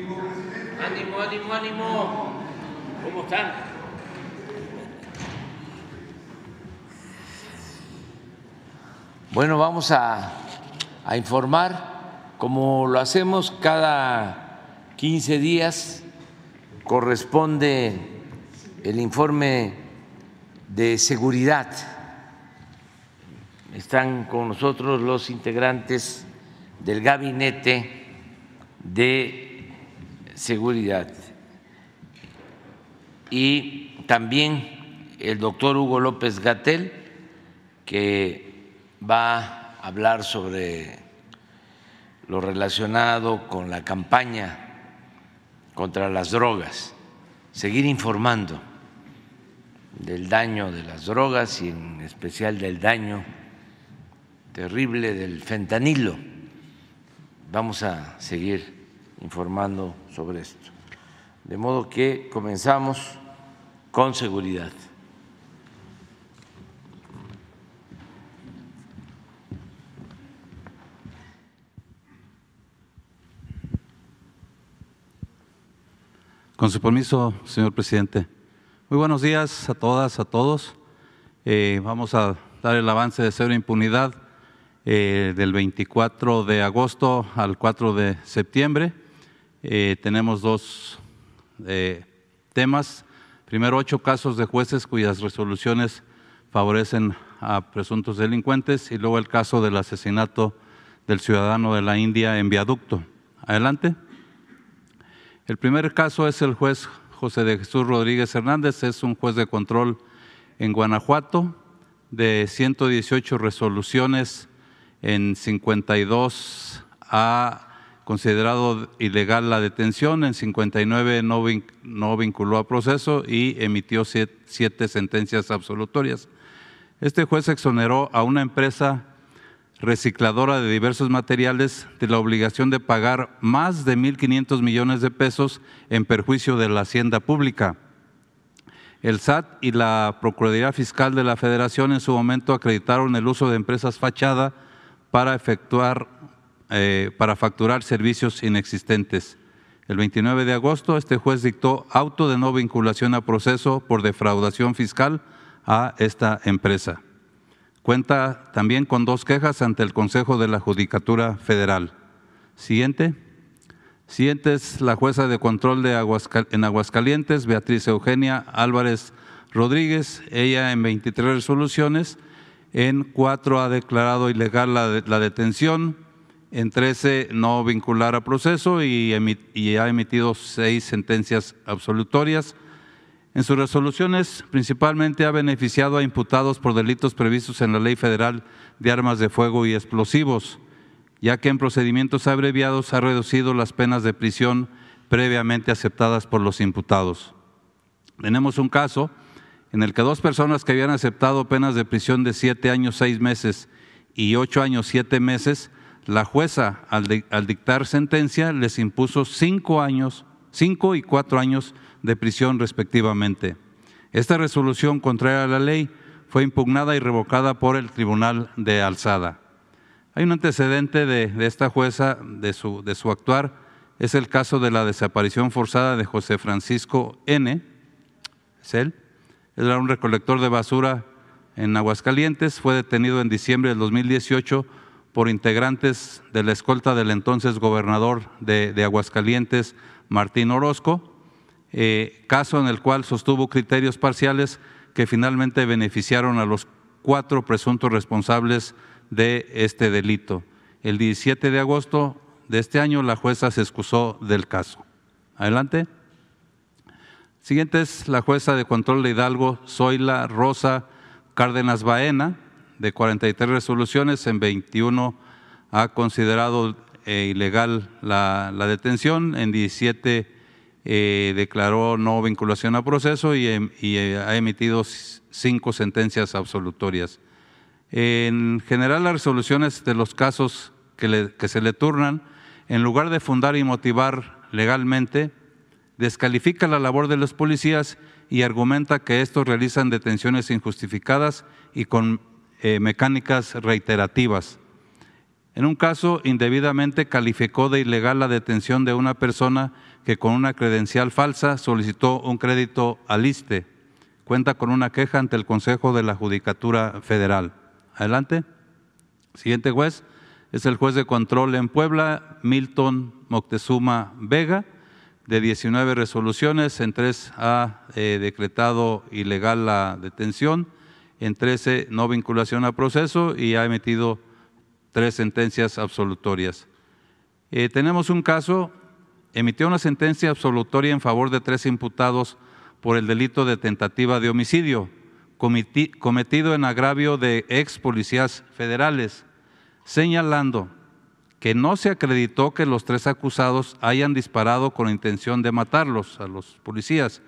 Ánimo, ánimo, ánimo. ¿Cómo están? Bueno, vamos a, a informar, como lo hacemos cada 15 días, corresponde el informe de seguridad. Están con nosotros los integrantes del gabinete de seguridad y también el doctor Hugo López Gatel, que va a hablar sobre lo relacionado con la campaña contra las drogas, seguir informando del daño de las drogas y en especial del daño terrible del fentanilo. Vamos a seguir informando sobre esto. De modo que comenzamos con seguridad. Con su permiso, señor presidente. Muy buenos días a todas, a todos. Eh, vamos a dar el avance de cero impunidad eh, del 24 de agosto al 4 de septiembre. Eh, tenemos dos eh, temas. Primero, ocho casos de jueces cuyas resoluciones favorecen a presuntos delincuentes y luego el caso del asesinato del ciudadano de la India en viaducto. Adelante. El primer caso es el juez José de Jesús Rodríguez Hernández, es un juez de control en Guanajuato de 118 resoluciones en 52 ha considerado ilegal la detención, en 59 no, vinculó a proceso y emitió siete, sentencias absolutorias. Este juez exoneró a una empresa recicladora de diversos materiales de la obligación de pagar más de 1.500 millones de pesos en perjuicio de la hacienda pública. El SAT y la Procuraduría Fiscal de la Federación en su momento acreditaron el uso de empresas fachada para efectuar, eh, para facturar servicios inexistentes. El 29 de agosto, este juez dictó auto de no vinculación a proceso por defraudación fiscal a esta empresa. Cuenta también con dos quejas ante el Consejo de la Judicatura Federal. Siguiente. Siguiente es la jueza de control de en Aguascalientes, Beatriz Eugenia Álvarez Rodríguez. Ella en 23 resoluciones en cuatro ha declarado ilegal la, detención, en trece no vincular a proceso y, ha emitido seis sentencias absolutorias. En sus resoluciones principalmente ha beneficiado a imputados por delitos previstos en la Ley Federal de Armas de Fuego y Explosivos, ya que en procedimientos abreviados ha reducido las penas de prisión previamente aceptadas por los imputados. Tenemos un caso en el que dos personas que habían aceptado penas de prisión de siete años, seis meses y ocho años, siete meses, la jueza al, dictar sentencia les impuso cinco años, cinco y cuatro años de prisión respectivamente. Esta resolución contraria a la ley fue impugnada y revocada por el Tribunal de Alzada. Hay un antecedente de, esta jueza, de su, actuar, es el caso de la desaparición forzada de José Francisco N. ¿Es él? era un recolector de basura en Aguascalientes, fue detenido en diciembre del 2018 por integrantes de la escolta del entonces gobernador de, Aguascalientes, Martín Orozco, eh, caso en el cual sostuvo criterios parciales que finalmente beneficiaron a los cuatro presuntos responsables de este delito. El 17 de agosto de este año la jueza se excusó del caso. Adelante. Siguiente es la jueza de control de Hidalgo, Zoila Rosa Cárdenas Baena, de 43 resoluciones, en 21 ha considerado eh, ilegal la, detención, en 17 eh, declaró no vinculación a proceso y, em, eh, ha emitido cinco sentencias absolutorias. En general, las resoluciones de los casos que, que se le turnan, en lugar de fundar y motivar legalmente, descalifica la labor de los policías y argumenta que estos realizan detenciones injustificadas y con eh, mecánicas reiterativas. En un caso, indebidamente calificó de ilegal la detención de una persona que con una credencial falsa solicitó un crédito al ISTE. Cuenta con una queja ante el Consejo de la Judicatura Federal. Adelante. Siguiente juez es el juez de control en Puebla, Milton Moctezuma Vega, de 19 resoluciones, en tres ha eh, decretado ilegal la detención, en 13 no vinculación a proceso y ha emitido tres sentencias absolutorias. Eh, tenemos un caso, emitió una sentencia absolutoria en favor de tres imputados por el delito de tentativa de homicidio cometido en agravio de ex policías federales, señalando que no se acreditó que los tres acusados hayan disparado con intención de matarlos a los policías,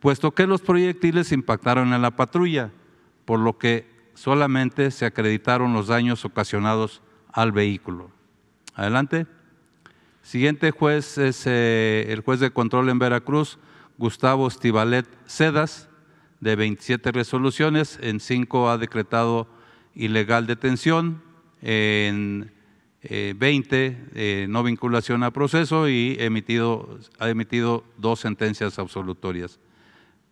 puesto que los proyectiles impactaron en la patrulla, por lo que solamente se acreditaron los daños ocasionados al vehículo. Adelante. Siguiente juez es eh, el juez de control en Veracruz, Gustavo Estivalet Sedas, de 27 resoluciones, en cinco ha decretado ilegal detención, en 20 eh, eh, no vinculación a proceso y ha emitido dos sentencias absolutorias.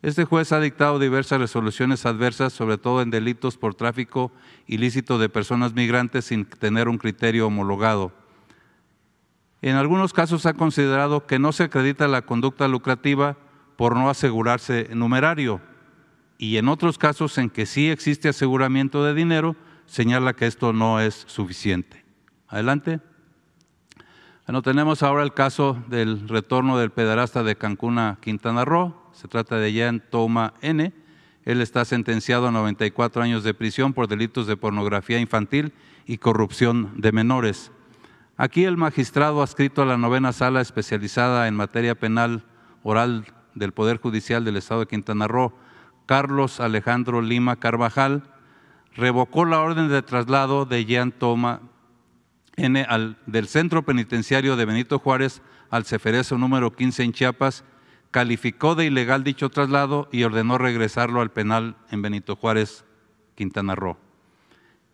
Este juez ha dictado diversas resoluciones adversas, sobre todo en delitos por tráfico ilícito de personas migrantes sin tener un criterio homologado. En algunos casos ha considerado que no se acredita la conducta lucrativa por no asegurarse numerario y en otros casos en que sí existe aseguramiento de dinero, señala que esto no es suficiente. Adelante. Bueno, tenemos ahora el caso del retorno del pederasta de Cancún a Quintana Roo. Se trata de Jan Toma N. Él está sentenciado a 94 años de prisión por delitos de pornografía infantil y corrupción de menores. Aquí el magistrado adscrito a la novena sala especializada en materia penal oral del Poder Judicial del Estado de Quintana Roo Carlos Alejandro Lima Carvajal, revocó la orden de traslado de Jean Toma N del Centro Penitenciario de Benito Juárez al Ceferezo número 15 en Chiapas, calificó de ilegal dicho traslado y ordenó regresarlo al penal en Benito Juárez, Quintana Roo.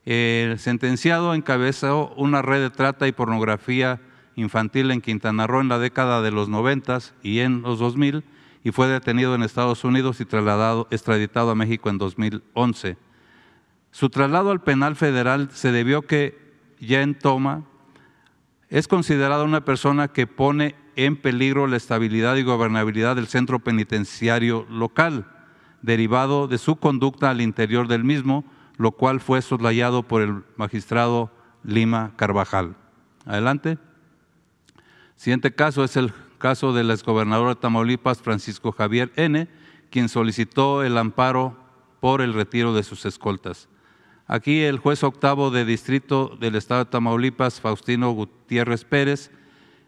El sentenciado encabezó una red de trata y pornografía infantil en Quintana Roo en la década de los 90 y en los 2000 y fue detenido en Estados Unidos y trasladado, extraditado a México en 2011. Su traslado al penal federal se debió que Jen Toma es considerada una persona que pone en peligro la estabilidad y gobernabilidad del centro penitenciario local, derivado de su conducta al interior del mismo, lo cual fue soslayado por el magistrado Lima Carvajal. Adelante. Siguiente caso es el caso del exgobernador de Tamaulipas, Francisco Javier N., quien solicitó el amparo por el retiro de sus escoltas. Aquí el juez octavo de distrito del estado de Tamaulipas, Faustino Gutiérrez Pérez,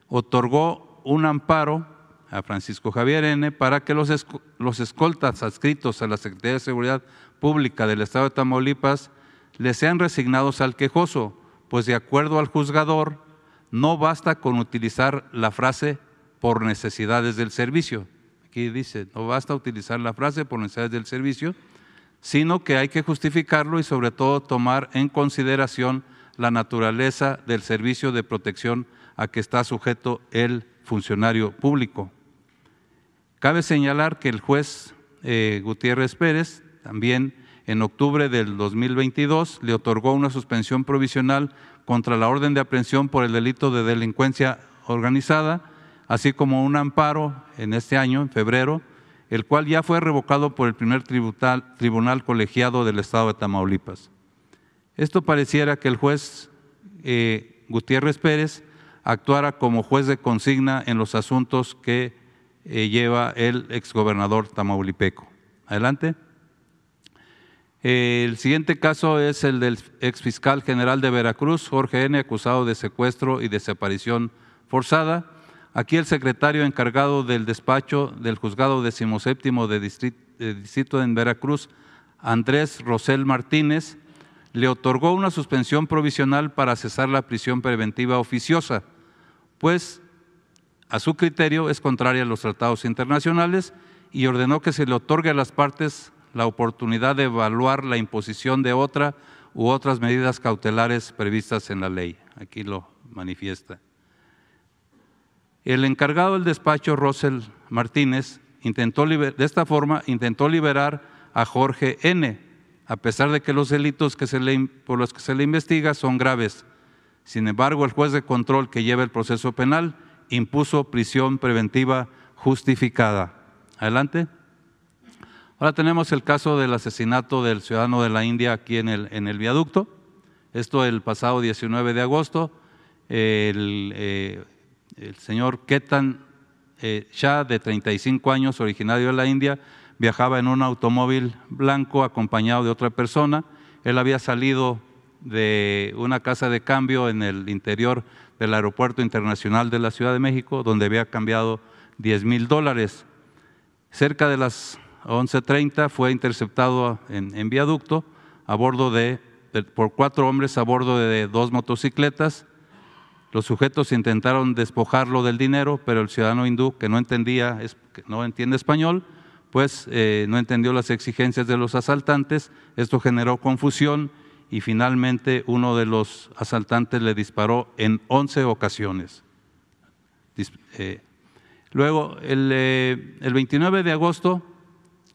otorgó un amparo a Francisco Javier N. para que los, los escoltas adscritos a la Secretaría de Seguridad Pública del estado de Tamaulipas le sean resignados al quejoso, pues de acuerdo al juzgador, no basta con utilizar la frase por necesidades del servicio. Aquí dice, no basta utilizar la frase por necesidades del servicio, sino que hay que justificarlo y sobre todo tomar en consideración la naturaleza del servicio de protección a que está sujeto el funcionario público. Cabe señalar que el juez eh, Gutiérrez Pérez también en octubre del 2022 le otorgó una suspensión provisional contra la orden de aprehensión por el delito de delincuencia organizada así como un amparo en este año, en febrero, el cual ya fue revocado por el primer tribunal, colegiado del Estado de Tamaulipas. Esto pareciera que el juez eh, Gutiérrez Pérez actuara como juez de consigna en los asuntos que eh, lleva el exgobernador tamaulipeco. Adelante. El siguiente caso es el del exfiscal general de Veracruz, Jorge N., acusado de secuestro y desaparición forzada. Aquí el secretario encargado del despacho del juzgado decimoséptimo de distrito, en Veracruz, Andrés Rosel Martínez, le otorgó una suspensión provisional para cesar la prisión preventiva oficiosa, pues a su criterio es contraria a los tratados internacionales y ordenó que se le otorgue a las partes la oportunidad de evaluar la imposición de otra u otras medidas cautelares previstas en la ley. aquí lo manifiesta. El encargado del despacho, Russell Martínez, intentó de esta forma intentó liberar a Jorge N., a pesar de que los delitos por los que se le investiga son graves. Sin embargo, el juez de control que lleva el proceso penal impuso prisión preventiva justificada. Adelante. Ahora tenemos el caso del asesinato del ciudadano de la India aquí en el, viaducto. Esto el pasado 19 de agosto. El, eh, señor Ketan eh, Shah, de 35 años, originario de la India, viajaba en un automóvil blanco acompañado de otra persona. Él había salido de una casa de cambio en el interior del Aeropuerto Internacional de la Ciudad de México, donde había cambiado 10 mil dólares. Cerca de las 11.30 fue interceptado en, viaducto a bordo de, por cuatro hombres a bordo de dos motocicletas. Los sujetos intentaron despojarlo del dinero, pero el ciudadano hindú, que no entendía, no entiende español, pues eh, no entendió las exigencias de los asaltantes, esto generó confusión y finalmente uno de los asaltantes le disparó en 11 ocasiones. Eh, luego, el, 29 eh, de agosto,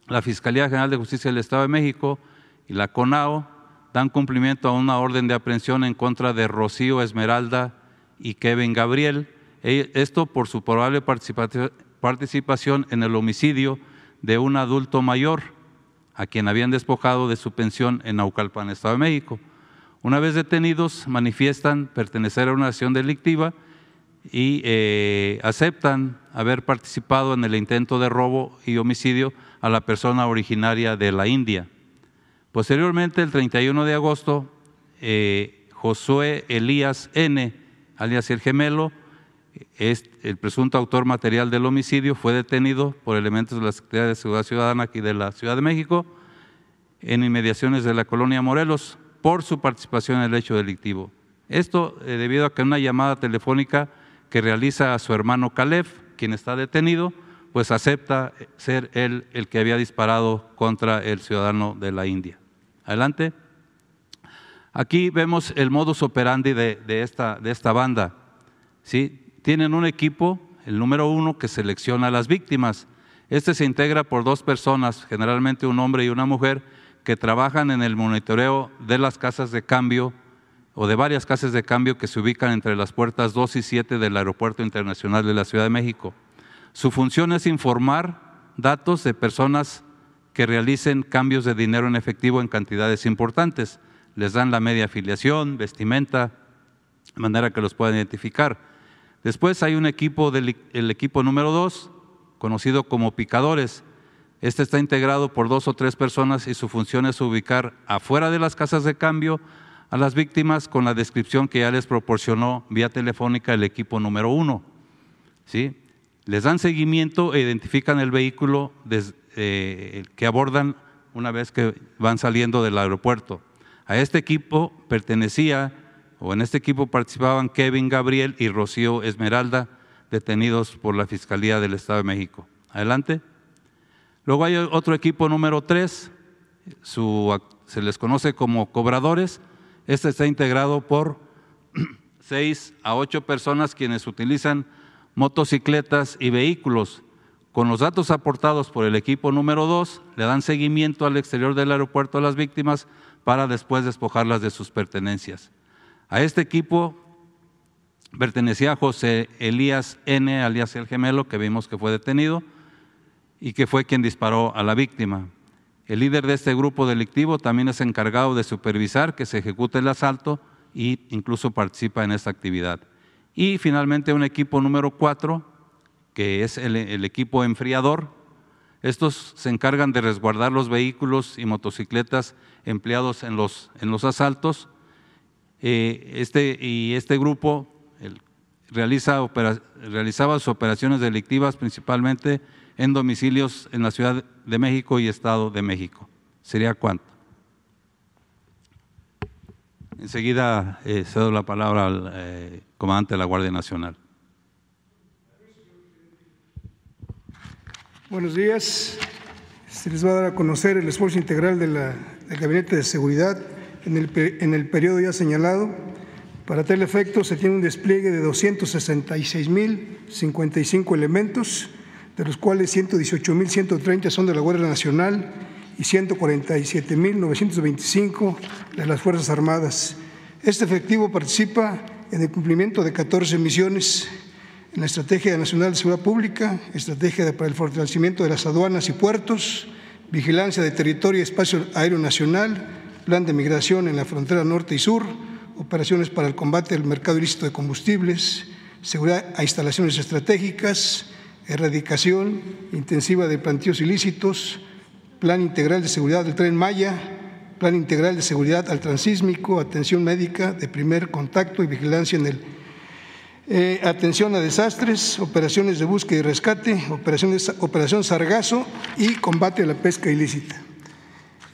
la Fiscalía General de Justicia del Estado de México y la CONAO dan cumplimiento a una orden de aprehensión en contra de Rocío Esmeralda y Kevin Gabriel, e, esto por su probable participación en el homicidio de un adulto mayor a quien habían despojado de su pensión en Naucalpan, Estado de México. Una vez detenidos, manifiestan pertenecer a una acción delictiva y eh, aceptan haber participado en el intento de robo y homicidio a la persona originaria de la India. Posteriormente, el 31 de agosto, eh, Josué Elías N., alias el gemelo, el presunto autor material del homicidio fue detenido por elementos de la Secretaría de Seguridad Ciudadana aquí de la Ciudad de México en inmediaciones de la colonia Morelos por su participación en el hecho delictivo. Esto eh, debido a que una llamada telefónica que realiza a su hermano Caleb, quien está detenido, pues acepta ser él el que había disparado contra el ciudadano de la India. Adelante. Aquí vemos el modus operandi de, esta, de esta banda. ¿sí? Tienen un equipo, el número uno, que selecciona a las víctimas. Este se integra por dos personas, generalmente un hombre y una mujer, que trabajan en el monitoreo de las casas de cambio o de varias casas de cambio que se ubican entre las puertas 2 y 7 del Aeropuerto Internacional de la Ciudad de México. Su función es informar datos de personas que realicen cambios de dinero en efectivo en cantidades importantes. Les dan la media afiliación, vestimenta, de manera que los puedan identificar. Después hay un equipo, del, el equipo número dos, conocido como picadores. Este está integrado por dos o tres personas y su función es ubicar afuera de las casas de cambio a las víctimas con la descripción que ya les proporcionó vía telefónica el equipo número uno. ¿Sí? Les dan seguimiento e identifican el vehículo eh, que abordan una vez que van saliendo del aeropuerto. A este equipo pertenecía o en este equipo participaban Kevin Gabriel y Rocío Esmeralda, detenidos por la Fiscalía del Estado de México. Adelante. Luego hay otro equipo número tres, se les conoce como cobradores. Este está integrado por seis a ocho personas quienes utilizan motocicletas y vehículos. Con los datos aportados por el equipo número dos, le dan seguimiento al exterior del aeropuerto a las víctimas para después despojarlas de sus pertenencias. A este equipo pertenecía José Elías N., alias el gemelo, que vimos que fue detenido y que fue quien disparó a la víctima. El líder de este grupo delictivo también es encargado de supervisar que se ejecute el asalto e incluso participa en esta actividad. Y finalmente un equipo número cuatro, que es el, el equipo enfriador. Estos se encargan de resguardar los vehículos y motocicletas empleados en los, en los asaltos eh, este, y este grupo realiza realizaba sus operaciones delictivas principalmente en domicilios en la Ciudad de México y Estado de México. ¿Sería cuánto? Enseguida eh, cedo la palabra al eh, comandante de la Guardia Nacional. Buenos días. Se les va a dar a conocer el esfuerzo integral del Gabinete de Seguridad en el, periodo ya señalado Para tal efecto, se tiene un despliegue de 266.055 elementos, de los cuales 118.130 son de la Guardia Nacional y 147.925 de las Fuerzas Armadas. Este efectivo participa en el cumplimiento de 14 misiones en la Estrategia Nacional de Seguridad Pública, Estrategia para el Fortalecimiento de las Aduanas y Puertos, Vigilancia de Territorio y Espacio Aéreo Nacional, Plan de Migración en la frontera norte y sur, operaciones para el combate del mercado ilícito de combustibles, seguridad a instalaciones estratégicas, erradicación intensiva de plantíos ilícitos, Plan Integral de Seguridad del Tren Maya, Plan Integral de Seguridad al Transísmico, atención médica de primer contacto y vigilancia en el eh, atención a desastres, operaciones de búsqueda y rescate, operaciones, operación Sargazo y combate a la pesca ilícita.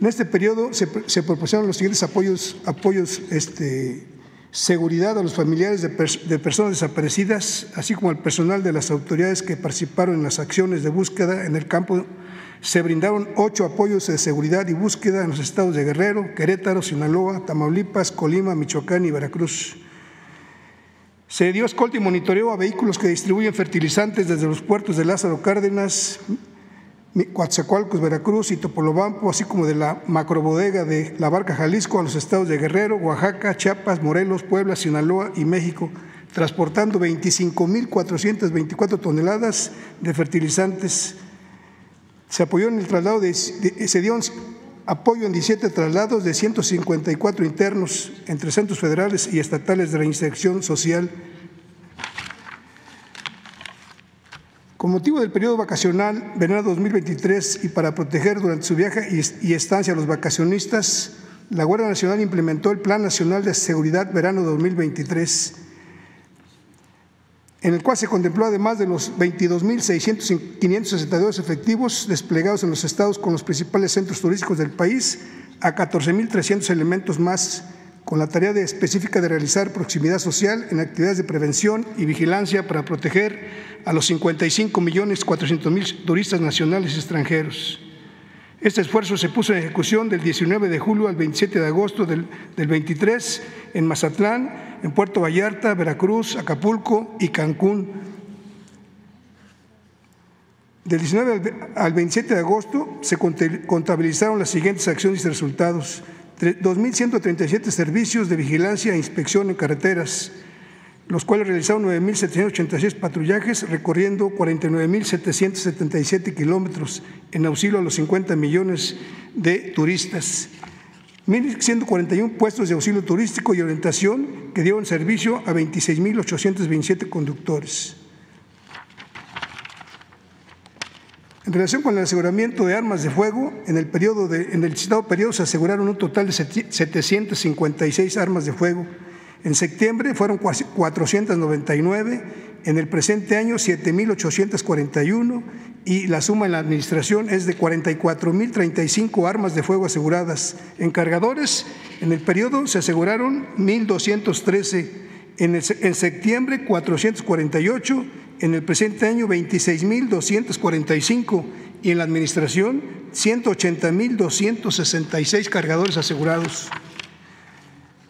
En este periodo se, se proporcionaron los siguientes apoyos, apoyos este, seguridad a los familiares de, de, personas desaparecidas, así como al personal de las autoridades que participaron en las acciones de búsqueda en el campo. Se brindaron ocho apoyos de seguridad y búsqueda en los estados de Guerrero, Querétaro, Sinaloa, Tamaulipas, Colima, Michoacán y Veracruz. Se dio escolta y monitoreo a vehículos que distribuyen fertilizantes desde los puertos de Lázaro Cárdenas, Coatzacoalcos, Veracruz y Topolobampo, así como de la macrobodega de la Barca Jalisco a los estados de Guerrero, Oaxaca, Chiapas, Morelos, Puebla, Sinaloa y México, transportando 25.424 toneladas de fertilizantes. Se apoyó en el traslado de, se dio apoyo en 17 traslados de 154 internos entre centros federales y estatales de reinserción social Con motivo del periodo vacacional verano 2023 y para proteger durante su viaje y estancia a los vacacionistas, la Guardia Nacional implementó el Plan Nacional de Seguridad Verano 2023, en el cual se contempló además de los 22.562 efectivos desplegados en los estados con los principales centros turísticos del país, a 14.300 elementos más con la tarea específica de realizar proximidad social en actividades de prevención y vigilancia para proteger a los 55 millones 400 mil turistas nacionales y extranjeros. Este esfuerzo se puso en ejecución del 19 de julio al 27 de agosto del, del 23 en Mazatlán, en Puerto Vallarta, Veracruz, Acapulco y Cancún. Del 19 al 27 de agosto se contabilizaron las siguientes acciones y resultados. 2.137 servicios de vigilancia e inspección en carreteras, los cuales realizaron 9.786 patrullajes recorriendo 49.777 kilómetros en auxilio a los 50 millones de turistas. 1.141 puestos de auxilio turístico y orientación que dieron servicio a 26.827 conductores. En relación con el aseguramiento de armas de fuego, en el, periodo en el citado periodo se aseguraron un total de 756 armas de fuego. En septiembre fueron 499, en el presente año 7.841 y la suma en la administración es de 44.035 armas de fuego aseguradas. En cargadores, en el periodo se aseguraron 1.213, en, en septiembre 448 en el presente año 26.245 y en la administración 180.266 cargadores asegurados.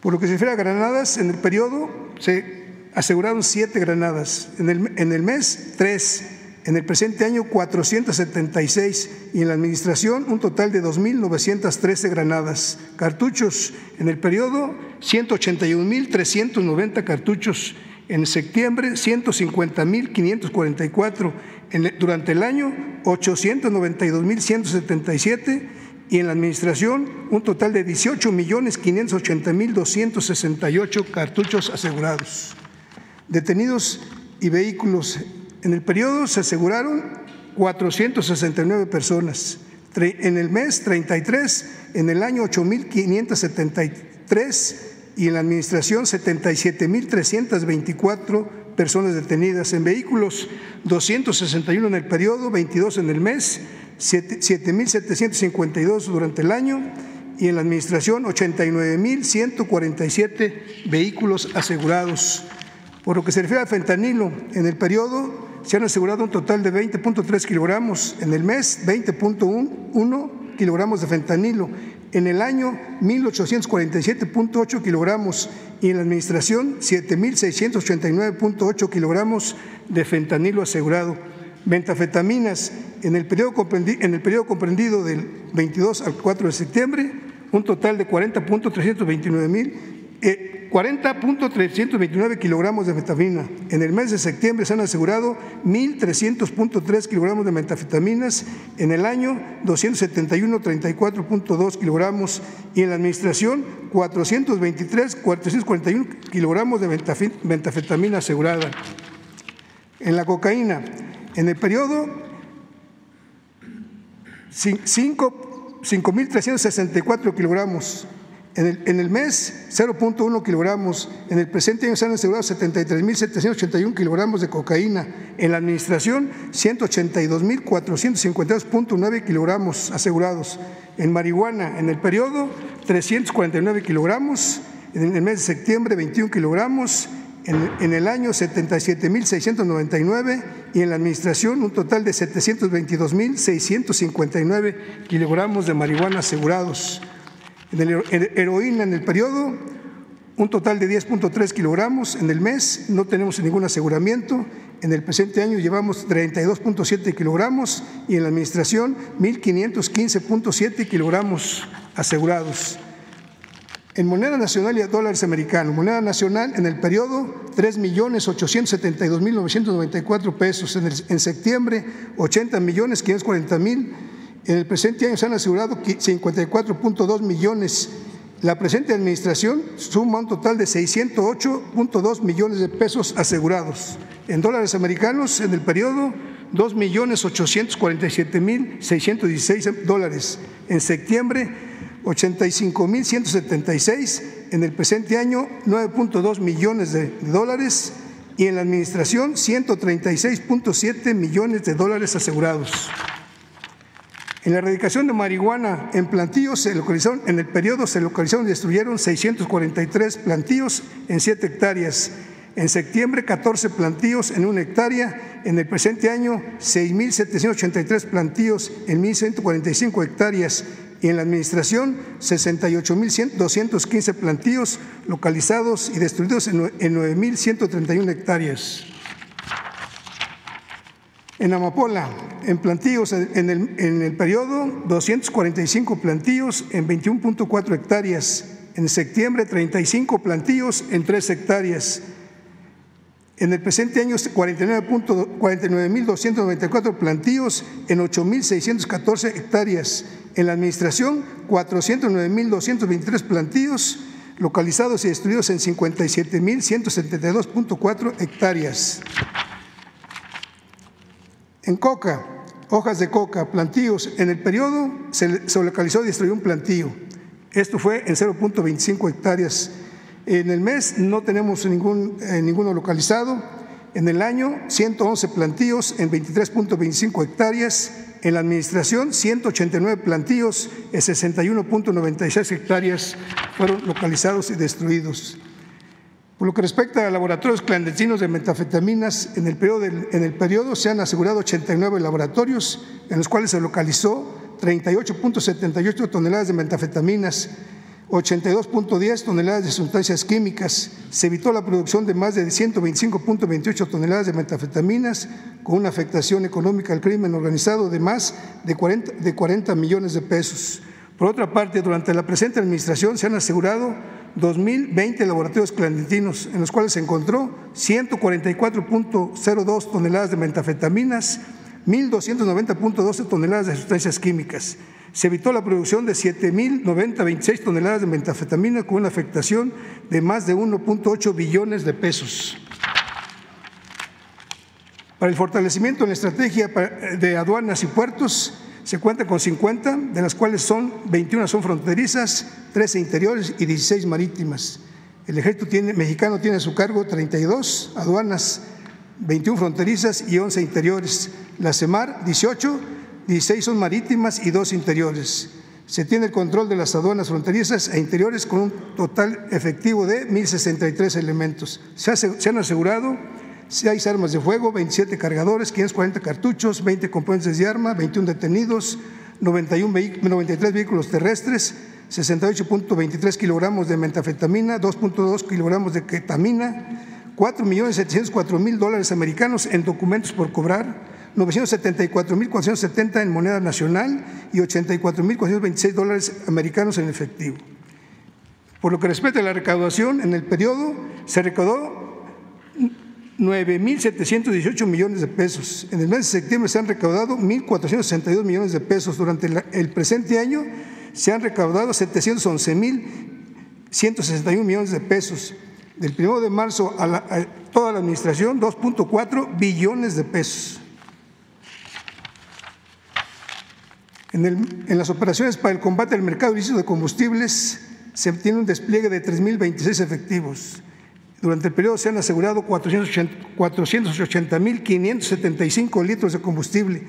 Por lo que se refiere a granadas, en el periodo se aseguraron siete granadas, en el, en el mes tres, en el presente año 476 y en la administración un total de 2.913 granadas. Cartuchos, en el periodo 181.390 cartuchos en septiembre 150.544, durante el año 892.177 y en la administración un total de 18.580.268 cartuchos asegurados. Detenidos y vehículos. En el periodo se aseguraron 469 personas, en el mes 33, en el año 8.573 y en la administración 77.324 personas detenidas, en vehículos 261 en el periodo, 22 en el mes, 7.752 durante el año y en la administración 89.147 vehículos asegurados. Por lo que se refiere al fentanilo, en el periodo se han asegurado un total de 20.3 kilogramos, en el mes 20.1 kilogramos de fentanilo En el año 1.847.8 kilogramos y en la administración 7.689.8 kilogramos de fentanilo asegurado. Ventafetaminas en el, periodo comprendido del 22 al 4 de septiembre, un total de 40.329 mil 40.329 kilogramos de metafetamina. En el mes de septiembre se han asegurado 1.300.3 kilogramos de metafetaminas, en el año 271.34.2 kilogramos y en la administración 423, 441 kilogramos de metafetamina asegurada. En la cocaína, en el periodo 5.364 kilogramos, en el, mes, 0.1 kilogramos. En el presente año se han asegurado 73.781 kilogramos de cocaína. En la administración, 182.452.9 kilogramos asegurados. En marihuana, en el periodo, 349 kilogramos. En el mes de septiembre, 21 kilogramos. En, en el año, 77.699. Y en la administración, un total de 722.659 kilogramos de marihuana asegurados. En el heroína en el periodo, un total de 10.3 kilogramos. En el mes no tenemos ningún aseguramiento. En el presente año llevamos 32.7 kilogramos y en la administración 1.515.7 kilogramos asegurados. En moneda nacional y a dólares americanos, moneda nacional en el periodo 3.872.994 pesos, en, en septiembre 80.540.000 en el presente año se han asegurado 54.2 millones. La presente administración suma un total de 608.2 millones de pesos asegurados. En dólares americanos, en el periodo, 2.847.616 dólares. En septiembre, 85.176. En el presente año, 9.2 millones de dólares. Y en la administración, 136.7 millones de dólares asegurados. En la erradicación de marihuana en plantíos se localizaron, en el periodo se localizaron y destruyeron 643 plantíos en 7 hectáreas. En septiembre, 14 plantíos en una hectárea. En el presente año, 6.783 plantíos en 1.145 hectáreas. Y en la administración, 68.215 plantíos localizados y destruidos en 9.131 hectáreas. En Amapola, en plantíos, en el, en el periodo, 245 plantíos en 21.4 hectáreas. En septiembre, 35 plantíos en 3 hectáreas. En el presente año, 49.294 plantíos en 8.614 hectáreas. En la administración, 409.223 plantíos localizados y destruidos en 57.172.4 hectáreas. En coca, hojas de coca, plantíos, en el periodo se, localizó y destruyó un plantío. Esto fue en 0.25 hectáreas. En el mes no tenemos ningún, eh, ninguno localizado. En el año, 111 plantíos en 23.25 hectáreas. En la administración, 189 plantíos en 61.96 hectáreas fueron localizados y destruidos. Por lo que respecta a laboratorios clandestinos de metafetaminas, en el, periodo se han asegurado 89 laboratorios en los cuales se localizó 38.78 toneladas de metafetaminas, 82.10 toneladas de sustancias químicas. Se evitó la producción de más de 125.28 toneladas de metafetaminas, con una afectación económica al crimen organizado de más de 40, de 40 millones de pesos. Por otra parte, durante la presente administración se han asegurado 2.020 laboratorios clandestinos, en los cuales se encontró 144.02 toneladas de metafetaminas, 1.290.12 toneladas de sustancias químicas. Se evitó la producción de 7.090.26 toneladas de metafetamina con una afectación de más de 1.8 billones de pesos. Para el fortalecimiento en la estrategia de aduanas y puertos, se cuenta con 50, de las cuales son 21 son fronterizas, 13 interiores y 16 marítimas. El ejército mexicano tiene a su cargo 32 aduanas, 21 fronterizas y 11 interiores. La CEMAR 18, 16 son marítimas y 2 interiores. Se tiene el control de las aduanas fronterizas e interiores con un total efectivo de 1.063 elementos. Se, se han asegurado Seis armas de fuego, 27 cargadores, 540 cartuchos, 20 componentes de arma, 21 detenidos, 91 93 vehículos terrestres, 68.23 kilogramos de metafetamina, 2.2 kilogramos de ketamina, 4.704.000 dólares americanos en documentos por cobrar, 974.470 en moneda nacional y 84.426 dólares americanos en efectivo. Por lo que respecta a la recaudación, en el periodo se recaudó 9.718 millones de pesos. En el mes de septiembre se han recaudado 1.462 millones de pesos. Durante el presente año se han recaudado 711.161 millones de pesos. Del 1 de marzo a, toda la administración, 2.4 billones de pesos. En, las operaciones para el combate al mercado ilícito de combustibles se tiene un despliegue de 3.026 efectivos. Durante el periodo se han asegurado 480.575 litros de combustible.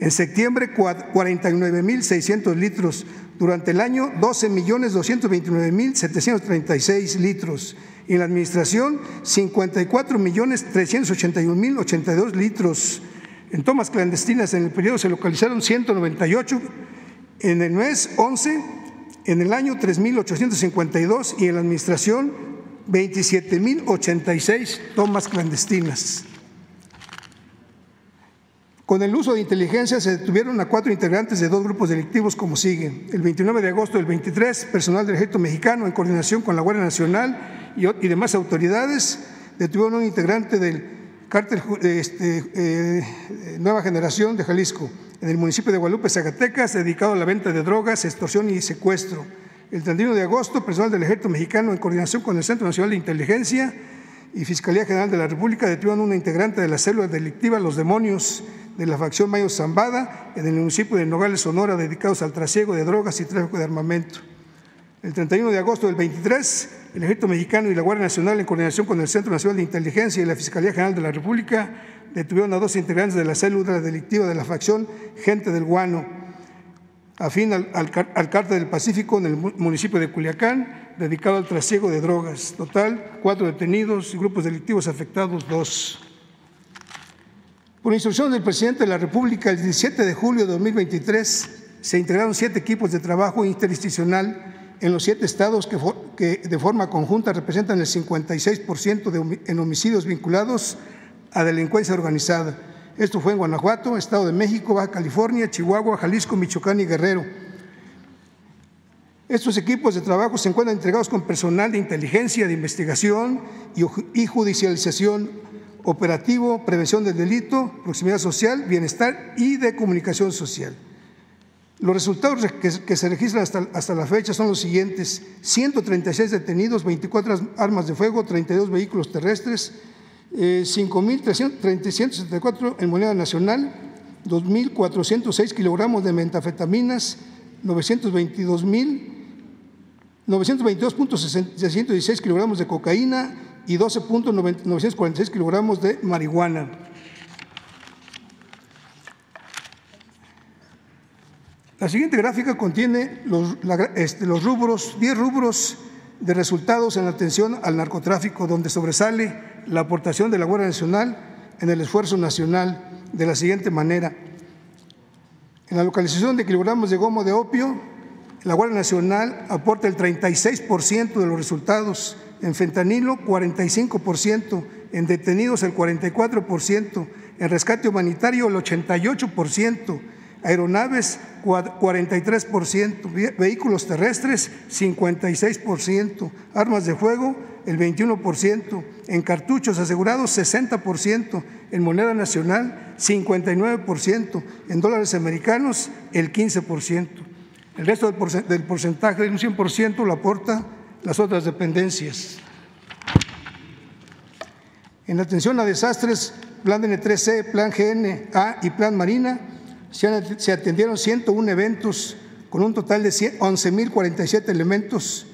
En septiembre, 49.600 litros. Durante el año, 12.229.736 litros. Y en la administración, 54.381.082 litros. En tomas clandestinas en el periodo se localizaron 198, en el mes 11, en el año 3.852 y en la administración 27.086 tomas clandestinas. Con el uso de inteligencia se detuvieron a cuatro integrantes de dos grupos delictivos como sigue. El 29 de agosto del 23, personal del ejército mexicano en coordinación con la Guardia Nacional y, demás autoridades detuvieron a un integrante del cártel este, eh, Nueva Generación de Jalisco en el municipio de Guadalupe, Zacatecas, dedicado a la venta de drogas, extorsión y secuestro. El 31 de agosto, personal del Ejército Mexicano, en coordinación con el Centro Nacional de Inteligencia y Fiscalía General de la República, detuvieron a una integrante de la célula delictiva Los Demonios de la facción Mayo Zambada en el municipio de Nogales, Sonora, dedicados al trasiego de drogas y tráfico de armamento. El 31 de agosto del 23, el Ejército Mexicano y la Guardia Nacional, en coordinación con el Centro Nacional de Inteligencia y la Fiscalía General de la República, detuvieron a dos integrantes de la célula delictiva de la facción Gente del Guano afín al, al, Cártel del Pacífico en el municipio de Culiacán, dedicado al trasiego de drogas. Total, cuatro detenidos y grupos delictivos afectados, dos. Por instrucción del presidente de la República, el 17 de julio de 2023 se integraron siete equipos de trabajo interinstitucional en los siete estados que, que de forma conjunta representan el 56% de, en homicidios vinculados a delincuencia organizada esto fue en Guanajuato, Estado de México, Baja California, Chihuahua, Jalisco, Michoacán y Guerrero. Estos equipos de trabajo se encuentran entregados con personal de inteligencia, de investigación y judicialización, operativo, prevención del delito, proximidad social, bienestar y de comunicación social. Los resultados que, se registran hasta, hasta, la fecha son los siguientes. 136 detenidos, 24 armas de fuego, 32 vehículos terrestres, 5.374 en moneda nacional, 2.406 kilogramos de metafetaminas, 922.616 kilogramos de cocaína y 12.946 kilogramos de marihuana. La siguiente gráfica contiene los, este, los rubros, 10 rubros de resultados en atención al narcotráfico, donde sobresale la aportación de la Guardia Nacional en el esfuerzo nacional de la siguiente manera. En la localización de kilogramos de gomo de opio, la Guardia Nacional aporta el 36% de los resultados, en fentanilo 45%, en detenidos el 44%, en rescate humanitario el 88%, aeronaves 43%, vehículos terrestres 56%, armas de fuego el 21%, en cartuchos asegurados 60%, en moneda nacional 59%, en dólares americanos el 15%. El resto del porcentaje del 100% lo aporta las otras dependencias. En atención a desastres, Plan DN3C, Plan GNA y Plan Marina, se atendieron 101 eventos con un total de 11.047 elementos,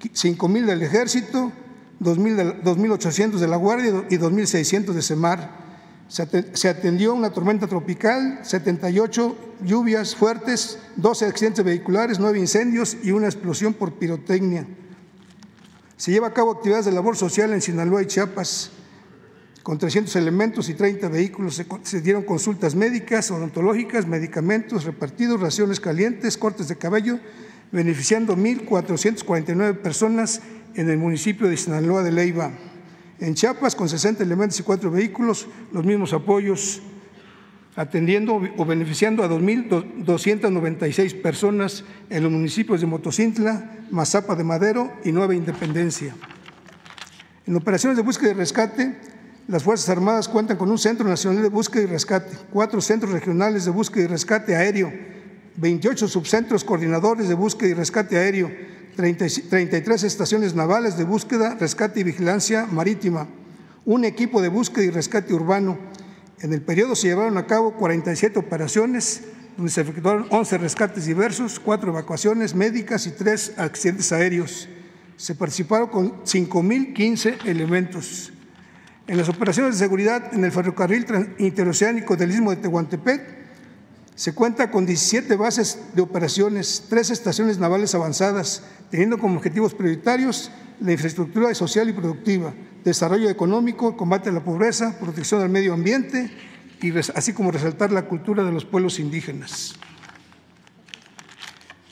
5.000 del Ejército, 2.800 de la Guardia y 2.600 de Semar. Se atendió una tormenta tropical, 78 lluvias fuertes, 12 accidentes vehiculares, 9 incendios y una explosión por pirotecnia. Se lleva a cabo actividades de labor social en Sinaloa y Chiapas. Con 300 elementos y 30 vehículos se, dieron consultas médicas, odontológicas, medicamentos repartidos, raciones calientes, cortes de cabello beneficiando 1.449 personas en el municipio de Sinaloa de Leiva. En Chiapas, con 60 elementos y cuatro vehículos, los mismos apoyos, atendiendo o beneficiando a 2.296 personas en los municipios de Motocintla, Mazapa de Madero y Nueva Independencia. En operaciones de búsqueda y rescate, las Fuerzas Armadas cuentan con un Centro Nacional de Búsqueda y Rescate, cuatro centros regionales de búsqueda y rescate aéreo, 28 subcentros coordinadores de búsqueda y rescate aéreo, 33 estaciones navales de búsqueda, rescate y vigilancia marítima, un equipo de búsqueda y rescate urbano. En el periodo se llevaron a cabo 47 operaciones, donde se efectuaron 11 rescates diversos, 4 evacuaciones médicas y 3 accidentes aéreos. Se participaron con 5.015 elementos. En las operaciones de seguridad en el ferrocarril interoceánico del Istmo de Tehuantepec, se cuenta con 17 bases de operaciones, tres estaciones navales avanzadas, teniendo como objetivos prioritarios la infraestructura social y productiva, desarrollo económico, combate a la pobreza, protección del medio ambiente, y así como resaltar la cultura de los pueblos indígenas.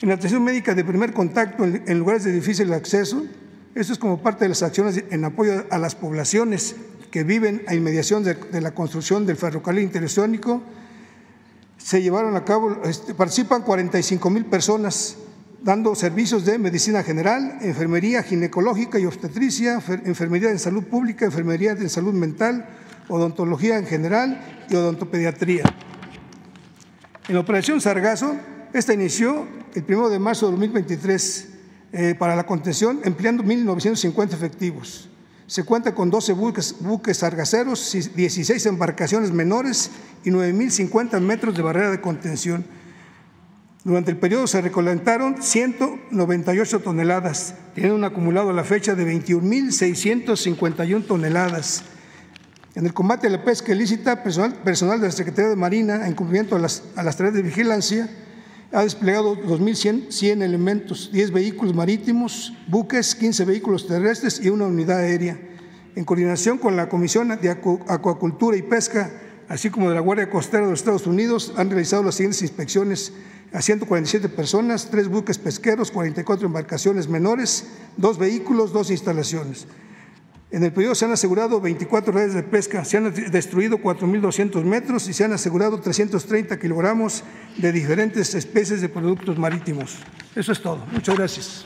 En la atención médica de primer contacto en lugares de difícil acceso, esto es como parte de las acciones en apoyo a las poblaciones que viven a inmediación de, la construcción del ferrocarril interoceánico, se llevaron a cabo, este, participan 45 mil personas dando servicios de medicina general, enfermería ginecológica y obstetricia, enfermería de salud pública, enfermería de salud mental, odontología en general y odontopediatría. En la operación Sargazo, esta inició el 1 de marzo de 2023 eh, para la contención empleando 1.950 efectivos. Se cuenta con 12 buques, buques sargaceros, 16 embarcaciones menores y 9.050 metros de barrera de contención. Durante el periodo se recolectaron 198 toneladas, teniendo un acumulado a la fecha de 21.651 toneladas. En el combate a la pesca ilícita, personal, personal de la Secretaría de Marina, en cumplimiento a las, a las tareas de vigilancia, ha desplegado 2.100 elementos, 10 vehículos marítimos, buques, 15 vehículos terrestres y una unidad aérea. En coordinación con la Comisión de Acuacultura y Pesca, así como de la Guardia Costera de los Estados Unidos, han realizado las siguientes inspecciones a 147 personas, 3 buques pesqueros, 44 embarcaciones menores, 2 vehículos, 2 instalaciones. En el periodo se han asegurado 24 redes de pesca, se han destruido 4.200 metros y se han asegurado 330 kilogramos de diferentes especies de productos marítimos. Eso es todo. Muchas gracias.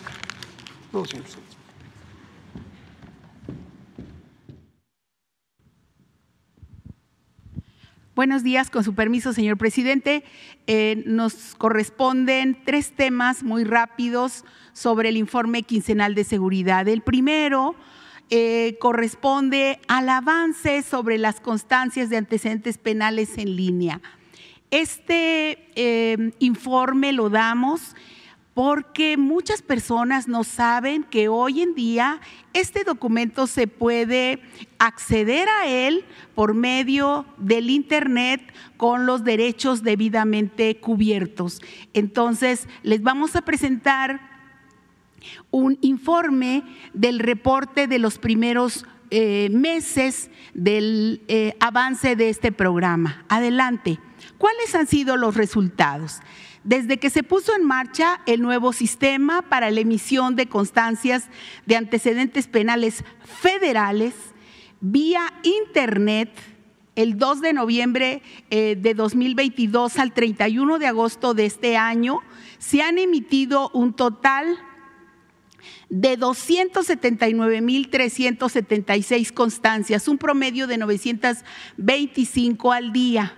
Buenos días, con su permiso, señor presidente. Eh, nos corresponden tres temas muy rápidos sobre el informe quincenal de seguridad. El primero eh, corresponde al avance sobre las constancias de antecedentes penales en línea. Este eh, informe lo damos porque muchas personas no saben que hoy en día este documento se puede acceder a él por medio del Internet con los derechos debidamente cubiertos. Entonces, les vamos a presentar un informe del reporte de los primeros eh, meses del eh, avance de este programa. Adelante. ¿Cuáles han sido los resultados? Desde que se puso en marcha el nuevo sistema para la emisión de constancias de antecedentes penales federales vía Internet, el 2 de noviembre eh, de 2022 al 31 de agosto de este año, se han emitido un total de 279.376 constancias, un promedio de 925 al día.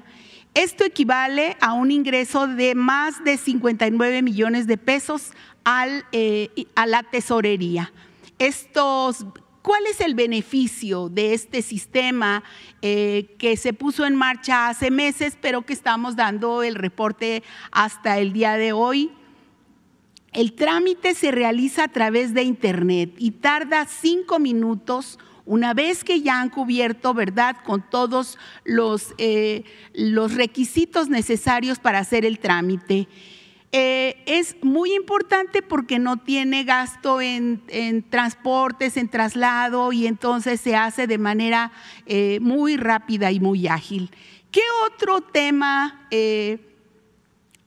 Esto equivale a un ingreso de más de 59 millones de pesos eh, a la tesorería. ¿Cuál es el beneficio de este sistema eh, que se puso en marcha hace meses, pero que estamos dando el reporte hasta el día de hoy? El trámite se realiza a través de Internet y tarda cinco minutos una vez que ya han cubierto, ¿verdad?, con todos los, eh, los requisitos necesarios para hacer el trámite. Eh, es muy importante porque no tiene gasto en, transportes, en traslado y entonces se hace de manera eh, muy rápida y muy ágil. ¿Qué otro tema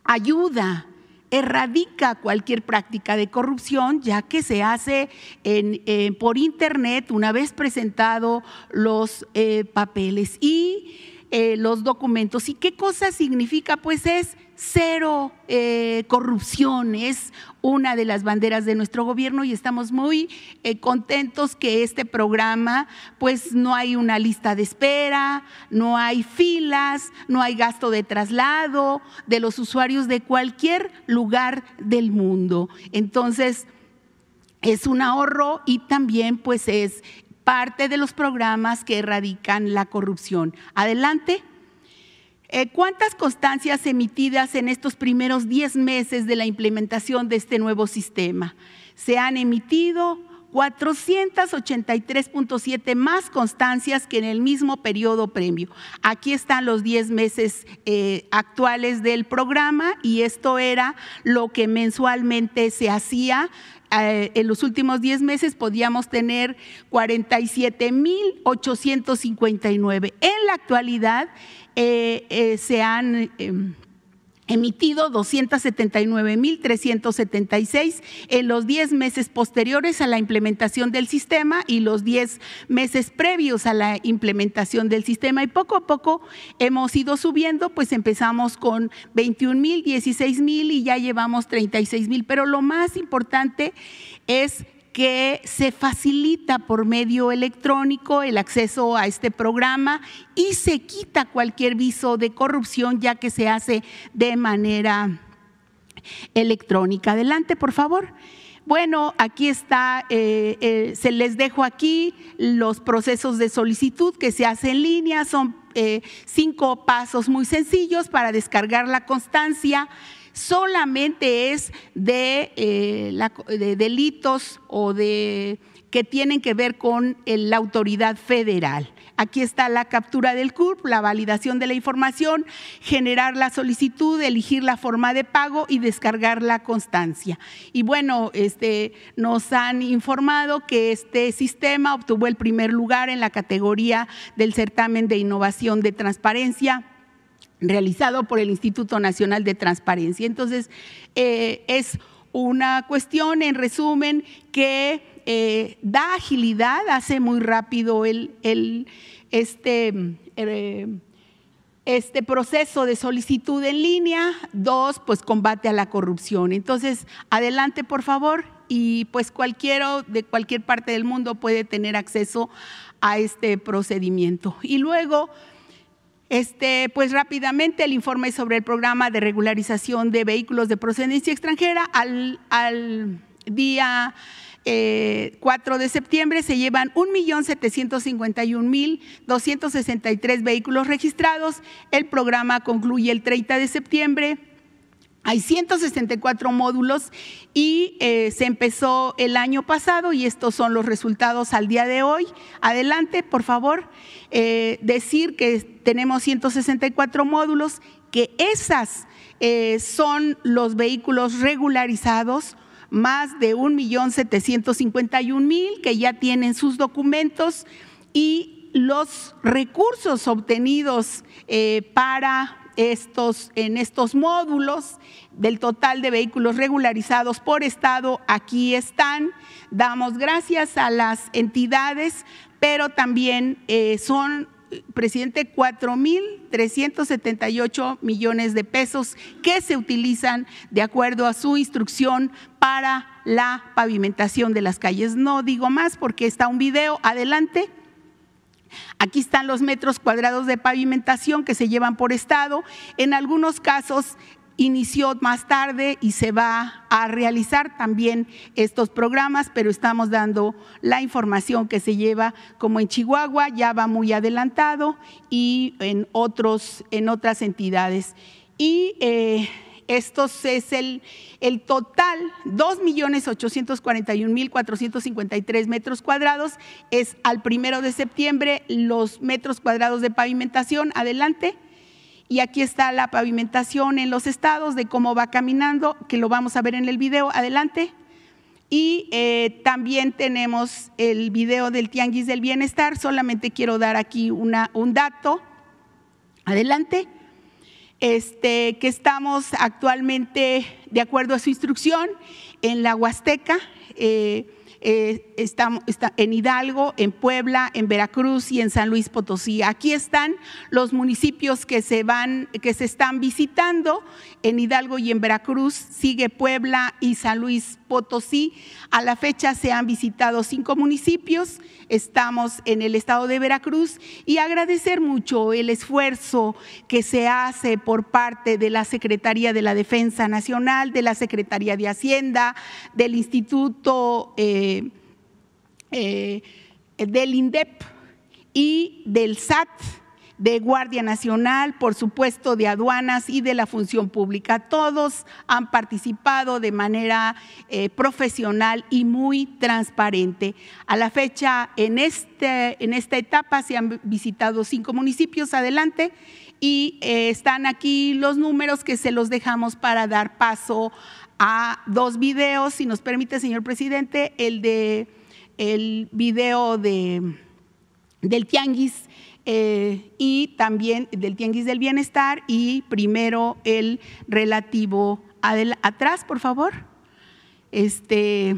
ayuda erradica cualquier práctica de corrupción, ya que se hace en, por internet una vez presentado los eh, papeles y eh, los documentos. ¿Y qué cosa significa? Pues es cero eh, corrupción, es una de las banderas de nuestro gobierno y estamos muy eh, contentos que este programa, pues no hay una lista de espera, no hay filas, no hay gasto de traslado de los usuarios de cualquier lugar del mundo. Entonces, es un ahorro y también pues es parte de los programas que erradican la corrupción. Adelante. Eh, ¿Cuántas constancias emitidas en estos primeros 10 meses de la implementación de este nuevo sistema? Se han emitido 483.7 más constancias que en el mismo periodo premio. Aquí están los 10 meses eh, actuales del programa y esto era lo que mensualmente se hacía en los últimos 10 meses podíamos tener 47.859. En la actualidad eh, eh, se han em, emitido 279.376 en los 10 meses posteriores a la implementación del sistema y los 10 meses previos a la implementación del sistema. Y poco a poco hemos ido subiendo, pues empezamos con 21.000, 16.000 y ya llevamos 36.000. Pero lo más importante es que se facilita por medio electrónico el acceso a este programa y se quita cualquier viso de corrupción ya que se hace de manera electrónica. Adelante, por favor. Bueno, aquí está, eh, eh, se les dejo aquí los procesos de solicitud que se hacen en línea, son eh, cinco pasos muy sencillos para descargar la constancia solamente es eh, de, delitos o de que tienen que ver con la autoridad federal. Aquí está la captura del CURP, la validación de la información, generar la solicitud, elegir la forma de pago y descargar la constancia. Y bueno, este, nos han informado que este sistema obtuvo el primer lugar en la categoría del certamen de innovación de transparencia realizado por el Instituto Nacional de Transparencia. Entonces, eh, es una cuestión, en resumen, que eh, da agilidad, hace muy rápido el, este, eh, este proceso de solicitud en línea. Dos, pues combate a la corrupción. Entonces, adelante, por favor. Y pues cualquiera de cualquier parte del mundo puede tener acceso a este procedimiento. Y luego, este, pues rápidamente el informe sobre el programa de regularización de vehículos de procedencia extranjera al, día 4 eh, de septiembre se llevan 1.751.263 vehículos registrados. El programa concluye el 30 de septiembre hay 164 módulos y eh, se empezó el año pasado y estos son los resultados al día de hoy. Adelante, por favor. Eh, decir que tenemos 164 módulos, que esas eh, son los vehículos regularizados, más de 1.751.000 que ya tienen sus documentos y los recursos obtenidos para estos, en estos módulos del total de vehículos regularizados por estado, aquí están. Damos gracias a las entidades, pero también eh, son, presidente, 4.378 millones de pesos que se utilizan de acuerdo a su instrucción para la pavimentación de las calles. No digo más porque está un video. Adelante. Aquí están los metros cuadrados de pavimentación que se llevan por estado. En algunos casos inició más tarde y se va a realizar también estos programas, pero estamos dando la información que se lleva como en Chihuahua, ya va muy adelantado y en, otros, en otras entidades. Y eh, esto es el, el total, 2.841.453 metros cuadrados, es al primero de septiembre los metros cuadrados de pavimentación. Adelante. Y aquí está la pavimentación en los estados de cómo va caminando, que lo vamos a ver en el video. Adelante. Y eh, también tenemos el video del Tianguis del Bienestar. Solamente quiero dar aquí una, un dato. Adelante. Este, que estamos actualmente, de acuerdo a su instrucción, en la Huasteca. Eh, eh, estamos, en Hidalgo, en Puebla, en Veracruz y en San Luis Potosí. Aquí están los municipios que se van, que se están visitando. En Hidalgo y en Veracruz sigue Puebla y San Luis Potosí. A la fecha se han visitado cinco municipios. Estamos en el estado de Veracruz y agradecer mucho el esfuerzo que se hace por parte de la Secretaría de la Defensa Nacional, de la Secretaría de Hacienda, del Instituto. Eh, eh, del INDEP y del SAT, de Guardia Nacional, por supuesto de aduanas y de la función pública. Todos han participado de manera eh, profesional y muy transparente. A la fecha, en, este, en esta etapa se han visitado cinco municipios adelante y eh, están aquí los números que se los dejamos para dar paso a dos videos, si nos permite, señor presidente, el de el video de, del tianguis eh, y también del tianguis del bienestar y primero el relativo atrás, por favor. Este,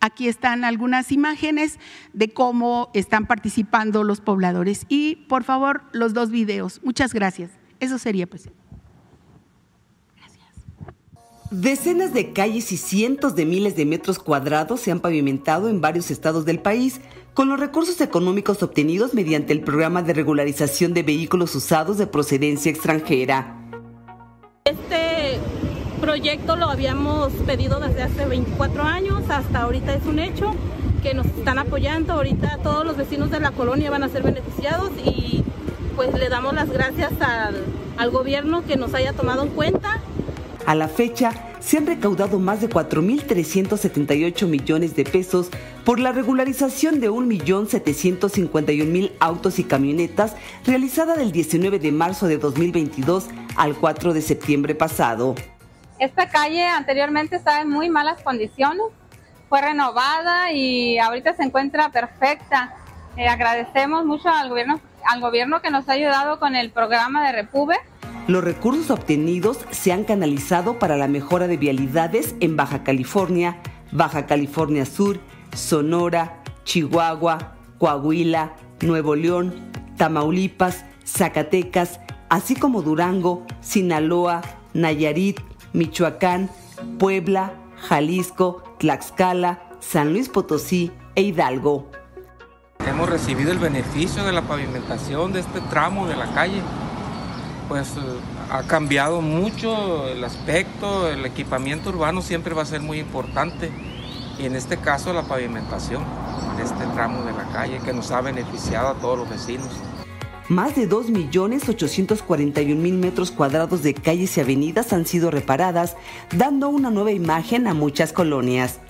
aquí están algunas imágenes de cómo están participando los pobladores y por favor los dos videos. Muchas gracias. Eso sería, presidente. Decenas de calles y cientos de miles de metros cuadrados se han pavimentado en varios estados del país con los recursos económicos obtenidos mediante el programa de regularización de vehículos usados de procedencia extranjera. Este proyecto lo habíamos pedido desde hace 24 años, hasta ahorita es un hecho que nos están apoyando, ahorita todos los vecinos de la colonia van a ser beneficiados y pues le damos las gracias al, al gobierno que nos haya tomado en cuenta a la fecha, se han recaudado más de 4.378 millones de pesos por la regularización de 1.751.000 autos y camionetas realizada del 19 de marzo de 2022 al 4 de septiembre pasado. Esta calle anteriormente estaba en muy malas condiciones, fue renovada y ahorita se encuentra perfecta. Eh, agradecemos mucho al gobierno, al gobierno que nos ha ayudado con el programa de Repube los recursos obtenidos se han canalizado para la mejora de vialidades en Baja California, Baja California Sur, Sonora, Chihuahua, Coahuila, Nuevo León, Tamaulipas, Zacatecas, así como Durango, Sinaloa, Nayarit, Michoacán, Puebla, Jalisco, Tlaxcala, San Luis Potosí e Hidalgo. Hemos recibido el beneficio de la pavimentación de este tramo de la calle pues ha cambiado mucho el aspecto, el equipamiento urbano siempre va a ser muy importante y en este caso la pavimentación de este tramo de la calle que nos ha beneficiado a todos los vecinos. Más de 2.841.000 metros cuadrados de calles y avenidas han sido reparadas, dando una nueva imagen a muchas colonias.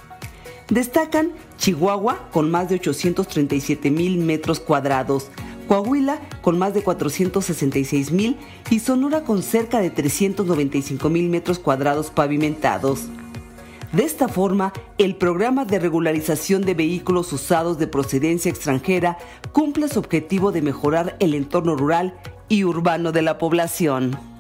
Destacan Chihuahua con más de 837.000 metros cuadrados, Coahuila con más de 466 mil y Sonora con cerca de 395 mil metros cuadrados pavimentados. De esta forma, el programa de regularización de vehículos usados de procedencia extranjera cumple su objetivo de mejorar el entorno rural y urbano de la población.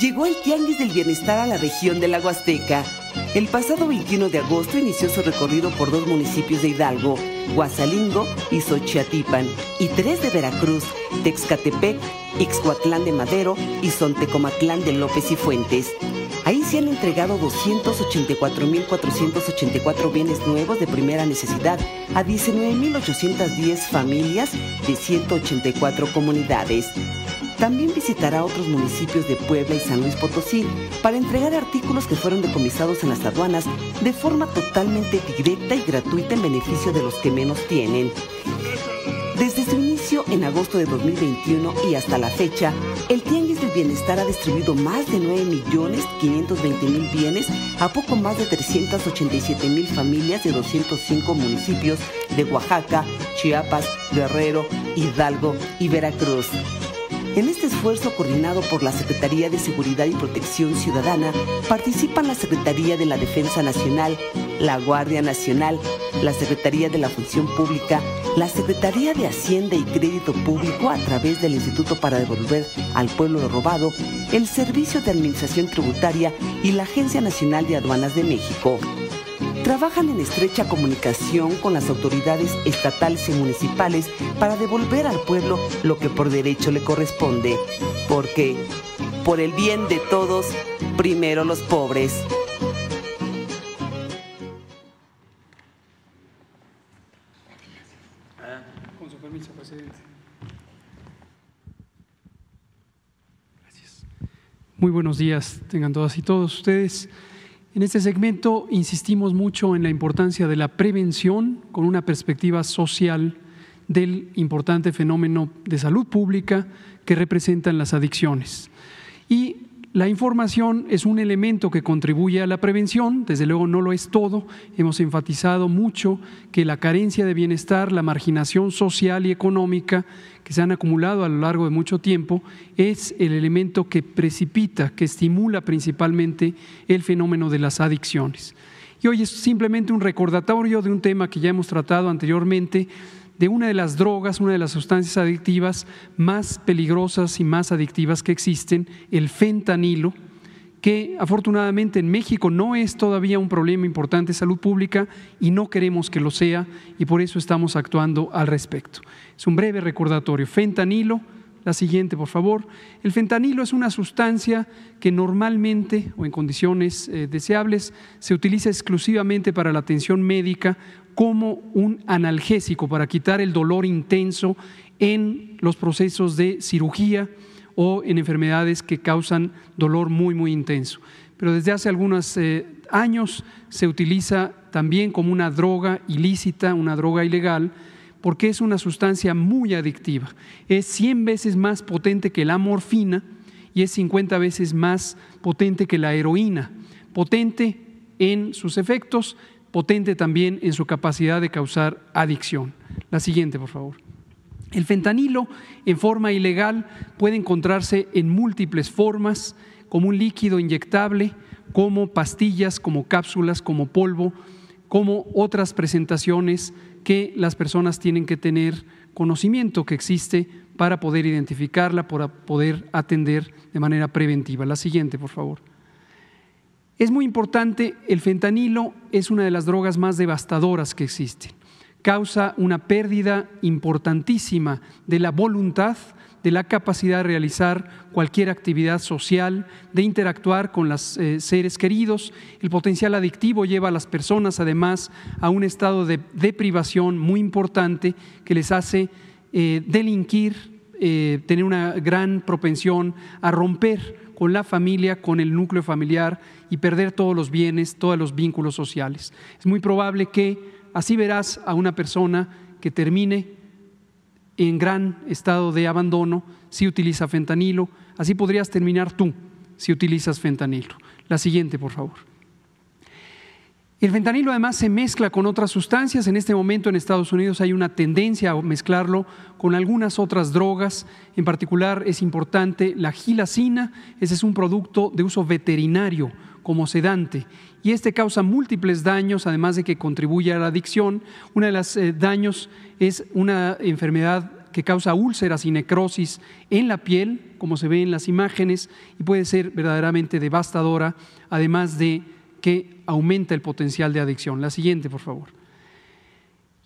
Llegó el Tianguis del Bienestar a la región de la Huasteca. El pasado 21 de agosto inició su recorrido por dos municipios de Hidalgo, Guasalingo y Xochiatipan, y tres de Veracruz, Texcatepec, Ixcuatlán de Madero y Sontecomatlán de López y Fuentes. Ahí se han entregado 284.484 bienes nuevos de primera necesidad a 19.810 familias de 184 comunidades. También visitará otros municipios de Puebla y San Luis Potosí para entregar artículos que fueron decomisados en las aduanas de forma totalmente directa y gratuita en beneficio de los que menos tienen. Desde su inicio en agosto de 2021 y hasta la fecha, el Tianguis del Bienestar ha distribuido más de 9.520.000 bienes a poco más de 387.000 familias de 205 municipios de Oaxaca, Chiapas, Guerrero, Hidalgo y Veracruz. En este esfuerzo coordinado por la Secretaría de Seguridad y Protección Ciudadana participan la Secretaría de la Defensa Nacional, la Guardia Nacional, la Secretaría de la Función Pública, la Secretaría de Hacienda y Crédito Público a través del Instituto para Devolver al Pueblo lo Robado, el Servicio de Administración Tributaria y la Agencia Nacional de Aduanas de México trabajan en estrecha comunicación con las autoridades estatales y municipales para devolver al pueblo lo que por derecho le corresponde. Porque, por el bien de todos, primero los pobres. Con su permiso, presidente. Gracias. Muy buenos días, tengan todas y todos ustedes. En este segmento insistimos mucho en la importancia de la prevención con una perspectiva social del importante fenómeno de salud pública que representan las adicciones. La información es un elemento que contribuye a la prevención, desde luego no lo es todo. Hemos enfatizado mucho que la carencia de bienestar, la marginación social y económica que se han acumulado a lo largo de mucho tiempo es el elemento que precipita, que estimula principalmente el fenómeno de las adicciones. Y hoy es simplemente un recordatorio de un tema que ya hemos tratado anteriormente, de una de las drogas, una de las sustancias adictivas más peligrosas y más adictivas que existen, el fentanilo, que afortunadamente en México no es todavía un problema importante de salud pública y no queremos que lo sea y por eso estamos actuando al respecto. Es un breve recordatorio. Fentanilo, la siguiente por favor. El fentanilo es una sustancia que normalmente o en condiciones eh, deseables se utiliza exclusivamente para la atención médica como un analgésico para quitar el dolor intenso en los procesos de cirugía o en enfermedades que causan dolor muy, muy intenso. Pero desde hace algunos eh, años se utiliza también como una droga ilícita, una droga ilegal, porque es una sustancia muy adictiva. Es 100 veces más potente que la morfina y es 50 veces más potente que la heroína. Potente en sus efectos, potente también en su capacidad de causar adicción. La siguiente, por favor. El fentanilo en forma ilegal puede encontrarse en múltiples formas, como un líquido inyectable, como pastillas, como cápsulas, como polvo, como otras presentaciones que las personas tienen que tener conocimiento que existe para poder identificarla, para poder atender de manera preventiva. La siguiente, por favor. Es muy importante, el fentanilo es una de las drogas más devastadoras que existen. Causa una pérdida importantísima de la voluntad, de la capacidad de realizar cualquier actividad social, de interactuar con los eh, seres queridos. El potencial adictivo lleva a las personas además a un estado de deprivación muy importante que les hace eh, delinquir, eh, tener una gran propensión a romper con la familia, con el núcleo familiar y perder todos los bienes, todos los vínculos sociales. Es muy probable que así verás a una persona que termine en gran estado de abandono si utiliza fentanilo. Así podrías terminar tú si utilizas fentanilo. La siguiente, por favor. El fentanilo además se mezcla con otras sustancias. En este momento en Estados Unidos hay una tendencia a mezclarlo con algunas otras drogas. En particular es importante la gilacina. Ese es un producto de uso veterinario como sedante y este causa múltiples daños, además de que contribuye a la adicción. Uno de los eh, daños es una enfermedad que causa úlceras y necrosis en la piel, como se ve en las imágenes, y puede ser verdaderamente devastadora, además de que aumenta el potencial de adicción. La siguiente, por favor.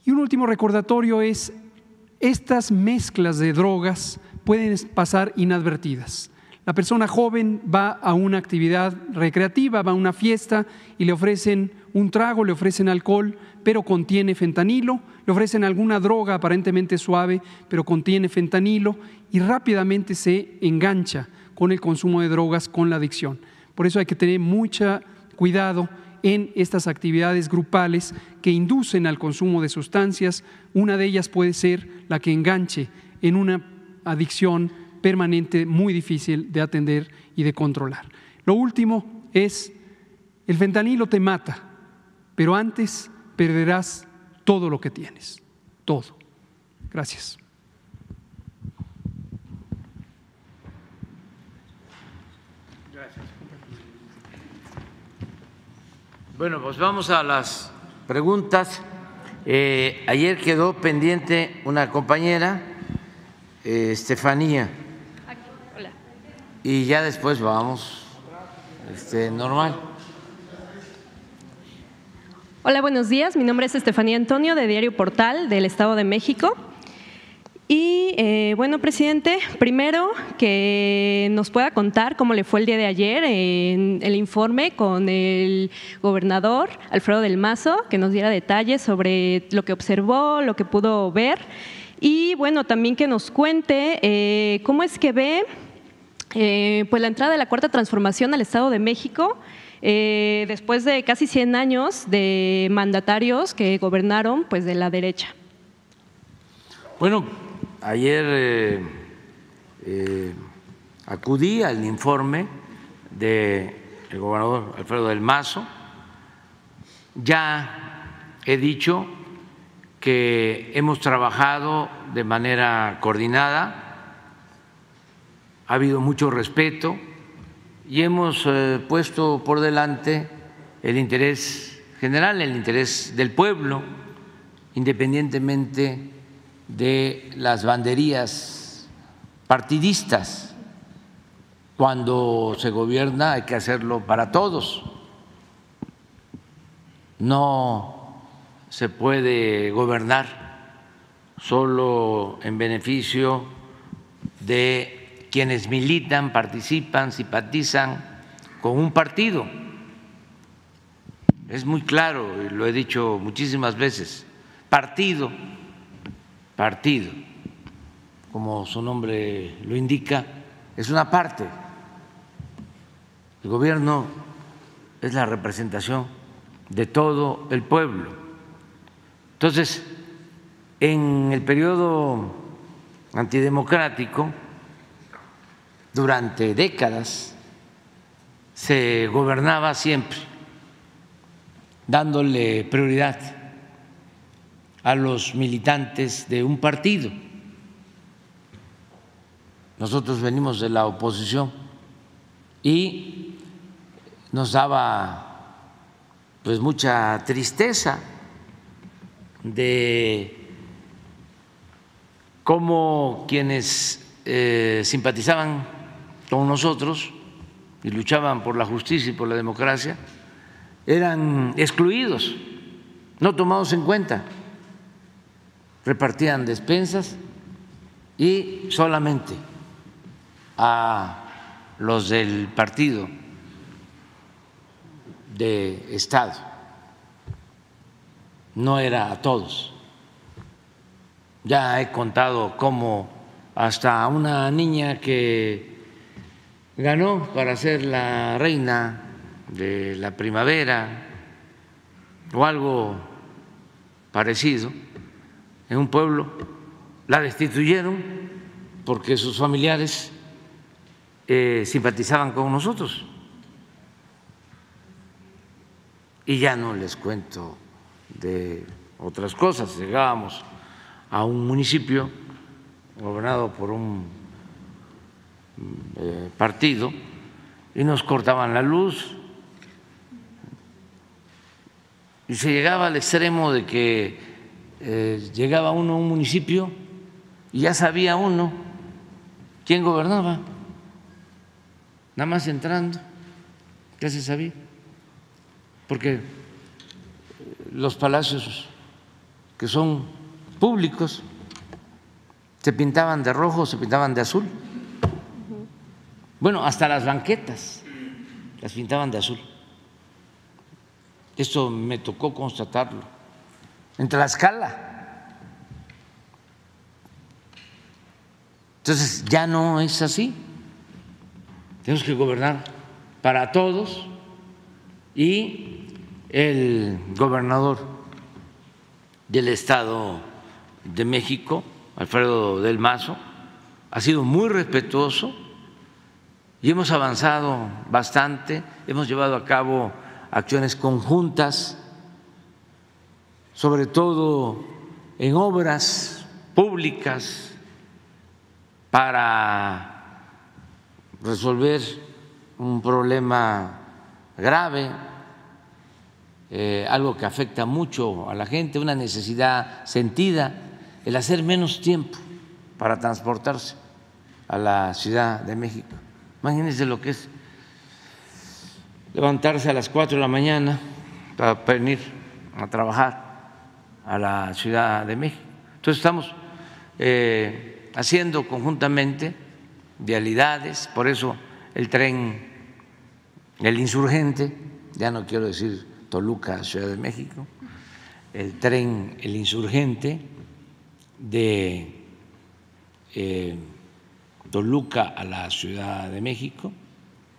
Y un último recordatorio es, estas mezclas de drogas pueden pasar inadvertidas. La persona joven va a una actividad recreativa, va a una fiesta y le ofrecen un trago, le ofrecen alcohol, pero contiene fentanilo, le ofrecen alguna droga aparentemente suave, pero contiene fentanilo y rápidamente se engancha con el consumo de drogas, con la adicción. Por eso hay que tener mucha cuidado en estas actividades grupales que inducen al consumo de sustancias. Una de ellas puede ser la que enganche en una adicción permanente muy difícil de atender y de controlar. Lo último es, el fentanilo te mata, pero antes perderás todo lo que tienes, todo. Gracias. Bueno, pues vamos a las preguntas. Eh, ayer quedó pendiente una compañera, eh, Estefanía. Hola. Y ya después vamos este, normal. Hola, buenos días. Mi nombre es Estefanía Antonio de Diario Portal del Estado de México. Y eh, bueno, presidente, primero que nos pueda contar cómo le fue el día de ayer en el informe con el gobernador Alfredo del Mazo, que nos diera detalles sobre lo que observó, lo que pudo ver. Y bueno, también que nos cuente eh, cómo es que ve eh, pues la entrada de la cuarta transformación al Estado de México. después de casi 100 años de mandatarios que gobernaron pues de la derecha. Bueno, ayer eh, eh, acudí al informe del gobernador Alfredo del Mazo. Ya he dicho que hemos trabajado de manera coordinada, ha habido mucho respeto y hemos eh, puesto por delante el interés general, el interés del pueblo, independientemente de las banderías partidistas. Cuando se gobierna hay que hacerlo para todos. No se puede gobernar solo en beneficio de quienes militan, participan, simpatizan con un partido. Es muy claro, y lo he dicho muchísimas veces, partido partido, como su nombre lo indica, es una parte. El gobierno es la representación de todo el pueblo. Entonces, en el periodo antidemocrático, durante décadas, se gobernaba siempre dándole prioridad a los militantes de un partido. Nosotros venimos de la oposición y nos daba pues mucha tristeza de cómo quienes eh, simpatizaban con nosotros y luchaban por la justicia y por la democracia eran excluidos, no tomados en cuenta repartían despensas y solamente a los del partido de Estado, no era a todos. Ya he contado cómo hasta una niña que ganó para ser la reina de la primavera o algo parecido, en un pueblo, la destituyeron porque sus familiares eh, simpatizaban con nosotros. Y ya no les cuento de otras cosas. Llegábamos a un municipio gobernado por un eh, partido y nos cortaban la luz y se llegaba al extremo de que eh, llegaba uno a un municipio y ya sabía uno quién gobernaba, nada más entrando, ya se sabía, porque los palacios que son públicos se pintaban de rojo, se pintaban de azul. Bueno, hasta las banquetas las pintaban de azul. Esto me tocó constatarlo en Tlaxcala. Entonces ya no es así. Tenemos que gobernar para todos y el gobernador del Estado de México, Alfredo del Mazo, ha sido muy respetuoso y hemos avanzado bastante, hemos llevado a cabo acciones conjuntas sobre todo en obras públicas para resolver un problema grave eh, algo que afecta mucho a la gente, una necesidad sentida, el hacer menos tiempo para transportarse a la Ciudad de México. Imagínense lo que es levantarse a las 4 de la mañana para venir a trabajar a la Ciudad de México. Entonces estamos eh, haciendo conjuntamente vialidades, por eso el tren, el insurgente, ya no quiero decir Toluca, Ciudad de México, el tren, el insurgente de eh, Toluca a la Ciudad de México.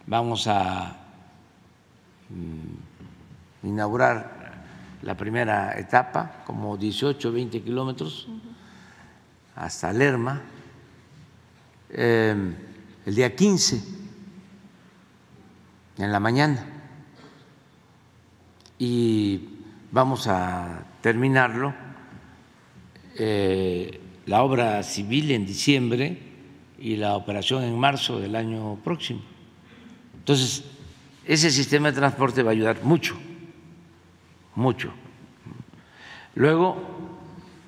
Vamos a mm, inaugurar la primera etapa, como 18, 20 kilómetros, hasta Lerma, eh, el día 15, en la mañana. Y vamos a terminarlo, eh, la obra civil en diciembre y la operación en marzo del año próximo. Entonces, ese sistema de transporte va a ayudar mucho mucho. Luego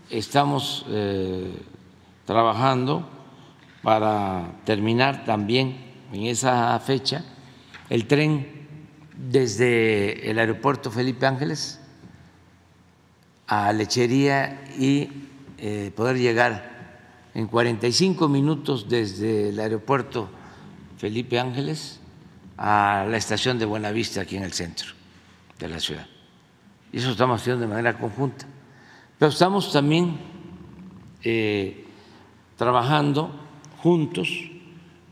estamos eh, trabajando para terminar también en esa fecha el tren desde el aeropuerto Felipe Ángeles a Lechería y eh, poder llegar en 45 minutos desde el aeropuerto Felipe Ángeles a la estación de Buenavista aquí en el centro de la ciudad y eso estamos haciendo de manera conjunta. Pero estamos también eh, trabajando juntos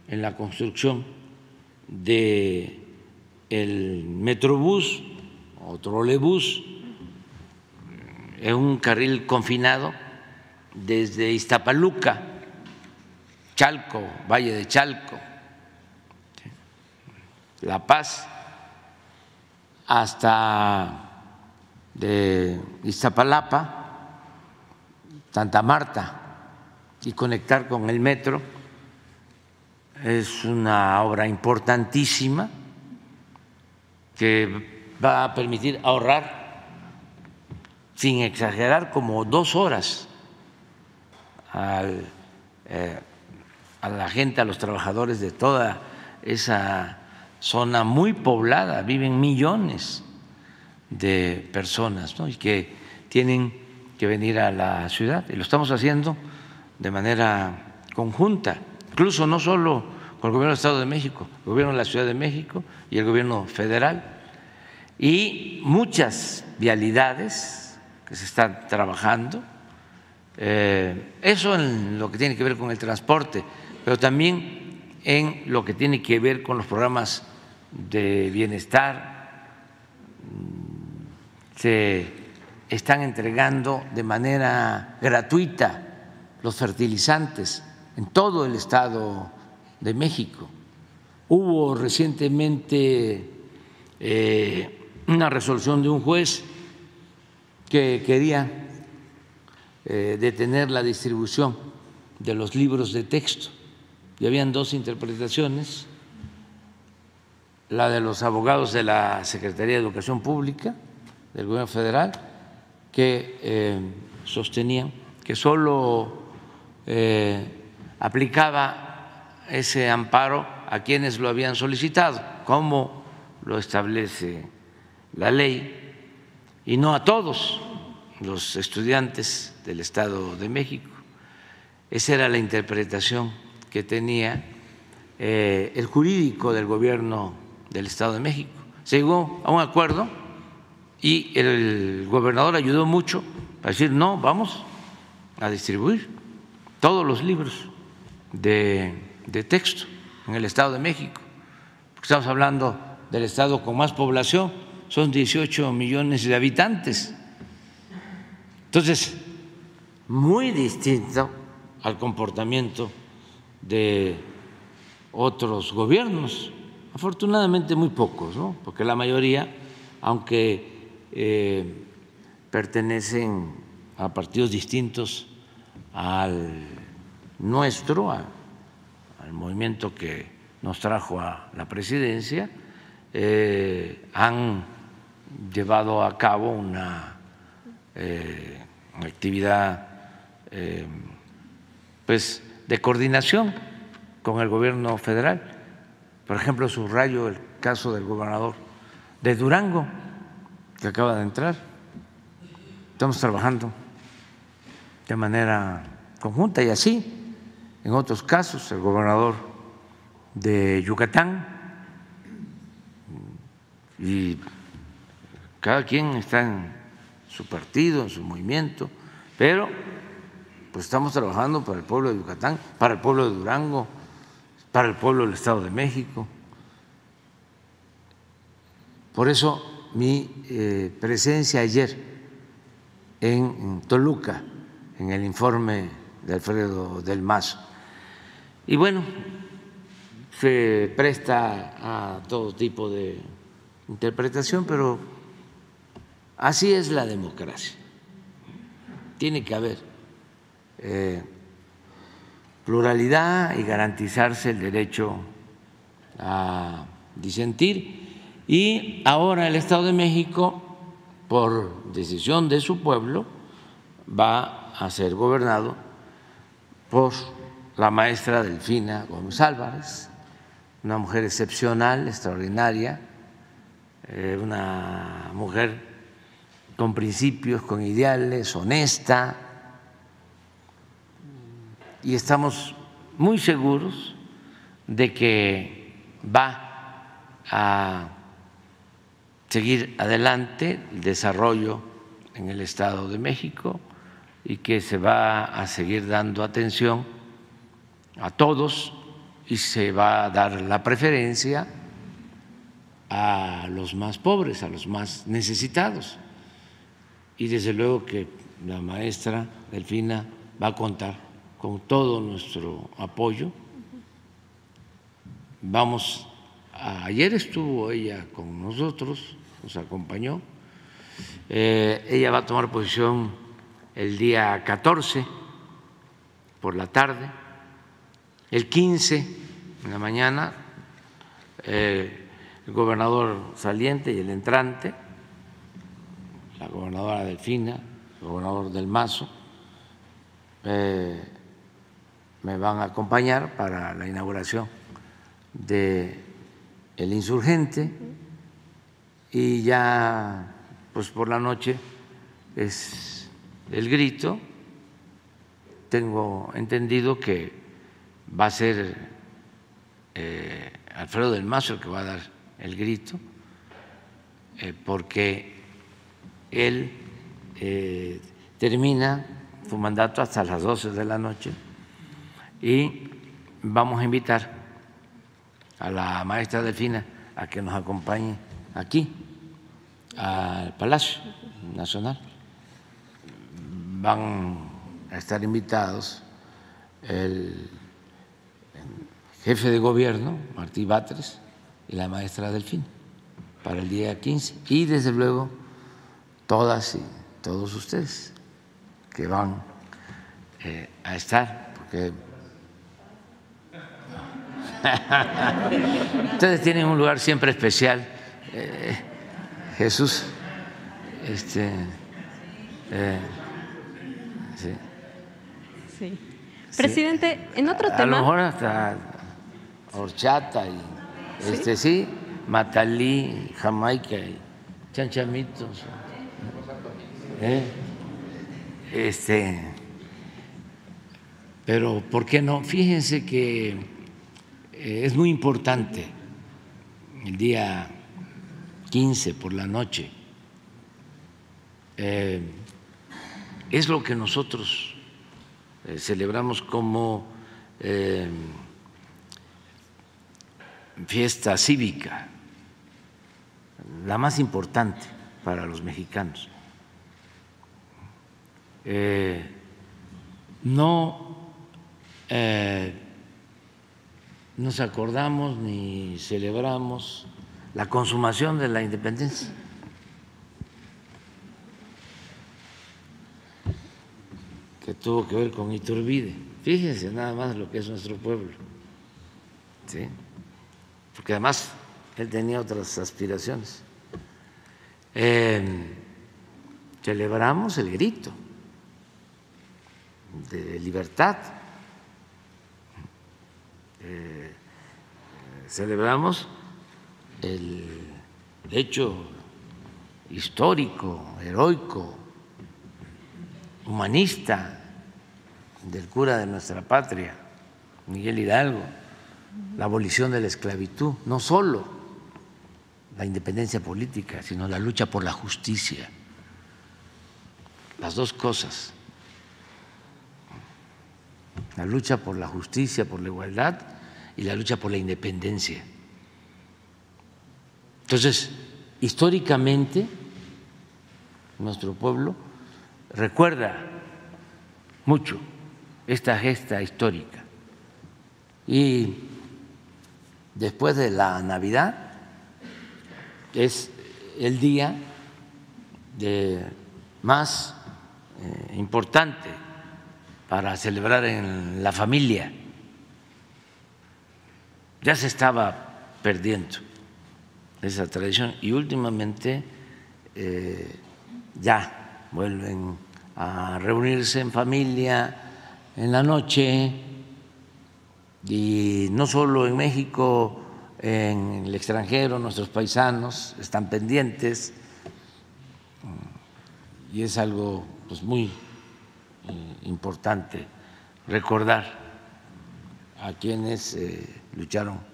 en la construcción de Metrobús o trolebús en un carril confinado desde Iztapaluca, Chalco, Valle de Chalco, La Paz, hasta de Iztapalapa, Santa Marta y conectar con el metro es una obra importantísima que va a permitir ahorrar, sin exagerar, como dos horas eh, a la gente, a los trabajadores de toda esa zona muy poblada, viven millones de personas y que tienen que venir a la ciudad. Y lo estamos haciendo de manera conjunta, incluso no solo con el gobierno del Estado de México, el gobierno de la Ciudad de México y el gobierno federal, y muchas vialidades que se están trabajando, eh, eso en lo que tiene que ver con el transporte, pero también en lo que tiene que ver con los programas de bienestar, se están entregando de manera gratuita los fertilizantes en todo el Estado de México. Hubo recientemente eh, una resolución de un juez que quería eh, detener la distribución de los libros de texto y habían dos interpretaciones, la de los abogados de la Secretaría de Educación Pública del gobierno federal que eh, sostenían que solo eh, aplicaba ese amparo a quienes lo habían solicitado, como lo establece la ley, y no a todos los estudiantes del Estado de México. Esa era la interpretación que tenía eh, el jurídico del gobierno del Estado de México. Se llegó a un acuerdo y el gobernador ayudó mucho a decir, no, vamos a distribuir todos los libros de, texto en el Estado de México, porque estamos hablando del Estado con más población, son 18 millones de habitantes. Entonces, muy distinto al comportamiento de otros gobiernos, afortunadamente muy pocos, ¿no? porque la mayoría, aunque eh, pertenecen a partidos distintos al nuestro, al movimiento que nos trajo a la presidencia, eh, han llevado a cabo una eh, actividad pues de coordinación con el gobierno federal. Por ejemplo, subrayo el caso del gobernador de Durango, que acaba de entrar. Estamos trabajando de manera conjunta y así, en otros casos, el gobernador de Yucatán y cada quien está en su partido, en su movimiento, pero pues estamos trabajando para el pueblo de Yucatán, para el pueblo de Durango, para el pueblo del Estado de México. Por eso mi eh, presencia ayer en Toluca, en el informe de Alfredo del Mazo. Y bueno, se presta a todo tipo de interpretación, pero así es la democracia. Tiene que haber eh, pluralidad y garantizarse el derecho a disentir. Y ahora el Estado de México, por decisión de su pueblo, va a ser gobernado por la maestra Delfina Gómez Álvarez, una mujer excepcional, extraordinaria, eh, una mujer con principios, con ideales, honesta, y estamos muy seguros de que va a seguir adelante el desarrollo en el Estado de México y que se va a seguir dando atención a todos y se va a dar la preferencia a los más pobres, a los más necesitados. Y desde luego que la maestra Delfina va a contar con todo nuestro apoyo. Vamos, ayer estuvo ella con nosotros, nos acompañó. Eh, ella va a tomar posición el día 14 por la tarde, el 15 en la mañana, eh, el gobernador saliente y el entrante, la gobernadora Delfina, el gobernador del Mazo, eh, me van a acompañar para la inauguración de el insurgente y ya pues por la noche es el grito, tengo entendido que va a ser eh, Alfredo del Mazo el que va a dar el grito, eh, porque él eh, termina su mandato hasta las 12 de la noche y vamos a invitar a la maestra Delfina a que nos acompañe aquí, al Palacio Nacional van a estar invitados el jefe de gobierno, Martí Batres, y la maestra Delfín, para el día 15. Y desde luego todas y todos ustedes que van eh, a estar, porque ustedes tienen un lugar siempre especial. Eh, Jesús, este. Eh, Sí. Presidente, en otro tema. A lo mejor hasta horchata y este sí, matalí, jamaica y chanchamitos. ¿Eh? Este, pero ¿por qué no? Fíjense que eh, es muy importante el día 15 por la noche. Eh, es lo que nosotros eh, celebramos como eh, fiesta cívica, la más importante para los mexicanos. No nos acordamos ni celebramos la consumación de la independencia. que tuvo que ver con Iturbide. Fíjense nada más lo que es nuestro pueblo. ¿sí? Porque además él tenía otras aspiraciones. Eh, celebramos el grito de libertad. Eh, celebramos el hecho histórico, heroico, humanista del cura de nuestra patria, Miguel Hidalgo, la abolición de la esclavitud, no solo la independencia política, sino la lucha por la justicia, las dos cosas, la lucha por la justicia, por la igualdad y la lucha por la independencia. Entonces, históricamente, nuestro pueblo recuerda mucho esta gesta histórica. Y después de la Navidad es el día de más eh, importante para celebrar en la familia. Ya se estaba perdiendo esa tradición y últimamente eh, ya vuelven a reunirse en familia en la noche y no solo en México, en el extranjero, nuestros paisanos están pendientes y es algo pues, muy eh, importante recordar a quienes eh, lucharon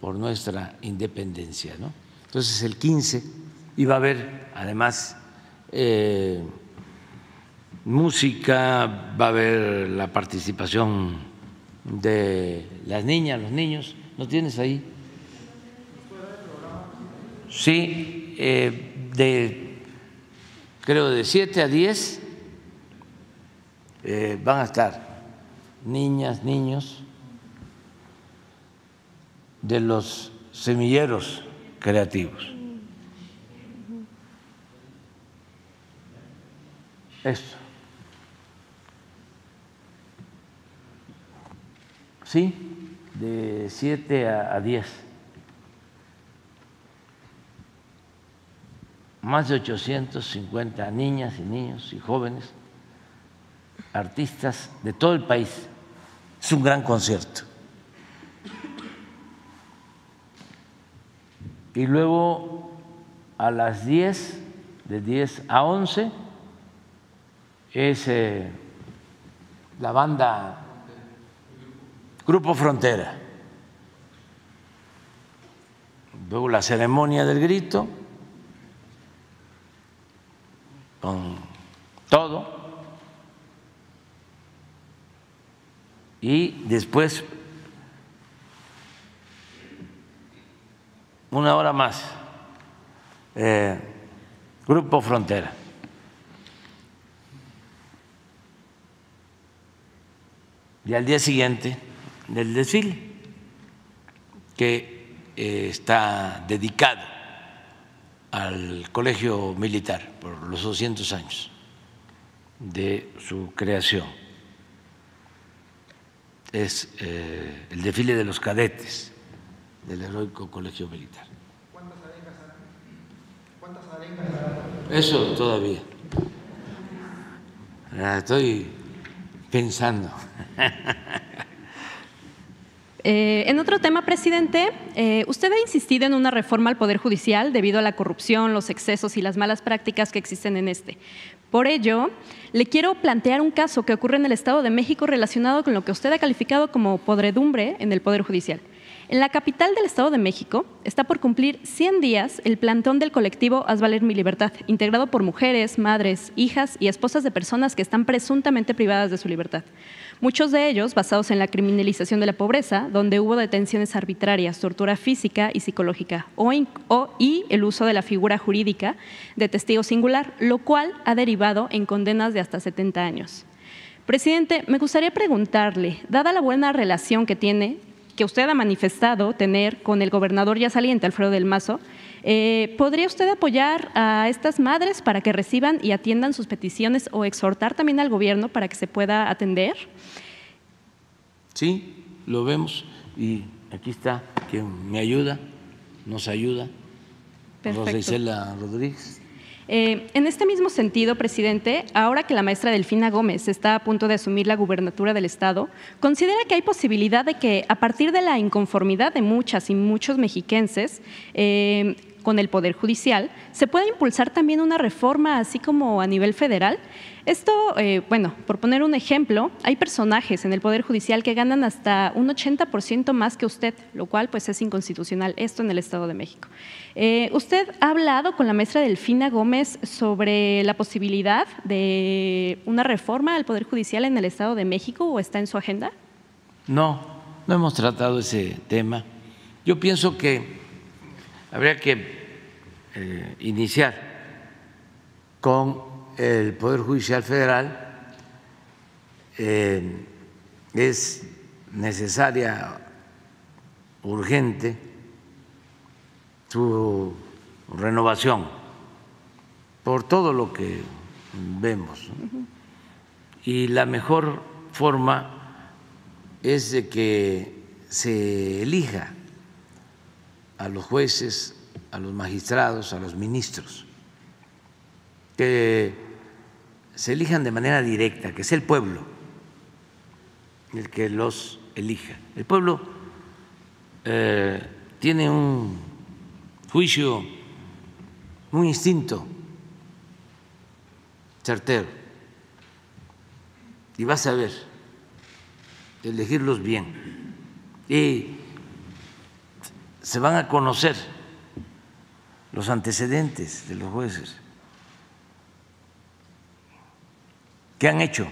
por nuestra independencia. ¿no? Entonces el 15 iba a haber además eh, música, va a haber la participación de las niñas, los niños. ¿No tienes ahí? Sí, eh, de creo de 7 a 10 eh, van a estar niñas, niños de los semilleros creativos. Esto. ¿Sí? De 7 a 10. Más de 850 niñas y niños y jóvenes, artistas de todo el país. Es un gran concierto. Y luego a las 10, de 10 a 11, es eh, la banda Grupo Frontera. Luego la ceremonia del grito, con todo. Y después una hora más, eh, Grupo Frontera. Y al día siguiente del desfile, que eh, está dedicado al Colegio Militar por los 200 años de su creación. Es eh, el desfile de los cadetes del heroico Colegio Militar. ¿Cuántas arengas ¿Cuántas Eso todavía. Ah, estoy pensando. Eh, en otro tema, presidente, eh, usted ha insistido en una reforma al Poder Judicial debido a la corrupción, los excesos y las malas prácticas que existen en este. Por ello, le quiero plantear un caso que ocurre en el Estado de México relacionado con lo que usted ha calificado como podredumbre en el Poder Judicial. En la capital del Estado de México está por cumplir 100 días el plantón del colectivo Haz Valer Mi Libertad, integrado por mujeres, madres, hijas y esposas de personas que están presuntamente privadas de su libertad. Muchos de ellos basados en la criminalización de la pobreza, donde hubo detenciones arbitrarias, tortura física y psicológica, o, y el uso de la figura jurídica de testigo singular, lo cual ha derivado en condenas de hasta 70 años. Presidente, me gustaría preguntarle, dada la buena relación que tiene que usted ha manifestado tener con el gobernador ya saliente, Alfredo del Mazo, eh, ¿podría usted apoyar a estas madres para que reciban y atiendan sus peticiones o exhortar también al gobierno para que se pueda atender? Sí, lo vemos y aquí está quien me ayuda, nos ayuda, Rosa Isela Rodríguez. Eh, en este mismo sentido, presidente, ahora que la maestra Delfina Gómez está a punto de asumir la gubernatura del Estado, ¿considera que hay posibilidad de que a partir de la inconformidad de muchas y muchos mexiquenses, eh, con el Poder Judicial, se pueda impulsar también una reforma así como a nivel federal. Esto, eh, bueno, por poner un ejemplo, hay personajes en el Poder Judicial que ganan hasta un 80% más que usted, lo cual pues es inconstitucional, esto en el Estado de México. Eh, ¿Usted ha hablado con la maestra Delfina Gómez sobre la posibilidad de una reforma al Poder Judicial en el Estado de México o está en su agenda? No, no hemos tratado ese tema. Yo pienso que habría que eh, iniciar con el Poder Judicial Federal. Eh, es necesaria, urgente, su renovación por todo lo que vemos. Y la mejor forma es de que se elija a los jueces, a los magistrados, a los ministros, que se elijan de manera directa, que sea el pueblo el que los elija. El pueblo eh, tiene un juicio, un instinto certero y va a saber elegirlos bien. Y se van a conocer los antecedentes de los jueces. ¿Qué han hecho?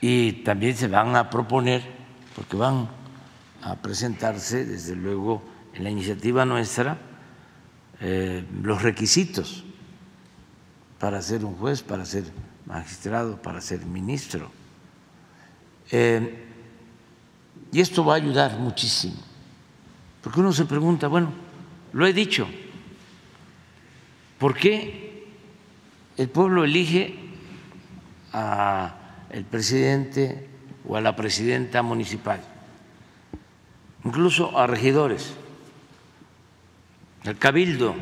Y también se van a proponer, porque van a presentarse, desde luego, en la iniciativa nuestra, eh, los requisitos para ser un juez, para ser magistrado, para ser ministro. Eh, y esto va a ayudar muchísimo porque uno se pregunta, bueno, lo he dicho, ¿por qué el pueblo elige al presidente o a la presidenta municipal? Incluso a regidores, al cabildo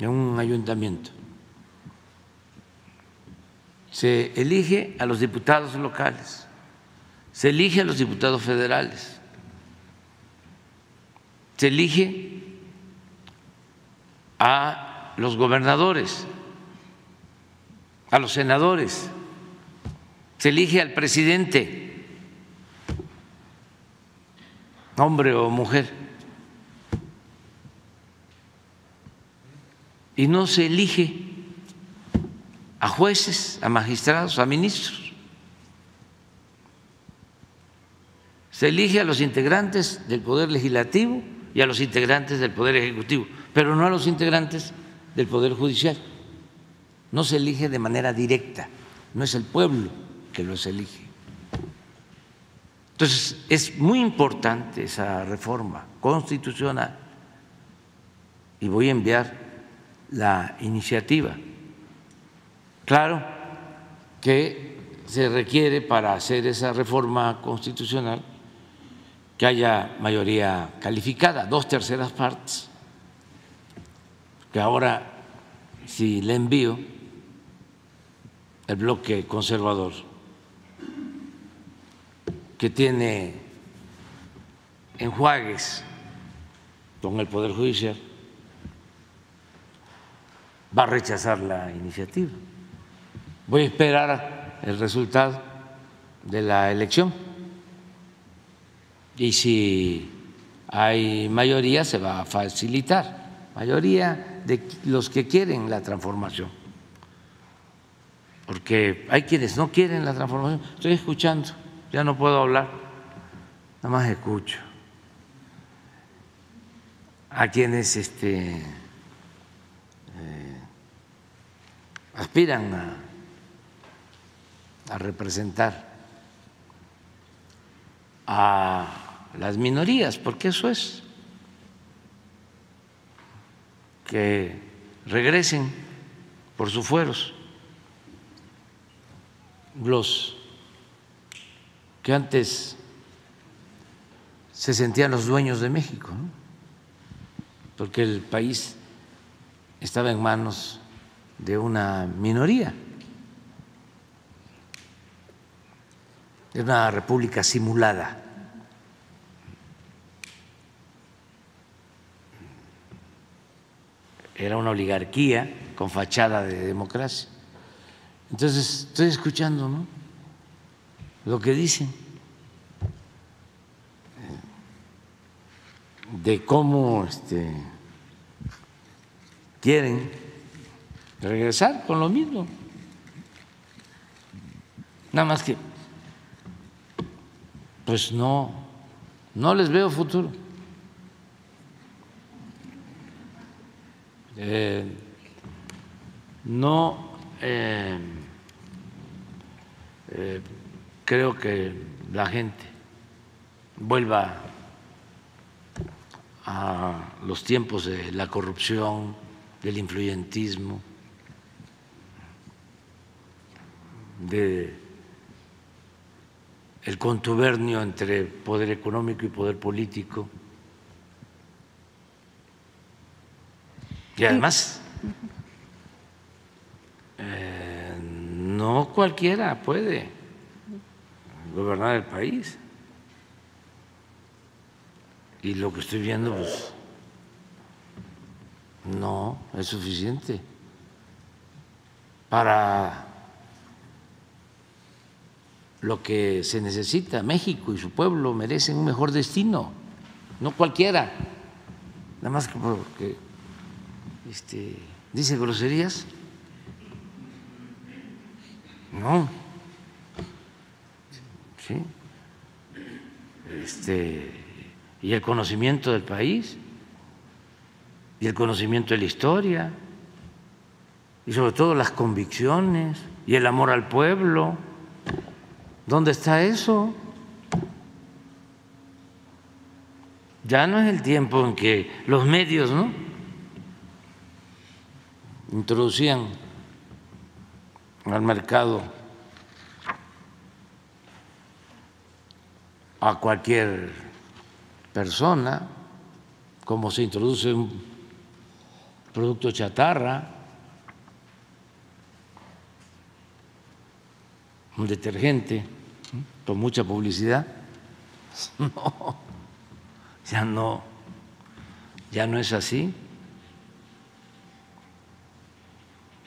de un ayuntamiento. Se elige a los diputados locales, se elige a los diputados federales se elige a los gobernadores, a los senadores, se elige al presidente, hombre o mujer, y no se elige a jueces, a magistrados, a ministros. Se elige a los integrantes del Poder Legislativo y a los integrantes del Poder Ejecutivo, pero no a los integrantes del Poder Judicial. No se elige de manera directa, no es el pueblo que los elige. Entonces, es muy importante esa reforma constitucional y voy a enviar la iniciativa. Claro que se requiere para hacer esa reforma constitucional que haya mayoría calificada, dos terceras partes, que ahora si le envío el bloque conservador, que tiene enjuagues con el Poder Judicial, va a rechazar la iniciativa. Voy a esperar el resultado de la elección y si hay mayoría se va a facilitar, mayoría de los que quieren la transformación, porque hay quienes no quieren la transformación. Estoy escuchando, ya no puedo hablar, nada más escucho. A quienes este, eh, aspiran a, a representar a las minorías, porque eso es, que regresen por sus fueros los que antes se sentían los dueños de México, porque el país estaba en manos de una minoría. Es una república simulada. Era una oligarquía con fachada de democracia. Entonces, estoy escuchando, ¿no? Lo que dicen de cómo este, quieren regresar con lo mismo. Nada más que, pues no, no les veo futuro. Eh, no eh, eh, creo que la gente vuelva a los tiempos de la corrupción, del influyentismo, de el contubernio entre poder económico y poder político. Y además, eh, no cualquiera puede gobernar el país. Y lo que estoy viendo, pues, no es suficiente para lo que se necesita. México y su pueblo merecen un mejor destino, no cualquiera. Nada más que porque este, dice groserías. No. ¿Sí? Este, y el conocimiento del país, y el conocimiento de la historia, y sobre todo las convicciones, y el amor al pueblo. ¿Dónde está eso? Ya no es el tiempo en que los medios, ¿no? Introducían al mercado a cualquier persona, como se introduce un producto chatarra, un detergente con mucha publicidad. No, ya no, ya no es así.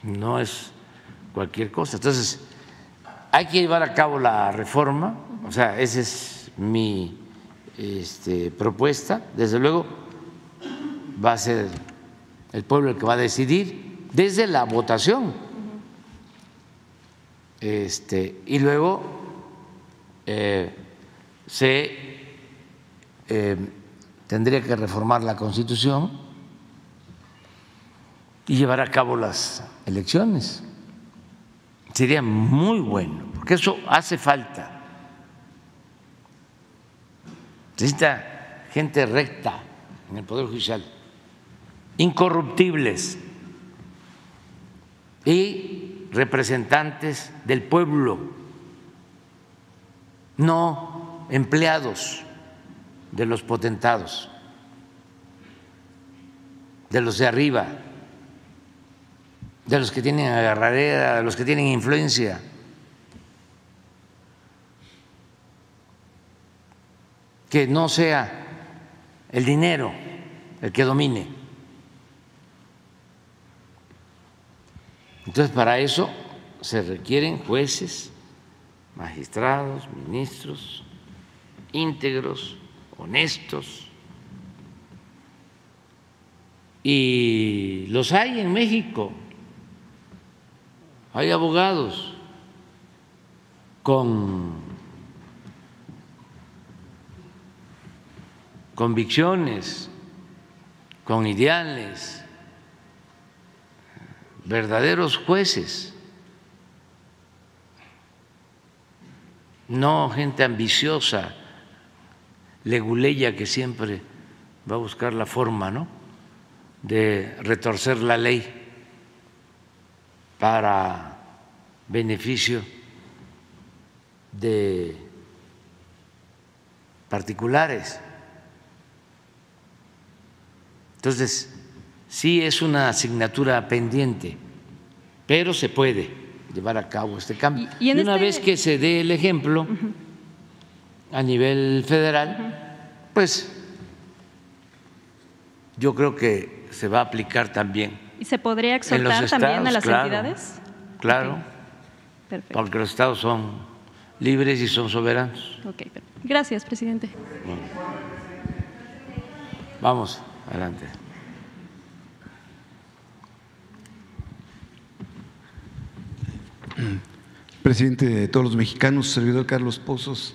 No es cualquier cosa. Entonces, hay que llevar a cabo la reforma, o sea, esa es mi este, propuesta. Desde luego, va a ser el pueblo el que va a decidir desde la votación. Este, y luego eh, se eh, tendría que reformar la Constitución y llevar a cabo las elecciones. Sería muy bueno, porque eso hace falta. Necesita gente recta en el Poder Judicial, incorruptibles y representantes del pueblo, no empleados de los potentados, de los de arriba de los que tienen agarradera, de los que tienen influencia. Que no sea el dinero el que domine. Entonces, para eso se requieren jueces, magistrados, ministros, íntegros, honestos. Y los hay en México hay abogados con convicciones, con ideales, verdaderos jueces, no gente ambiciosa, leguleya que siempre va a buscar la forma, ¿no? de retorcer la ley para beneficio de particulares. Entonces, sí es una asignatura pendiente, pero se puede llevar a cabo este cambio. Y, una este vez que se dé el ejemplo a nivel federal, pues yo creo que se va a aplicar también. ¿Y se podría exhortar también a las entidades? Claro, porque los estados son libres y son soberanos. Gracias, presidente. Vamos, adelante. Presidente de todos los mexicanos, servidor Carlos Pozos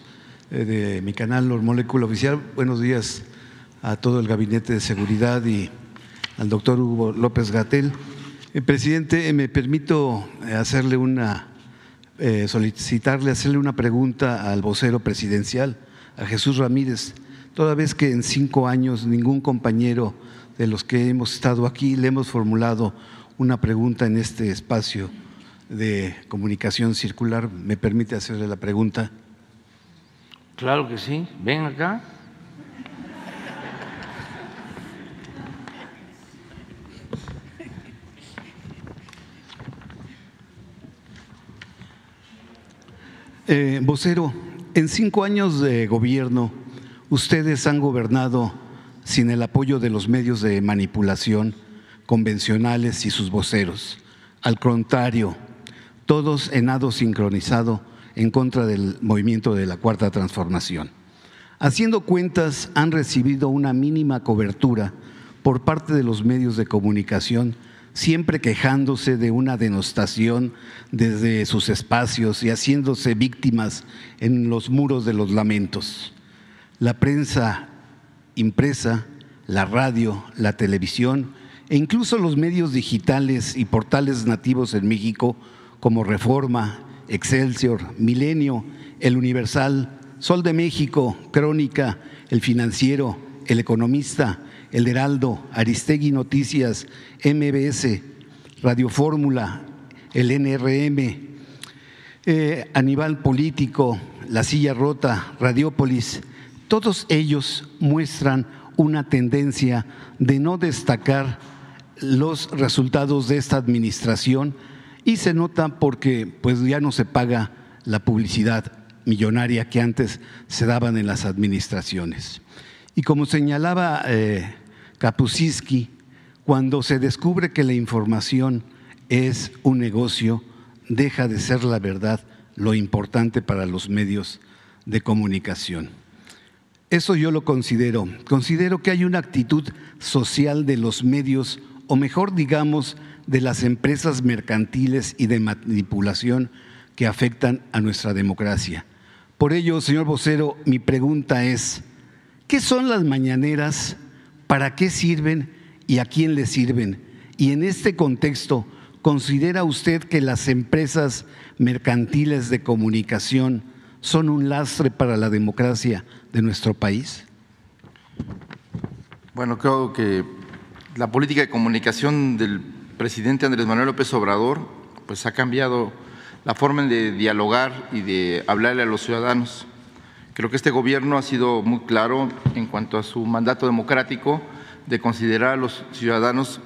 eh, de mi canal Molécula Oficial. Buenos días a todo el gabinete de seguridad y al doctor Hugo López Gatel. Eh, presidente, me permito eh, hacerle una, solicitarle, hacerle una pregunta al vocero presidencial, a Jesús Ramírez, toda vez que en cinco años ningún compañero de los que hemos estado aquí le hemos formulado una pregunta en este espacio de comunicación circular. ¿Me permite hacerle la pregunta? Claro que sí. Ven acá. Eh, vocero, en cinco años de gobierno, ustedes han gobernado sin el apoyo de los medios de manipulación convencionales y sus voceros. Al contrario, todos en nado sincronizado en contra del movimiento de la Cuarta Transformación. Haciendo cuentas, han recibido una mínima cobertura por parte de los medios de comunicación, siempre quejándose de una denostación desde sus espacios y haciéndose víctimas en los muros de los lamentos. La prensa impresa, la radio, la televisión e incluso los medios digitales y portales nativos en México como Reforma, Excelsior, Milenio, El Universal, Sol de México, Crónica, El Financiero, El Economista, El Heraldo, Aristegui Noticias, MBS, Radio Fórmula, el NRM, eh, Aníbal Político, La Silla Rota, Radiópolis, todos ellos muestran una tendencia de no destacar los resultados de esta administración y se nota porque pues ya no se paga la publicidad millonaria que antes se daban en las administraciones. Y como señalaba eh, cuando se descubre que la información es un negocio, deja de ser la verdad lo importante para los medios de comunicación. Eso yo lo considero. Considero que hay una actitud social de los medios, o mejor digamos, de las empresas mercantiles y de manipulación que afectan a nuestra democracia. Por ello, señor vocero, mi pregunta es, ¿qué son las mañaneras? ¿Para qué sirven y a quién le sirven? Y en este contexto, ¿considera usted que las empresas mercantiles de comunicación son un lastre para la democracia de nuestro país? Bueno, creo que la política de comunicación del presidente Andrés Manuel López Obrador pues ha cambiado la forma de dialogar y de hablarle a los ciudadanos. Creo que este gobierno ha sido muy claro en cuanto a su mandato democrático de considerar a los ciudadanos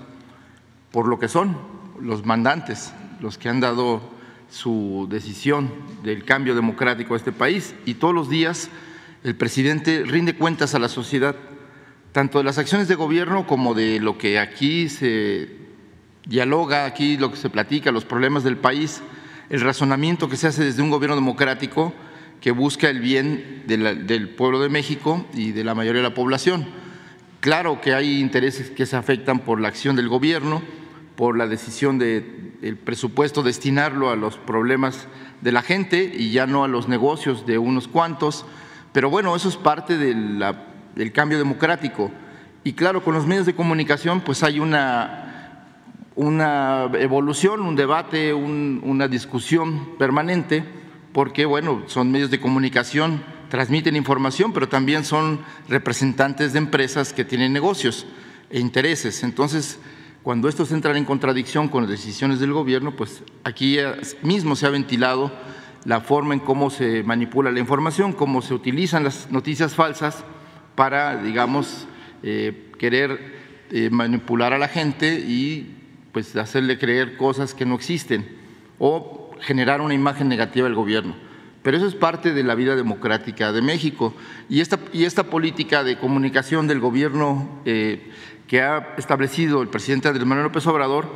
por lo que son, los mandantes, los que han dado su decisión del cambio democrático a este país. Y todos los días el presidente rinde cuentas a la sociedad, tanto de las acciones de gobierno como de lo que aquí se dialoga aquí lo que se platica, los problemas del país, el razonamiento que se hace desde un gobierno democrático que busca el bien del pueblo de México y de la mayoría de la población. Claro que hay intereses que se afectan por la acción del gobierno, por la decisión del presupuesto destinarlo a los problemas de la gente y ya no a los negocios de unos cuantos, pero bueno, eso es parte del cambio democrático. Y claro, con los medios de comunicación pues hay una una evolución, un debate, una discusión permanente, porque bueno, son medios de comunicación, transmiten información, pero también son representantes de empresas que tienen negocios e intereses. Entonces, cuando estos entran en contradicción con las decisiones del gobierno, pues aquí mismo se ha ventilado la forma en cómo se manipula la información, cómo se utilizan las noticias falsas para, digamos, eh, querer eh, manipular a la gente y pues hacerle creer cosas que no existen o generar una imagen negativa del gobierno. Pero eso es parte de la vida democrática de México. Y esta, y esta política de comunicación del gobierno eh, que ha establecido el presidente Andrés Manuel López Obrador,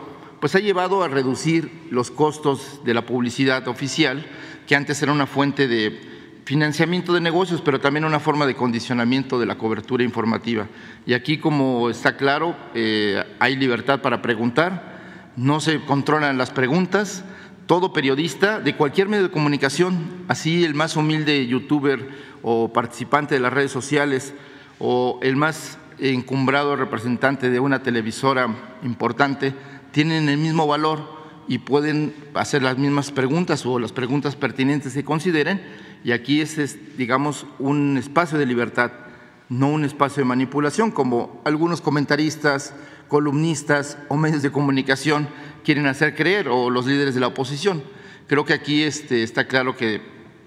pues ha llevado a reducir los costos de la publicidad oficial, que antes era una fuente de financiamiento de negocios, pero también una forma de condicionamiento de la cobertura informativa. Y aquí, como está claro, eh, hay libertad para preguntar, no se controlan las preguntas, todo periodista de cualquier medio de comunicación, así el más humilde youtuber o participante de las redes sociales o el más encumbrado representante de una televisora importante, tienen el mismo valor y pueden hacer las mismas preguntas o las preguntas pertinentes que consideren. Y aquí es, digamos, un espacio de libertad, no un espacio de manipulación, como algunos comentaristas, columnistas o medios de comunicación quieren hacer creer o los líderes de la oposición. Creo que aquí este, está claro que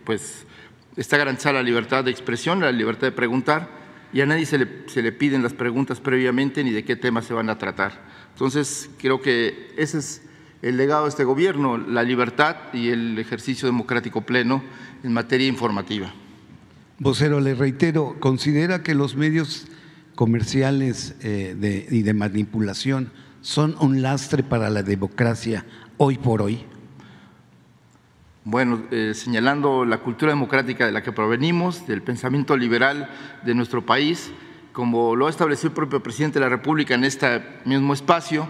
pues, está garantizada la libertad de expresión, la libertad de preguntar y a nadie se le, se le piden las preguntas previamente ni de qué temas se van a tratar. Entonces, creo que ese es el legado de este gobierno, la libertad y el ejercicio democrático pleno en materia informativa. Vocero, le reitero, ¿considera que los medios comerciales eh, y de manipulación son un lastre para la democracia hoy por hoy? Bueno, eh, señalando la cultura democrática de la que provenimos, del pensamiento liberal de nuestro país, como lo ha establecido el propio presidente de la República en este mismo espacio,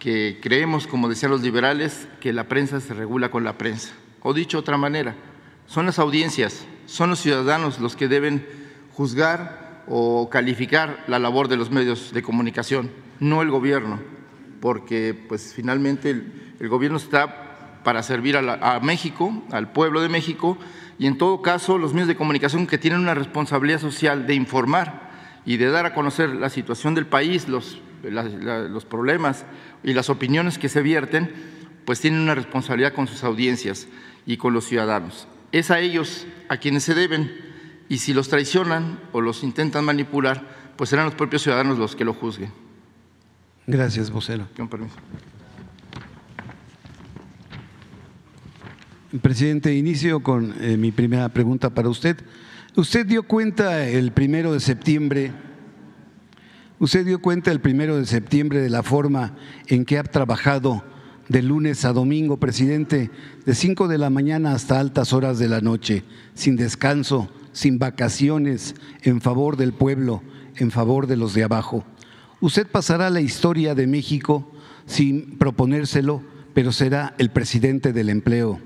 que creemos, como decían los liberales, que la prensa se regula con la prensa. O dicho de otra manera, son las audiencias, son los ciudadanos los que deben juzgar o calificar la labor de los medios de comunicación, no el gobierno porque pues finalmente el, gobierno está para servir a, México, al pueblo de México, y en todo caso los medios de comunicación que tienen una responsabilidad social de informar y de dar a conocer la situación del país, los, los problemas y las opiniones que se vierten, pues tienen una responsabilidad con sus audiencias y con los ciudadanos. Es a ellos a quienes se deben y si los traicionan o los intentan manipular, pues serán los propios ciudadanos los que lo juzguen. Gracias, vocero. Con permiso. Presidente, inicio con eh, mi primera pregunta para usted. Usted dio cuenta el primero de septiembre, usted dio cuenta el primero de septiembre de la forma en que ha trabajado de lunes a domingo, presidente, de 5 de la mañana hasta altas horas de la noche, sin descanso, sin vacaciones, en favor del pueblo, en favor de los de abajo. Usted pasará a la historia de México sin proponérselo, pero será el presidente del empleo.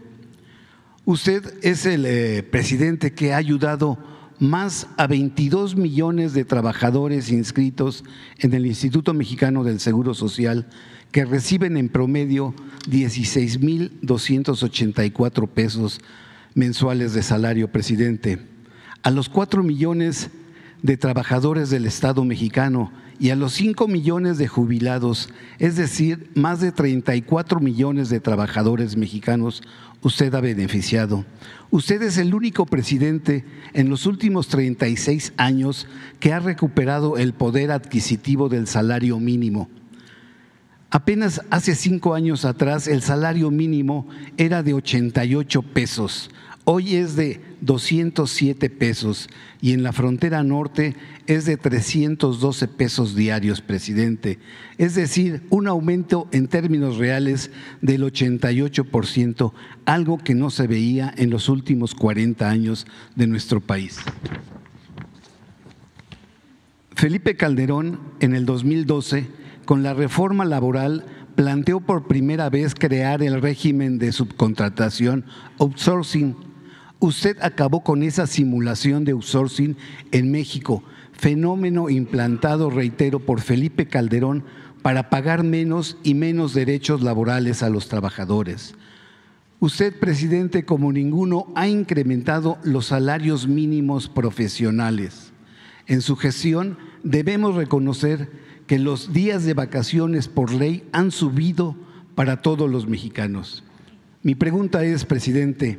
Usted es el eh, presidente que ha ayudado más a 22 millones de trabajadores inscritos en el Instituto Mexicano del Seguro Social que reciben en promedio 16.284 pesos mensuales de salario, presidente. A los 4 millones de trabajadores del Estado mexicano y a los 5 millones de jubilados, es decir, más de 34 millones de trabajadores mexicanos, usted ha beneficiado. Usted es el único presidente en los últimos 36 años que ha recuperado el poder adquisitivo del salario mínimo. Apenas hace cinco años atrás el salario mínimo era de 88 pesos. Hoy es de 207 pesos y en la frontera norte es de 312 pesos diarios, presidente. Es decir, un aumento en términos reales del 88%, algo que no se veía en los últimos 40 años de nuestro país. Felipe Calderón, en el 2012, con la reforma laboral, planteó por primera vez crear el régimen de subcontratación outsourcing Usted acabó con esa simulación de outsourcing en México, fenómeno implantado, reitero, por Felipe Calderón para pagar menos y menos derechos laborales a los trabajadores. Usted, presidente, como ninguno, ha incrementado los salarios mínimos profesionales. En su gestión debemos reconocer que los días de vacaciones por ley han subido para todos los mexicanos. Mi pregunta es, presidente,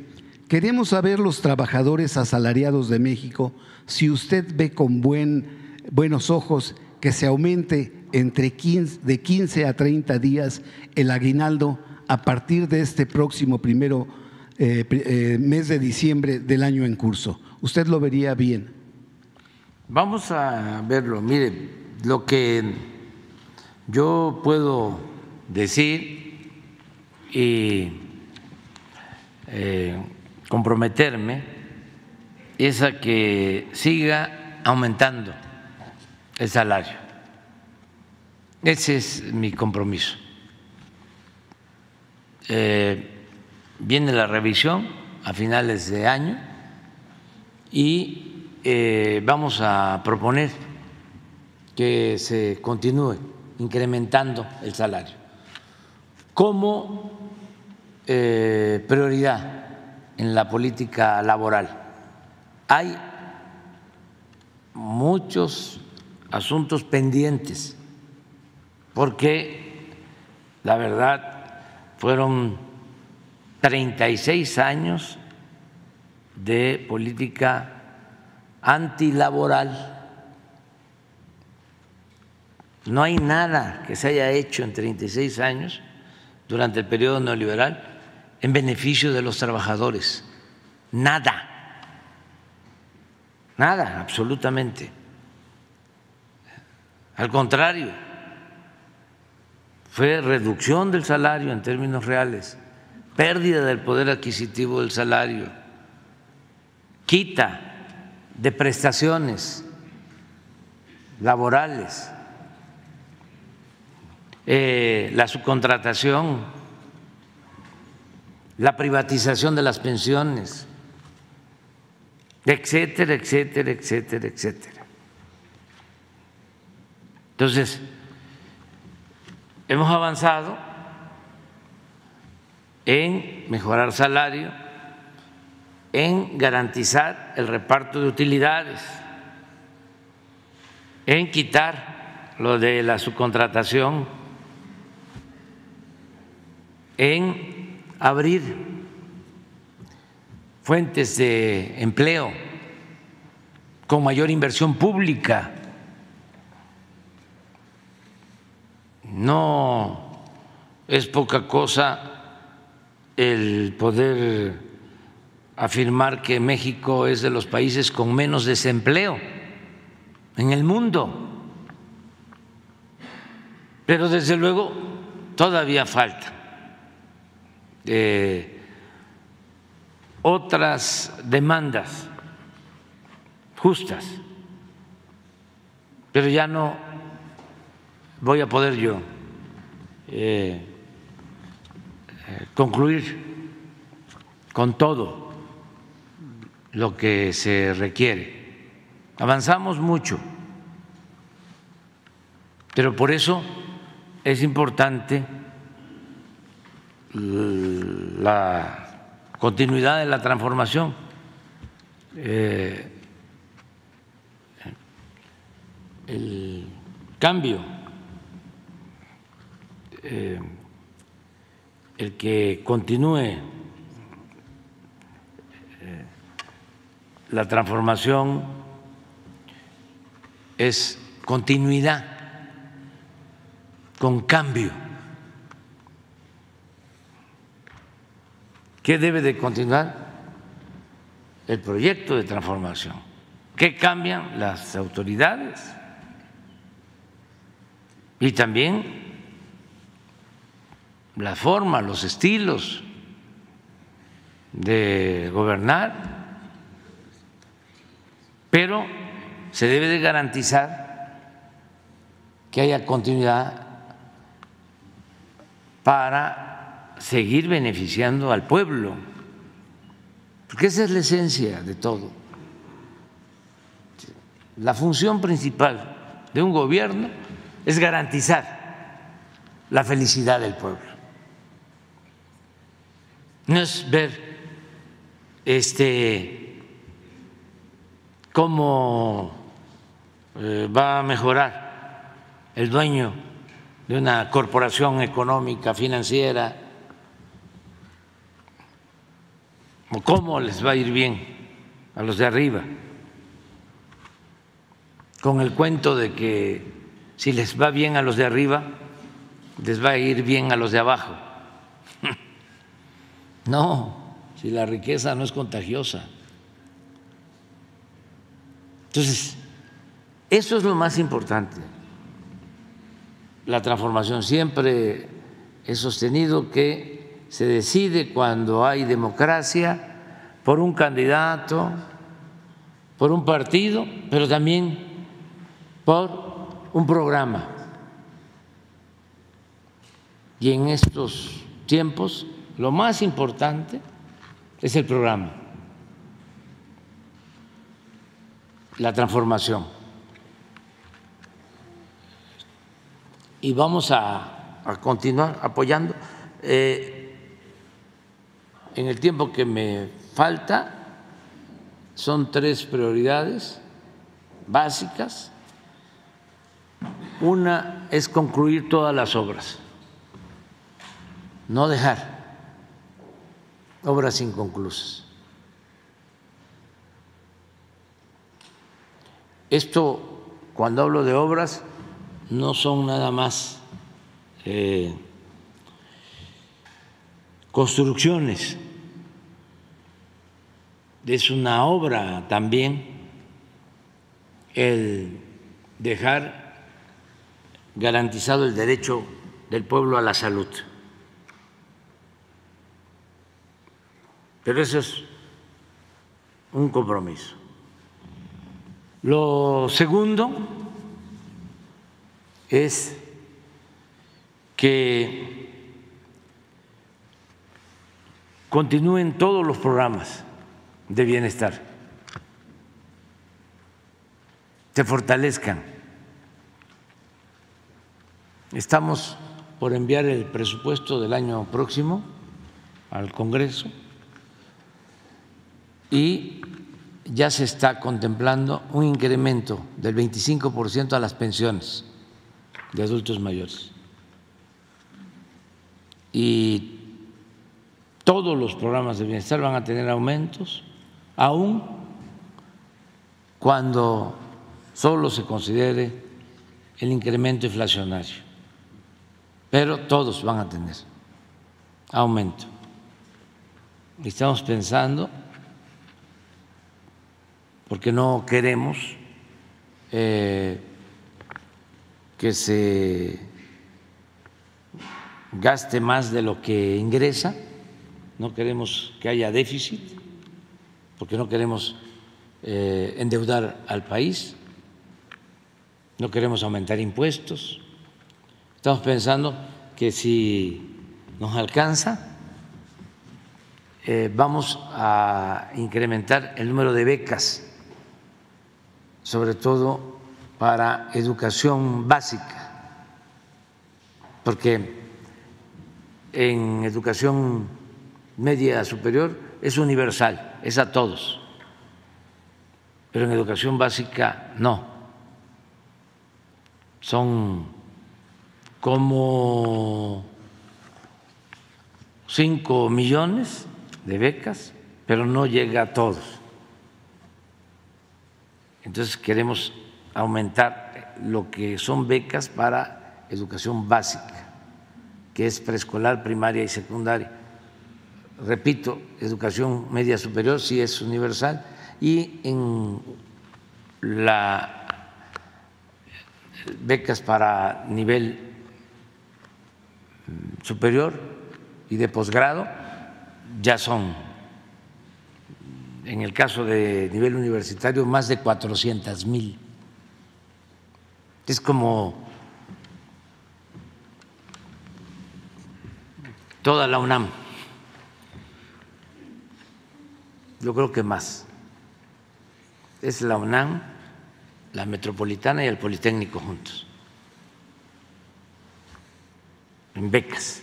Queremos saber los trabajadores asalariados de México si usted ve con buen, buenos ojos que se aumente entre 15, de 15 a 30 días el aguinaldo a partir de este próximo primero eh, eh, mes de diciembre del año en curso. ¿Usted lo vería bien? Vamos a verlo. Mire, lo que yo puedo decir y eh, comprometerme es a que siga aumentando el salario. Ese es mi compromiso. Eh, viene la revisión a finales de año y eh, vamos a proponer que se continúe incrementando el salario como eh, prioridad en la política laboral. Hay muchos asuntos pendientes porque la verdad fueron 36 años de política antilaboral. No hay nada que se haya hecho en 36 años durante el periodo neoliberal en beneficio de los trabajadores. Nada. Nada, absolutamente. Al contrario, fue reducción del salario en términos reales, pérdida del poder adquisitivo del salario, quita de prestaciones laborales, eh, la subcontratación, la privatización de las pensiones, etcétera, etcétera, etcétera, etcétera. Entonces, hemos avanzado en mejorar salario, en garantizar el reparto de utilidades, en quitar lo de la subcontratación, en abrir fuentes de empleo con mayor inversión pública. No es poca cosa el poder afirmar que México es de los países con menos desempleo en el mundo. Pero desde luego todavía falta eh, otras demandas justas, pero ya no voy a poder yo eh, eh, concluir con todo lo que se requiere. Avanzamos mucho, pero por eso es importante la continuidad de la transformación. Eh, el cambio, eh, el que continúe la transformación es continuidad con cambio. ¿Qué debe de continuar? El proyecto de transformación. ¿Qué cambian las autoridades? Y también la forma, los estilos de gobernar pero se debe de garantizar que haya continuidad para seguir beneficiando al pueblo, porque esa es la esencia de todo. La función principal de un gobierno es garantizar la felicidad del pueblo. No es ver este cómo eh, va a mejorar el dueño de una corporación económica, financiera, o cómo les va a ir bien a los de arriba, con el cuento de que si les va bien a los de arriba, les va a ir bien a los de abajo. No, si la riqueza no es contagiosa. Entonces, eso es lo más importante. La transformación siempre he sostenido que se decide cuando hay democracia por un candidato, por un partido, pero también por un programa. Y en estos tiempos lo más importante es el programa, la transformación. Y vamos a, a continuar apoyando. Eh, en el tiempo que me falta, son tres prioridades básicas. Una es concluir todas las obras, no dejar obras inconclusas. Esto, cuando hablo de obras, no son nada más eh, construcciones, es una obra también el dejar garantizado el derecho del pueblo a la salud. Pero eso es un compromiso. Lo segundo es que continúen todos los programas de bienestar, se fortalezcan. Estamos por enviar el presupuesto del año próximo al Congreso y ya se está contemplando un incremento del 25% a las pensiones de adultos mayores. Y todos los programas de bienestar van a tener aumentos, aún cuando solo se considere el incremento inflacionario. Pero todos van a tener aumento. Estamos pensando porque no queremos eh, que se gaste más de lo que ingresa, no queremos que haya déficit, porque no queremos eh, endeudar al país, no queremos aumentar impuestos. Estamos pensando que si nos alcanza, eh, vamos a incrementar el número de becas sobre todo para educación básica, porque en educación media superior es universal, es a todos, pero en educación básica no. Son como cinco millones de becas, pero no llega a todos. Entonces queremos aumentar lo que son becas para educación básica, que es preescolar, primaria y secundaria. Repito, educación media superior sí es universal y en la becas para nivel superior y de posgrado ya son en el caso de nivel universitario, más de 400 mil. Es como toda la UNAM. Yo creo que más. Es la UNAM, la Metropolitana y el Politécnico juntos. En becas,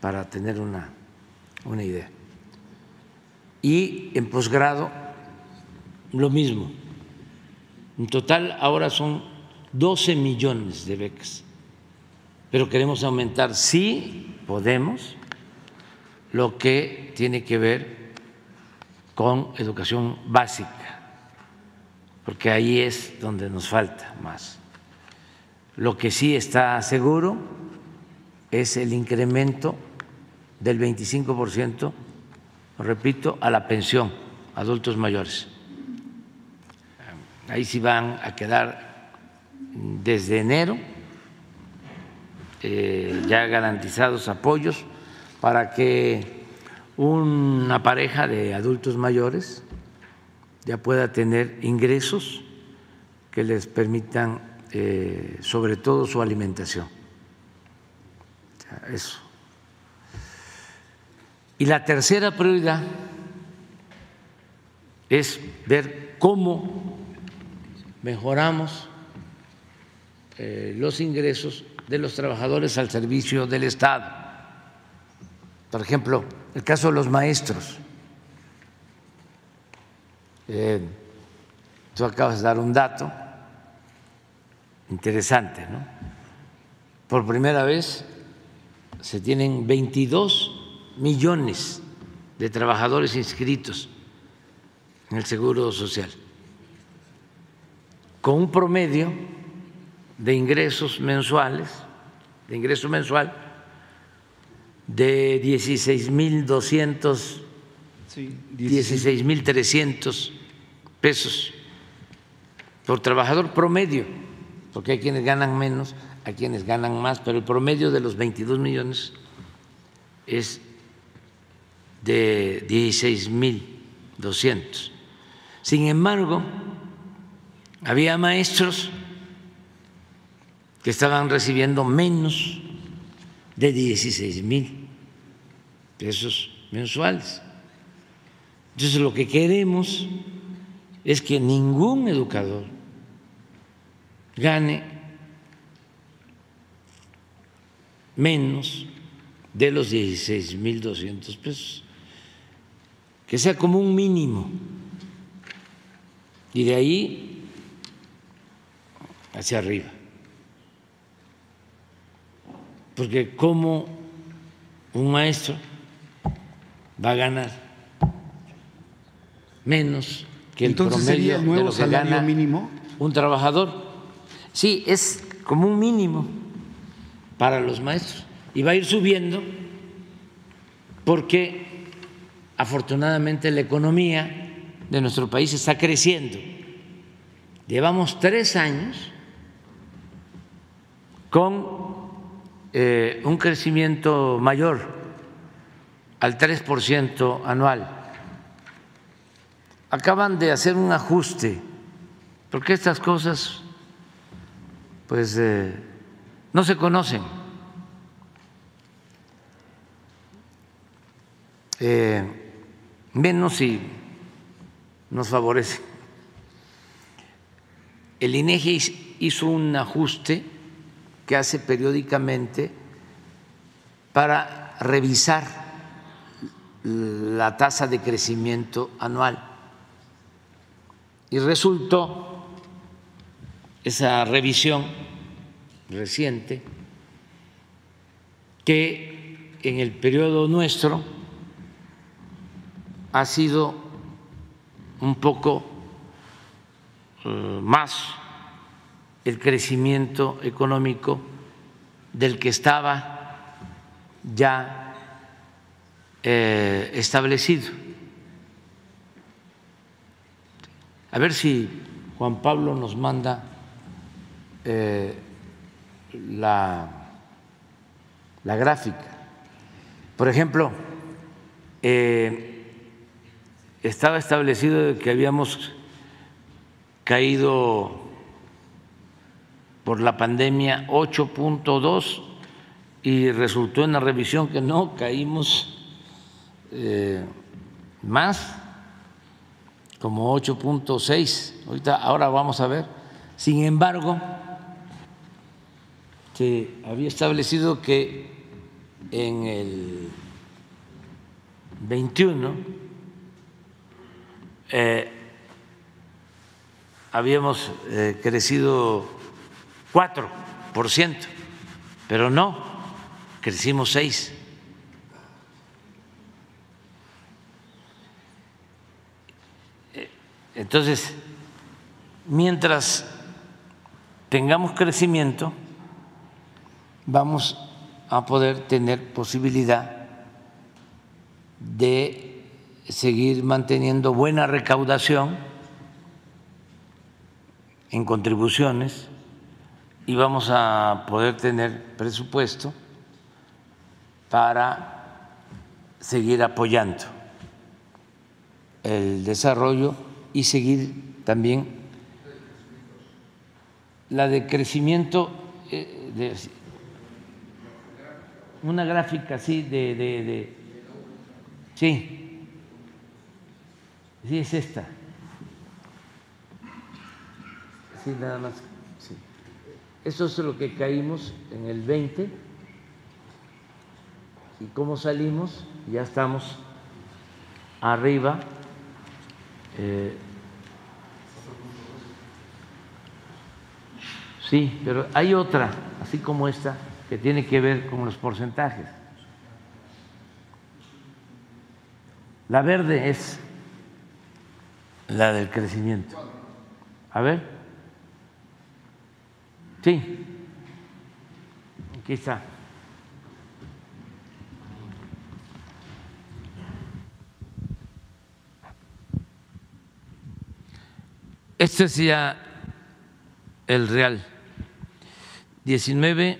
para tener una, una idea y en posgrado lo mismo. En total ahora son 12 millones de becas, pero queremos aumentar, sí podemos, lo que tiene que ver con educación básica, porque ahí es donde nos falta más. Lo que sí está seguro es el incremento del 25%, repito, a la pensión adultos mayores. Ahí sí van a quedar desde enero eh, ya garantizados apoyos para que una pareja de adultos mayores ya pueda tener ingresos que les permitan eh, sobre todo su alimentación. Eso. Y la tercera prioridad es ver cómo mejoramos eh, los ingresos de los trabajadores al servicio del Estado. Por ejemplo, el caso de los maestros. Eh, tú acabas de dar un dato interesante, ¿no? Por primera vez se tienen 22 millones de trabajadores inscritos en el Seguro Social, con un promedio de ingresos mensuales, de ingreso mensual de 16.200, sí, 16.300 pesos por trabajador promedio, porque hay quienes ganan menos, hay quienes ganan más, pero el promedio de los 22 millones es de 16.200. Sin embargo, había maestros que estaban recibiendo menos de 16 mil pesos mensuales. Entonces lo que queremos es que ningún educador gane menos de los 16 mil 200 pesos, que sea como un mínimo. Y de ahí hacia arriba. Porque ¿cómo un maestro va a ganar menos que el Entonces, promedio ¿sería el nuevo de lo que salario gana mínimo? un trabajador? Sí, es como un mínimo para los maestros y va a ir subiendo porque afortunadamente la economía de nuestro país está creciendo. Llevamos tres años con eh, un crecimiento mayor al 3% anual. Acaban de hacer un ajuste, porque estas cosas pues eh, no se conocen. Eh, menos si nos favorece. El INEGI hizo un ajuste que hace periódicamente para revisar la tasa de crecimiento anual. Y resultó esa revisión reciente que en el periodo nuestro ha sido un poco eh, más el crecimiento económico del que estaba ya eh, establecido. A ver si Juan Pablo nos manda eh, la, la, gráfica. Por ejemplo, eh, estaba establecido que habíamos caído por la pandemia 8.2 y resultó en la revisión que no, caímos eh, más, como 8.6. Ahorita, ahora vamos a ver. Sin embargo, se había establecido que en el 21 eh, habíamos eh, crecido 4%, pero no, crecimos 6%. Entonces, mientras tengamos crecimiento, vamos a poder tener posibilidad de seguir manteniendo buena recaudación en contribuciones y vamos a poder tener presupuesto para seguir apoyando el desarrollo y seguir también la de crecimiento, eh, de, una gráfica así de, de, de, sí, sí es esta, sí nada más. Eso es lo que caímos en el 20 y cómo salimos, ya estamos arriba. Eh, Sí, pero hay otra, así como esta, que tiene que ver con los porcentajes. La verde es la del crecimiento. A ver. Sí. Aquí está. Este es ya el real. 19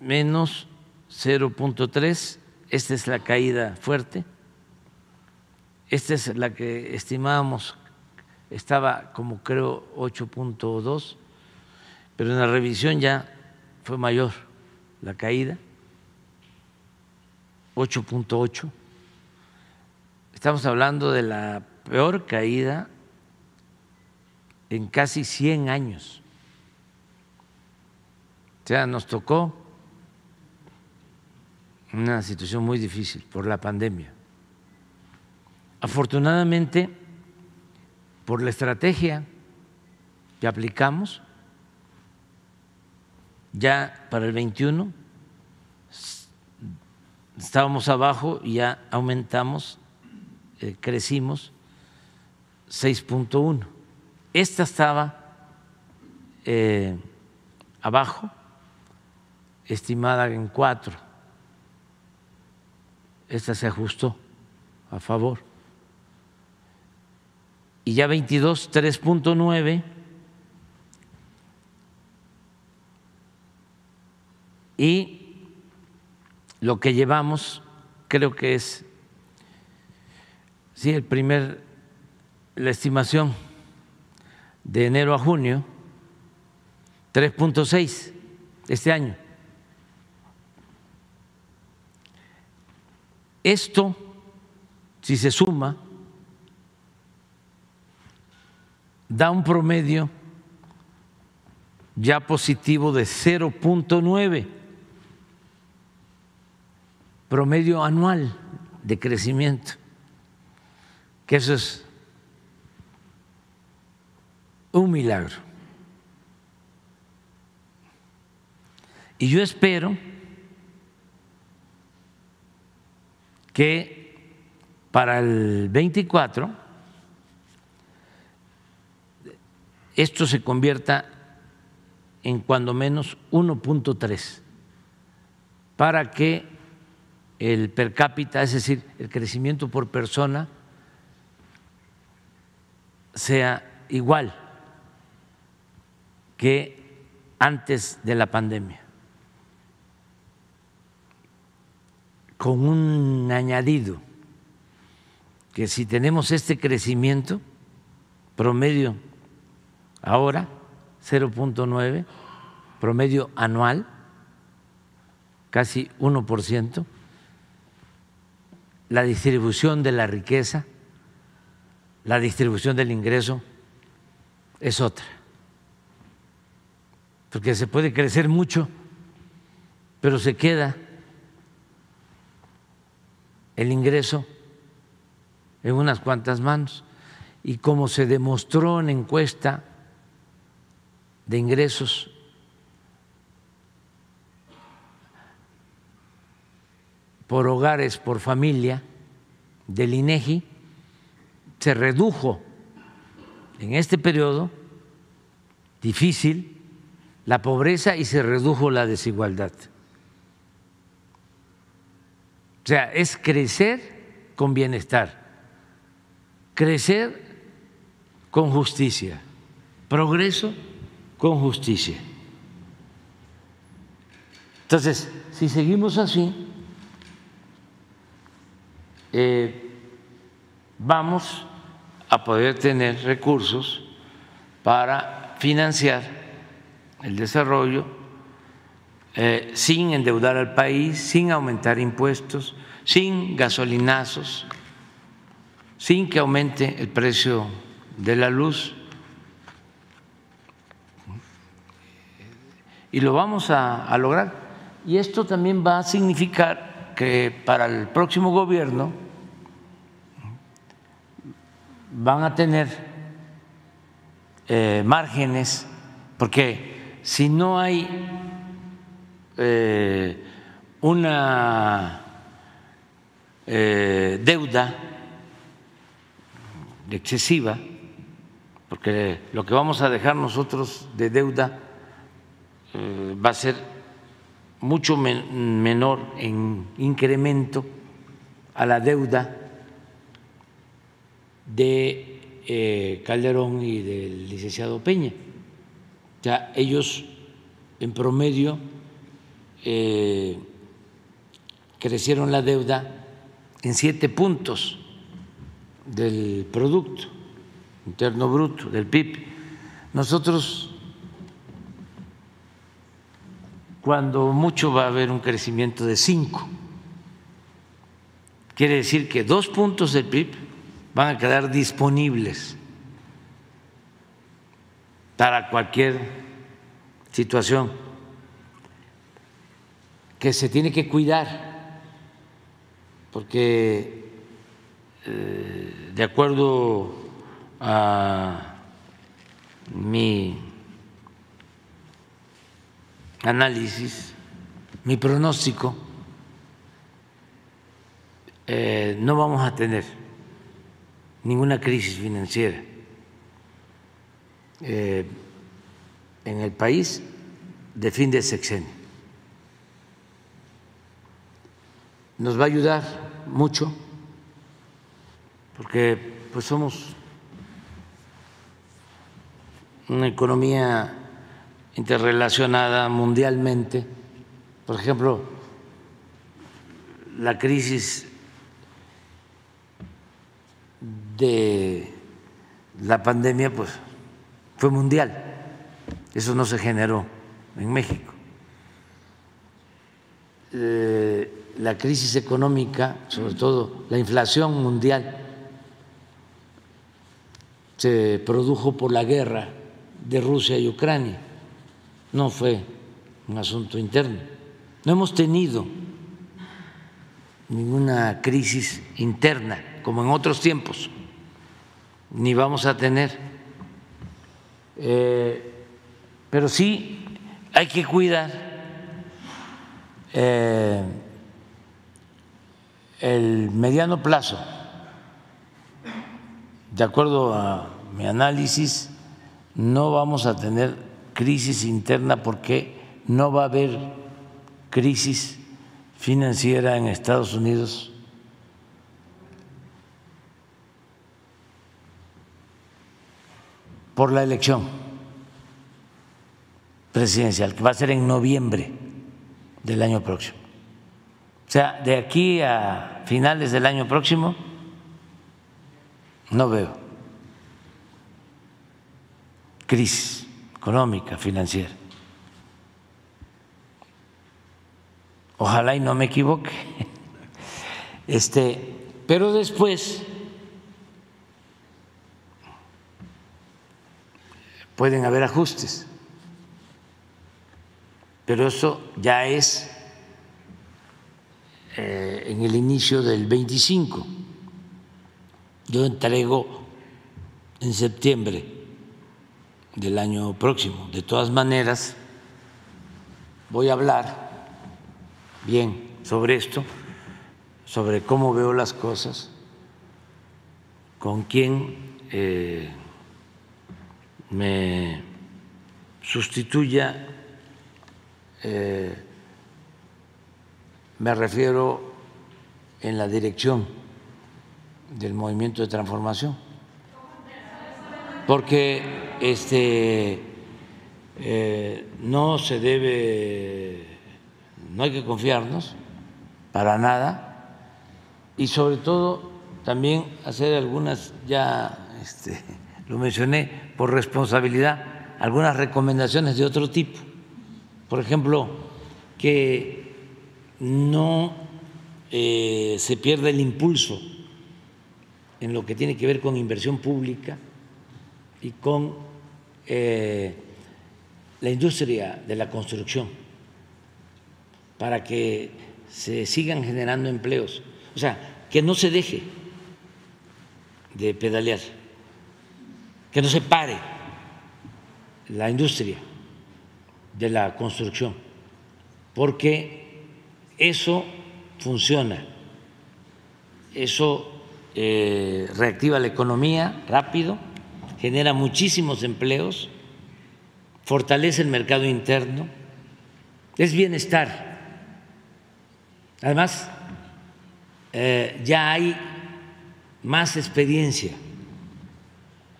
menos 0.3, esta es la caída fuerte, esta es la que estimábamos, estaba como creo 8.2, pero en la revisión ya fue mayor la caída, 8.8. Estamos hablando de la peor caída en casi 100 años. O sea, nos tocó una situación muy difícil por la pandemia. Afortunadamente, por la estrategia que aplicamos, ya para el 21 estábamos abajo y ya aumentamos, eh, crecimos 6.1 esta estaba eh, abajo, estimada en cuatro. Esta se ajustó a favor. Y ya 22, 3.9. Y lo que llevamos creo que es, sí, el primer, la estimación de enero a junio, 3.6 este año. Esto, si se suma, da un promedio ya positivo de 0.9, promedio anual de crecimiento, que eso es un milagro. Y yo espero que para el 24 esto se convierta en cuando menos 1.3 para que el per cápita, es decir, el crecimiento por persona, sea igual que antes de la pandemia, con un añadido, que si tenemos este crecimiento promedio ahora, 0.9, promedio anual, casi 1%, la distribución de la riqueza, la distribución del ingreso es otra porque se puede crecer mucho, pero se queda el ingreso en unas cuantas manos. Y como se demostró en encuesta de ingresos por hogares, por familia del INEGI, se redujo en este periodo difícil la pobreza y se redujo la desigualdad. O sea, es crecer con bienestar, crecer con justicia, progreso con justicia. Entonces, si seguimos así, eh, vamos a poder tener recursos para financiar el desarrollo eh, sin endeudar al país, sin aumentar impuestos, sin gasolinazos, sin que aumente el precio de la luz. Y lo vamos a lograr. Y esto también va a significar que para el próximo gobierno van a tener eh, márgenes, porque si no hay eh, una eh, deuda excesiva, porque lo que vamos a dejar nosotros de deuda va a ser mucho menor en incremento a la deuda de eh, Calderón y del licenciado Peña. Ya ellos en promedio eh, crecieron la deuda en siete puntos del Producto Interno Bruto, del PIB. Nosotros, cuando mucho va a haber un crecimiento de cinco, quiere decir que dos puntos del PIB van a quedar disponibles para cualquier situación que se tiene que cuidar, porque eh, de acuerdo a mi análisis, mi pronóstico, eh, no vamos a tener ninguna crisis financiera eh, en el país de fin de sexenio. Nos va a ayudar mucho porque pues somos una economía interrelacionada mundialmente. Por ejemplo, la crisis de la pandemia pues fue mundial. Eso no se generó en México. Eh, la crisis económica, sobre todo la inflación mundial, se produjo por la guerra de Rusia y Ucrania. No fue un asunto interno. No hemos tenido ninguna crisis interna como en otros tiempos ni vamos a tener. Eh, pero sí hay que cuidar eh, el mediano plazo. De acuerdo a mi análisis, no vamos a tener crisis interna porque no va a haber crisis financiera en Estados Unidos por la elección presidencial, que va a ser en noviembre del año próximo. O sea, de aquí a finales del año próximo, no veo crisis económica, financiera. Ojalá y no me equivoque. Este, pero después pueden haber ajustes, pero eso ya es eh, en el inicio del 25. Yo entrego en septiembre del año próximo. De todas maneras, voy a hablar bien sobre esto, sobre cómo veo las cosas, con quién eh, me sustituya eh, me refiero en la dirección del movimiento de transformación. Porque este, eh, no se debe, no hay que confiarnos para nada y sobre todo también hacer algunas, ya este, lo mencioné por responsabilidad, algunas recomendaciones de otro tipo. Por ejemplo, que no eh, se pierda el impulso en lo que tiene que ver con inversión pública y con eh, la industria de la construcción, para que se sigan generando empleos. O sea, que no se deje de pedalear, que no se pare la industria de la construcción, porque eso funciona, eso eh, reactiva la economía rápido, genera muchísimos empleos, fortalece el mercado interno, es bienestar. Además, eh, ya hay más experiencia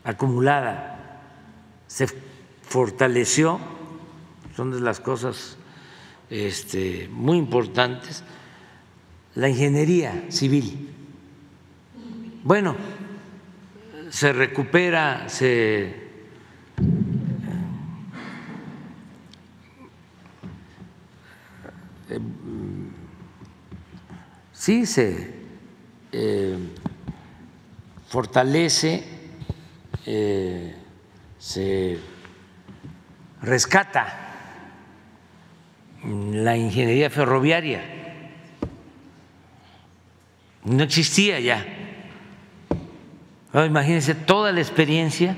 acumulada, se fortaleció, son de las cosas este, muy importantes, la ingeniería civil bueno, se recupera, se eh, sí se eh, fortalece, eh, se rescata la ingeniería ferroviaria. No existía ya imagínense toda la experiencia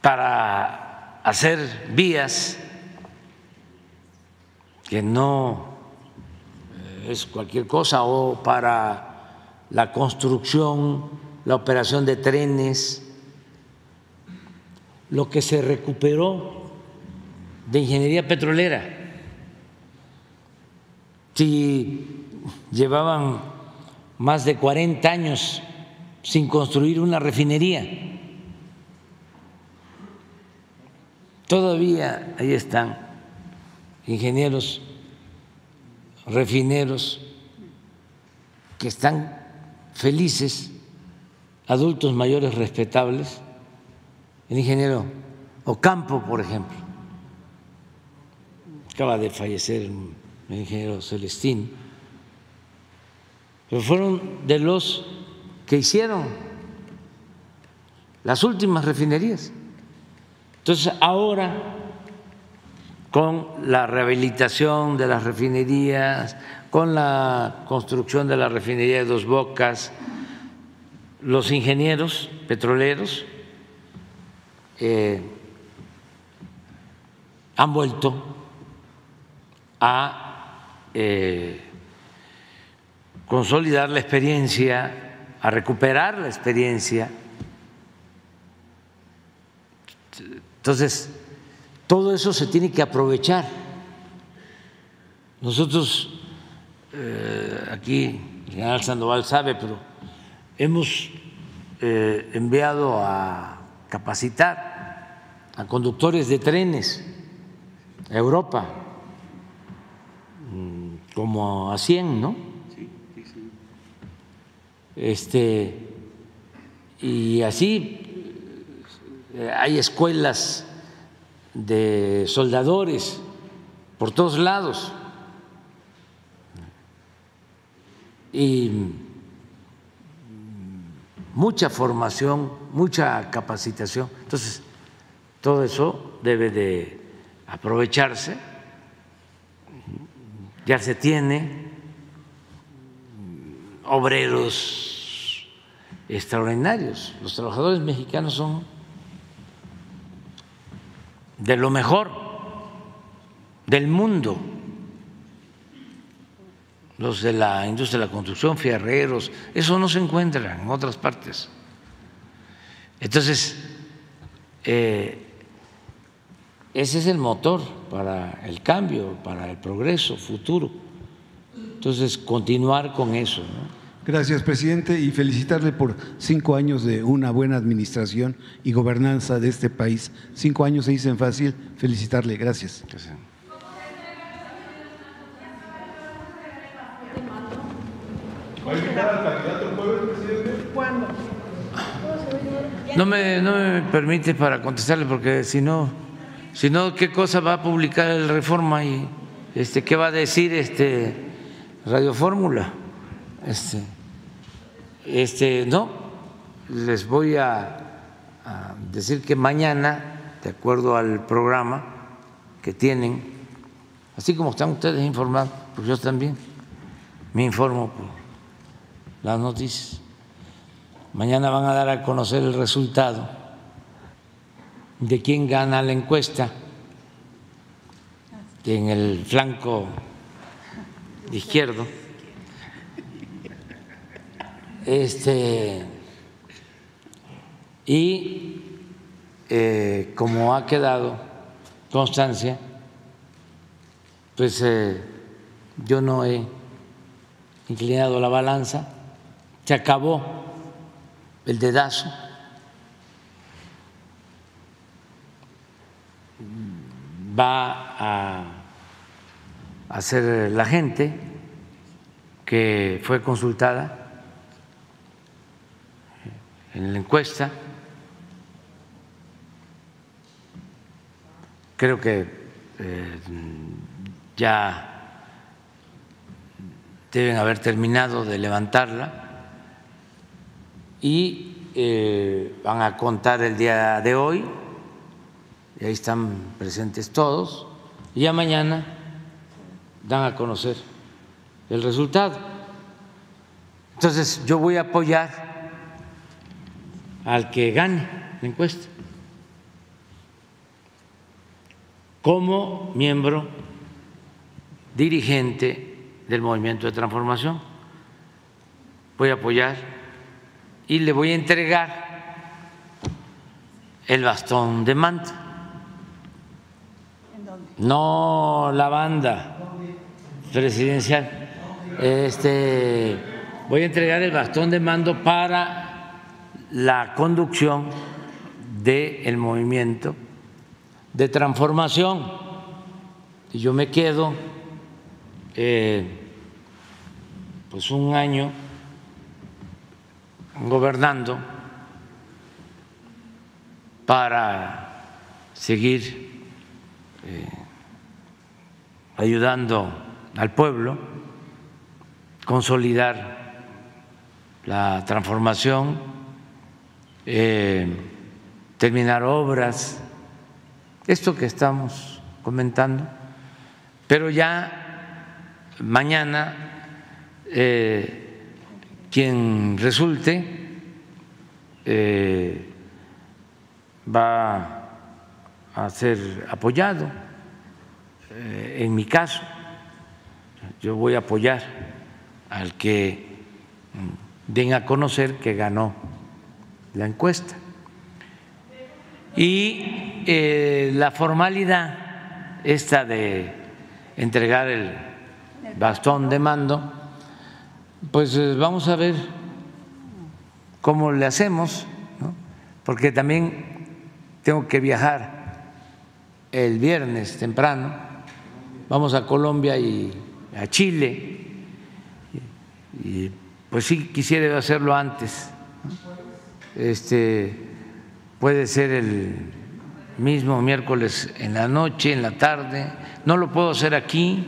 para hacer vías que no eh, es cualquier cosa o para la construcción, la operación de trenes, lo que se recuperó de ingeniería petrolera. Si llevaban más de 40 años sin construir una refinería. Todavía ahí están ingenieros refineros que están felices, adultos mayores respetables, el ingeniero Ocampo, por ejemplo, acaba de fallecer el ingeniero Celestín, pero fueron de los que hicieron las últimas refinerías. Entonces, ahora, con la rehabilitación de las refinerías, con la construcción de la refinería de Dos Bocas, los ingenieros petroleros eh, han vuelto a eh, consolidar la experiencia, a recuperar la experiencia. Entonces, todo eso se tiene que aprovechar. Nosotros, eh, aquí, el general Sandoval sabe, pero hemos eh, enviado a capacitar a conductores de trenes a Europa, mm, como a 100, ¿no? Este, y así hay escuelas de soldadores por todos lados. Y mucha formación, mucha capacitación. Entonces, todo eso debe de aprovecharse, ya se tiene obreros extraordinarios. Los trabajadores mexicanos son de lo mejor del mundo. Los de la industria de la construcción, fierreros, eso no se encuentra en otras partes. Entonces, eh, ese es el motor para el cambio, para el progreso futuro. Entonces, continuar con eso. Gracias, presidente, y felicitarle por cinco años de una buena administración y gobernanza de este país. Cinco años se dicen fácil, felicitarle. Gracias. ¿Cuándo? No me, no me permite para contestarle porque si no, si no, ¿qué cosa va a publicar el Reforma y este, qué va a decir este Radio Fórmula? Este, este, no, les voy a, decir que mañana, de acuerdo al programa que tienen, así como están ustedes informados, pues yo también me informo por las noticias. Mañana van a dar a conocer el resultado de quién gana la encuesta en el flanco izquierdo. Este, y eh, como ha quedado constancia, pues eh, yo no he inclinado la balanza, se acabó el dedazo. Va a hacer la gente que fue consultada en la encuesta. Creo que eh, ya deben haber terminado de levantarla y eh, van a contar el día de hoy, y ahí están presentes todos, y ya mañana dan a conocer el resultado. Entonces yo voy a apoyar al que gane la encuesta como miembro dirigente del movimiento de transformación. Voy a apoyar y le voy a entregar el bastón de mando. No la banda presidencial. Este, voy a entregar el bastón de mando para la conducción del movimiento de transformación. Y yo me quedo eh, pues un año gobernando para seguir eh, ayudando al pueblo, consolidar la transformación, eh, terminar obras, esto que estamos comentando, pero ya mañana eh, quien resulte eh, va a ser apoyado. En mi caso, yo voy a apoyar al que den a conocer que ganó la encuesta. Y eh, la formalidad esta de entregar el bastón de mando, pues eh, vamos a ver cómo le hacemos, porque también tengo que viajar el viernes temprano, vamos a Colombia y a Chile, y pues sí quisiera hacerlo antes. Este puede ser el mismo miércoles en la noche, en la tarde, no lo puedo hacer aquí.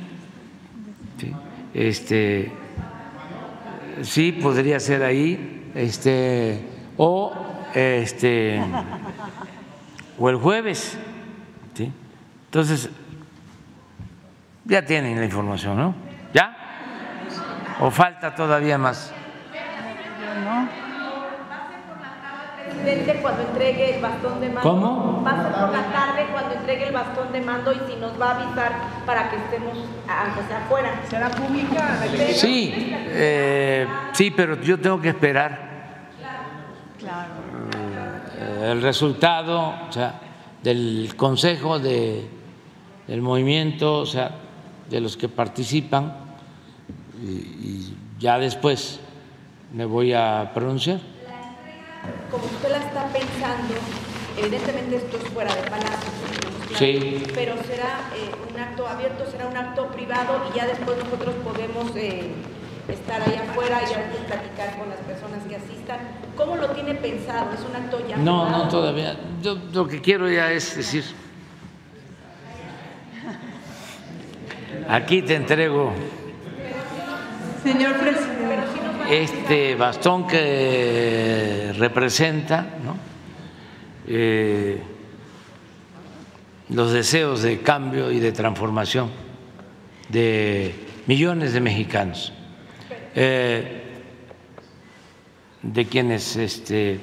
Este sí podría ser ahí, este, o este, o el jueves, ¿sí? Entonces, ya tienen la información, ¿no? ¿Ya? ¿O falta todavía más? Presidente cuando entregue el bastón de mando. ¿Cómo? Va a ser por la tarde cuando entregue el bastón de mando y si nos va a avisar para que estemos, aunque sea afuera. ¿Será pública? Sí, eh, sí, pero yo tengo que esperar eh, el resultado, o sea, del consejo de, del movimiento, o sea, de los que participan, y, y ya después me voy a pronunciar. Como usted la está pensando, evidentemente esto es fuera de palacio, Sí. pero será eh, un acto abierto, será un acto privado y ya después nosotros podemos eh, estar ahí afuera y ya platicar con las personas que asistan. ¿Cómo lo tiene pensado? ¿Es un acto ya No, privado? no todavía. Yo lo que quiero ya es decir, aquí te entrego Señor presidente. este bastón que representa. Eh, los deseos de cambio y de transformación de millones de mexicanos, eh, de quienes este,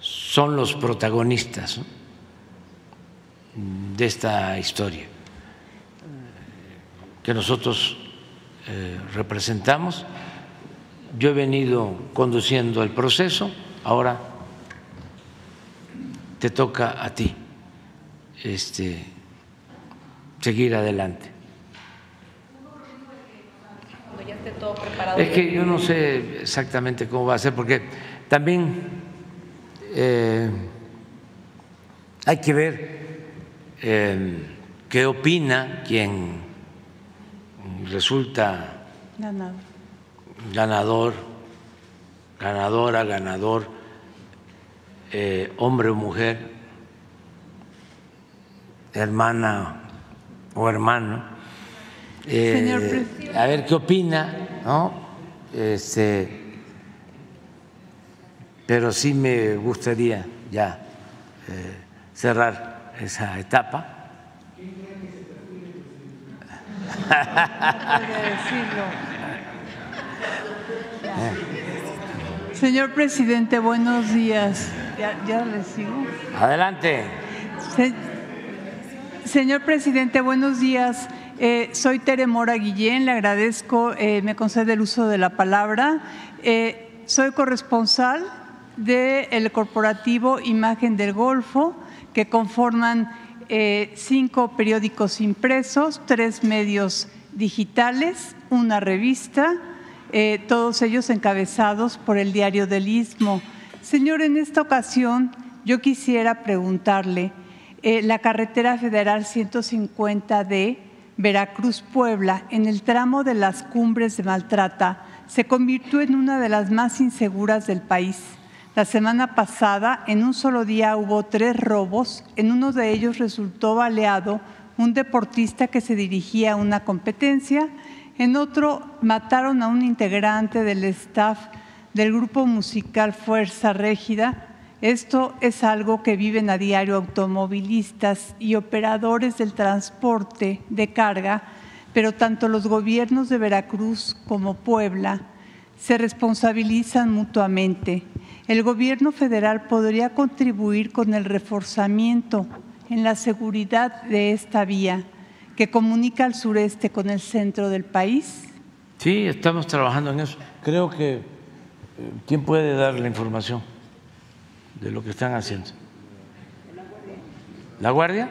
son los protagonistas de esta historia que nosotros eh, representamos. Yo he venido conduciendo el proceso, ahora te toca a ti este, seguir adelante. Cuando ya esté todo preparado. Es que yo no sé exactamente cómo va a ser, porque también eh, hay que ver eh, qué opina quien resulta Ganado. ganador, ganadora, ganador, eh, hombre o mujer, hermana o hermano. Eh, Señor presidente. a ver qué opina, ¿no? Este, pero sí me gustaría ya eh, cerrar esa etapa. Señor presidente, buenos días. Ya, ya le sigo. Adelante. Se- Señor presidente, buenos días. Eh, soy Tere Mora Guillén, le agradezco, eh, me concede el uso de la palabra. Eh, soy corresponsal del corporativo Imagen del Golfo, que conforman eh, cinco periódicos impresos, tres medios digitales, una revista, eh, todos ellos encabezados por el Diario del Istmo. Señor, en esta ocasión yo quisiera preguntarle, eh, la carretera federal 150D Veracruz-Puebla, en el tramo de las cumbres de Maltrata, se convirtió en una de las más inseguras del país. La semana pasada, en un solo día, hubo tres robos. En uno de ellos resultó baleado un deportista que se dirigía a una competencia. En otro, mataron a un integrante del staff del grupo musical Fuerza Régida. Esto es algo que viven a diario automovilistas y operadores del transporte de carga, pero tanto los gobiernos de Veracruz como Puebla se responsabilizan mutuamente. El gobierno federal podría contribuir con el reforzamiento en la seguridad de esta vía que comunica al sureste con el centro del país. Sí, estamos trabajando en eso. Creo que eh, quién puede dar la información de lo que están haciendo. ¿La Guardia?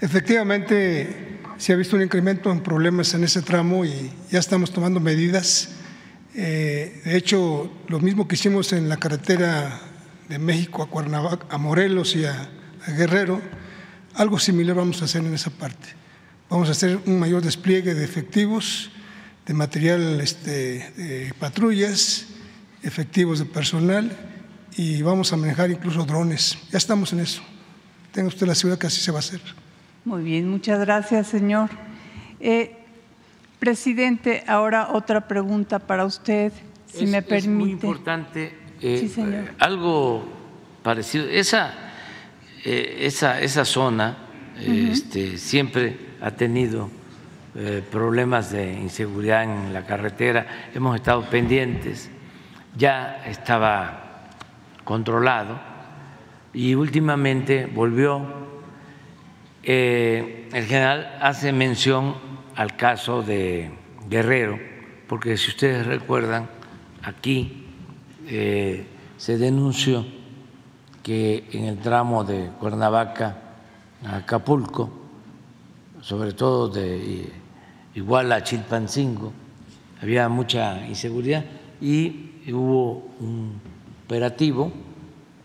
Efectivamente, se ha visto un incremento en problemas en ese tramo y ya estamos tomando medidas. Eh, de hecho, lo mismo que hicimos en la carretera de México a Cuernavaca, a Morelos y a, Guerrero, algo similar vamos a hacer en esa parte. Vamos a hacer un mayor despliegue de efectivos, de material este, de patrullas, efectivos de personal y vamos a manejar incluso drones. Ya estamos en eso. Tenga usted la seguridad que así se va a hacer. Muy bien, muchas gracias, señor. Eh, presidente, ahora otra pregunta para usted, si Es- me Es muy permite. importante. eh, Sí, señor. eh, algo parecido. Esa, eh, esa, esa zona este, siempre ha tenido problemas de inseguridad en la carretera. Hemos estado pendientes. Ya estaba controlado y últimamente volvió. Eh, el general hace mención al caso de Guerrero, porque si ustedes recuerdan, aquí eh, se denunció que en el tramo de Cuernavaca a Acapulco, sobre todo de igual a Chilpancingo, había mucha inseguridad y hubo un operativo,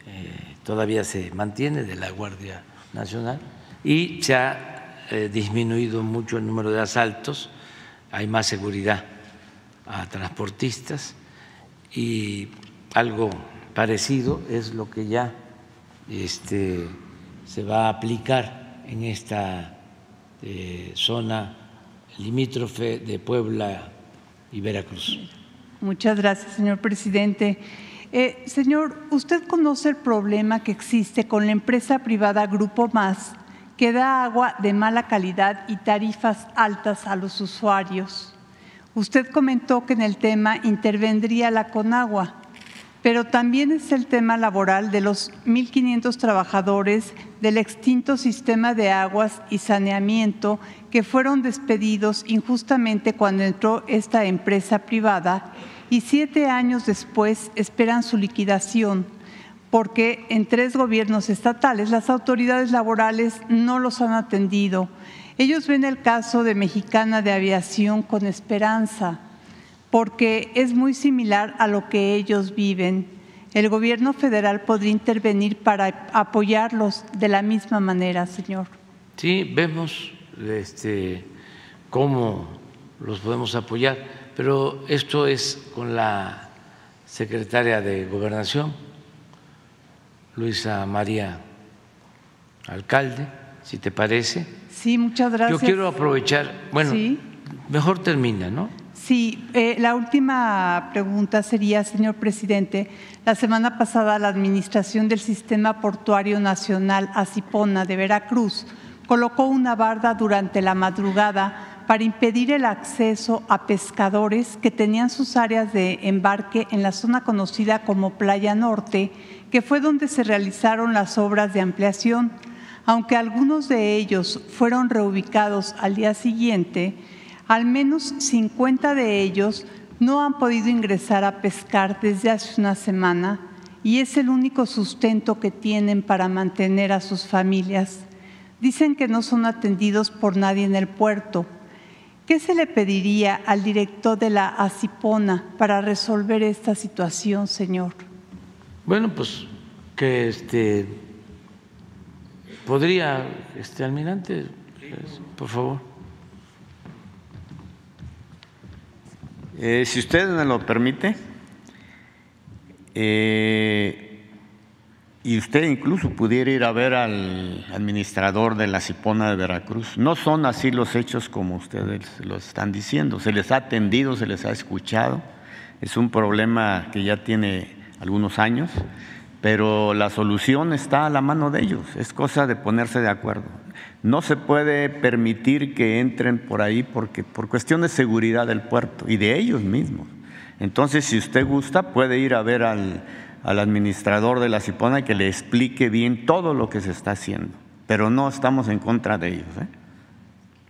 eh, todavía se mantiene, de la Guardia Nacional, y se ha eh, disminuido mucho el número de asaltos, hay más seguridad a transportistas y algo parecido es lo que ya este, se va a aplicar en esta eh, zona limítrofe de Puebla y Veracruz. Muchas gracias, señor presidente. Eh, señor, ¿usted conoce el problema que existe con la empresa privada Grupo Más que da agua de mala calidad y tarifas altas a los usuarios? Usted comentó que en el tema intervendría la Conagua, pero también es el tema laboral de los 1.500 trabajadores del extinto sistema de aguas y saneamiento que fueron despedidos injustamente cuando entró esta empresa privada y siete años después esperan su liquidación porque en tres gobiernos estatales las autoridades laborales no los han atendido ellos ven el caso de Mexicana de Aviación con esperanza, porque es muy similar a lo que ellos viven. El gobierno federal podría intervenir para apoyarlos de la misma manera, señor. Sí, vemos este, cómo los podemos apoyar, pero esto es con la secretaria de Gobernación, Luisa María Alcalde, si te parece Sí, muchas gracias. Yo quiero aprovechar, bueno, mejor termina, ¿no? Sí, eh, la última pregunta sería, señor presidente, la semana pasada la Administración del Sistema Portuario Nacional Acipona de Veracruz colocó una barda durante la madrugada para impedir el acceso a pescadores que tenían sus áreas de embarque en la zona conocida como Playa Norte, que fue donde se realizaron las obras de ampliación aunque algunos de ellos fueron reubicados al día siguiente, al menos 50 de ellos no han podido ingresar a pescar desde hace una semana y es el único sustento que tienen para mantener a sus familias. Dicen que no son atendidos por nadie en el puerto. ¿Qué se le pediría al director de la ACIPONA para resolver esta situación, señor? Bueno, pues que este ¿Podría, este almirante, por favor? Eh, si usted me lo permite, eh, y usted incluso pudiera ir a ver al administrador de la Cipona de Veracruz. No son así los hechos como ustedes lo están diciendo. Se les ha atendido, se les ha escuchado. Es un problema que ya tiene algunos años pero la solución está a la mano de ellos, es cosa de ponerse de acuerdo. No se puede permitir que entren por ahí porque por cuestión de seguridad del puerto y de ellos mismos. Entonces, si usted gusta, puede ir a ver al, administrador de la Cipona que le explique bien todo lo que se está haciendo, pero no estamos en contra de ellos. ¿eh?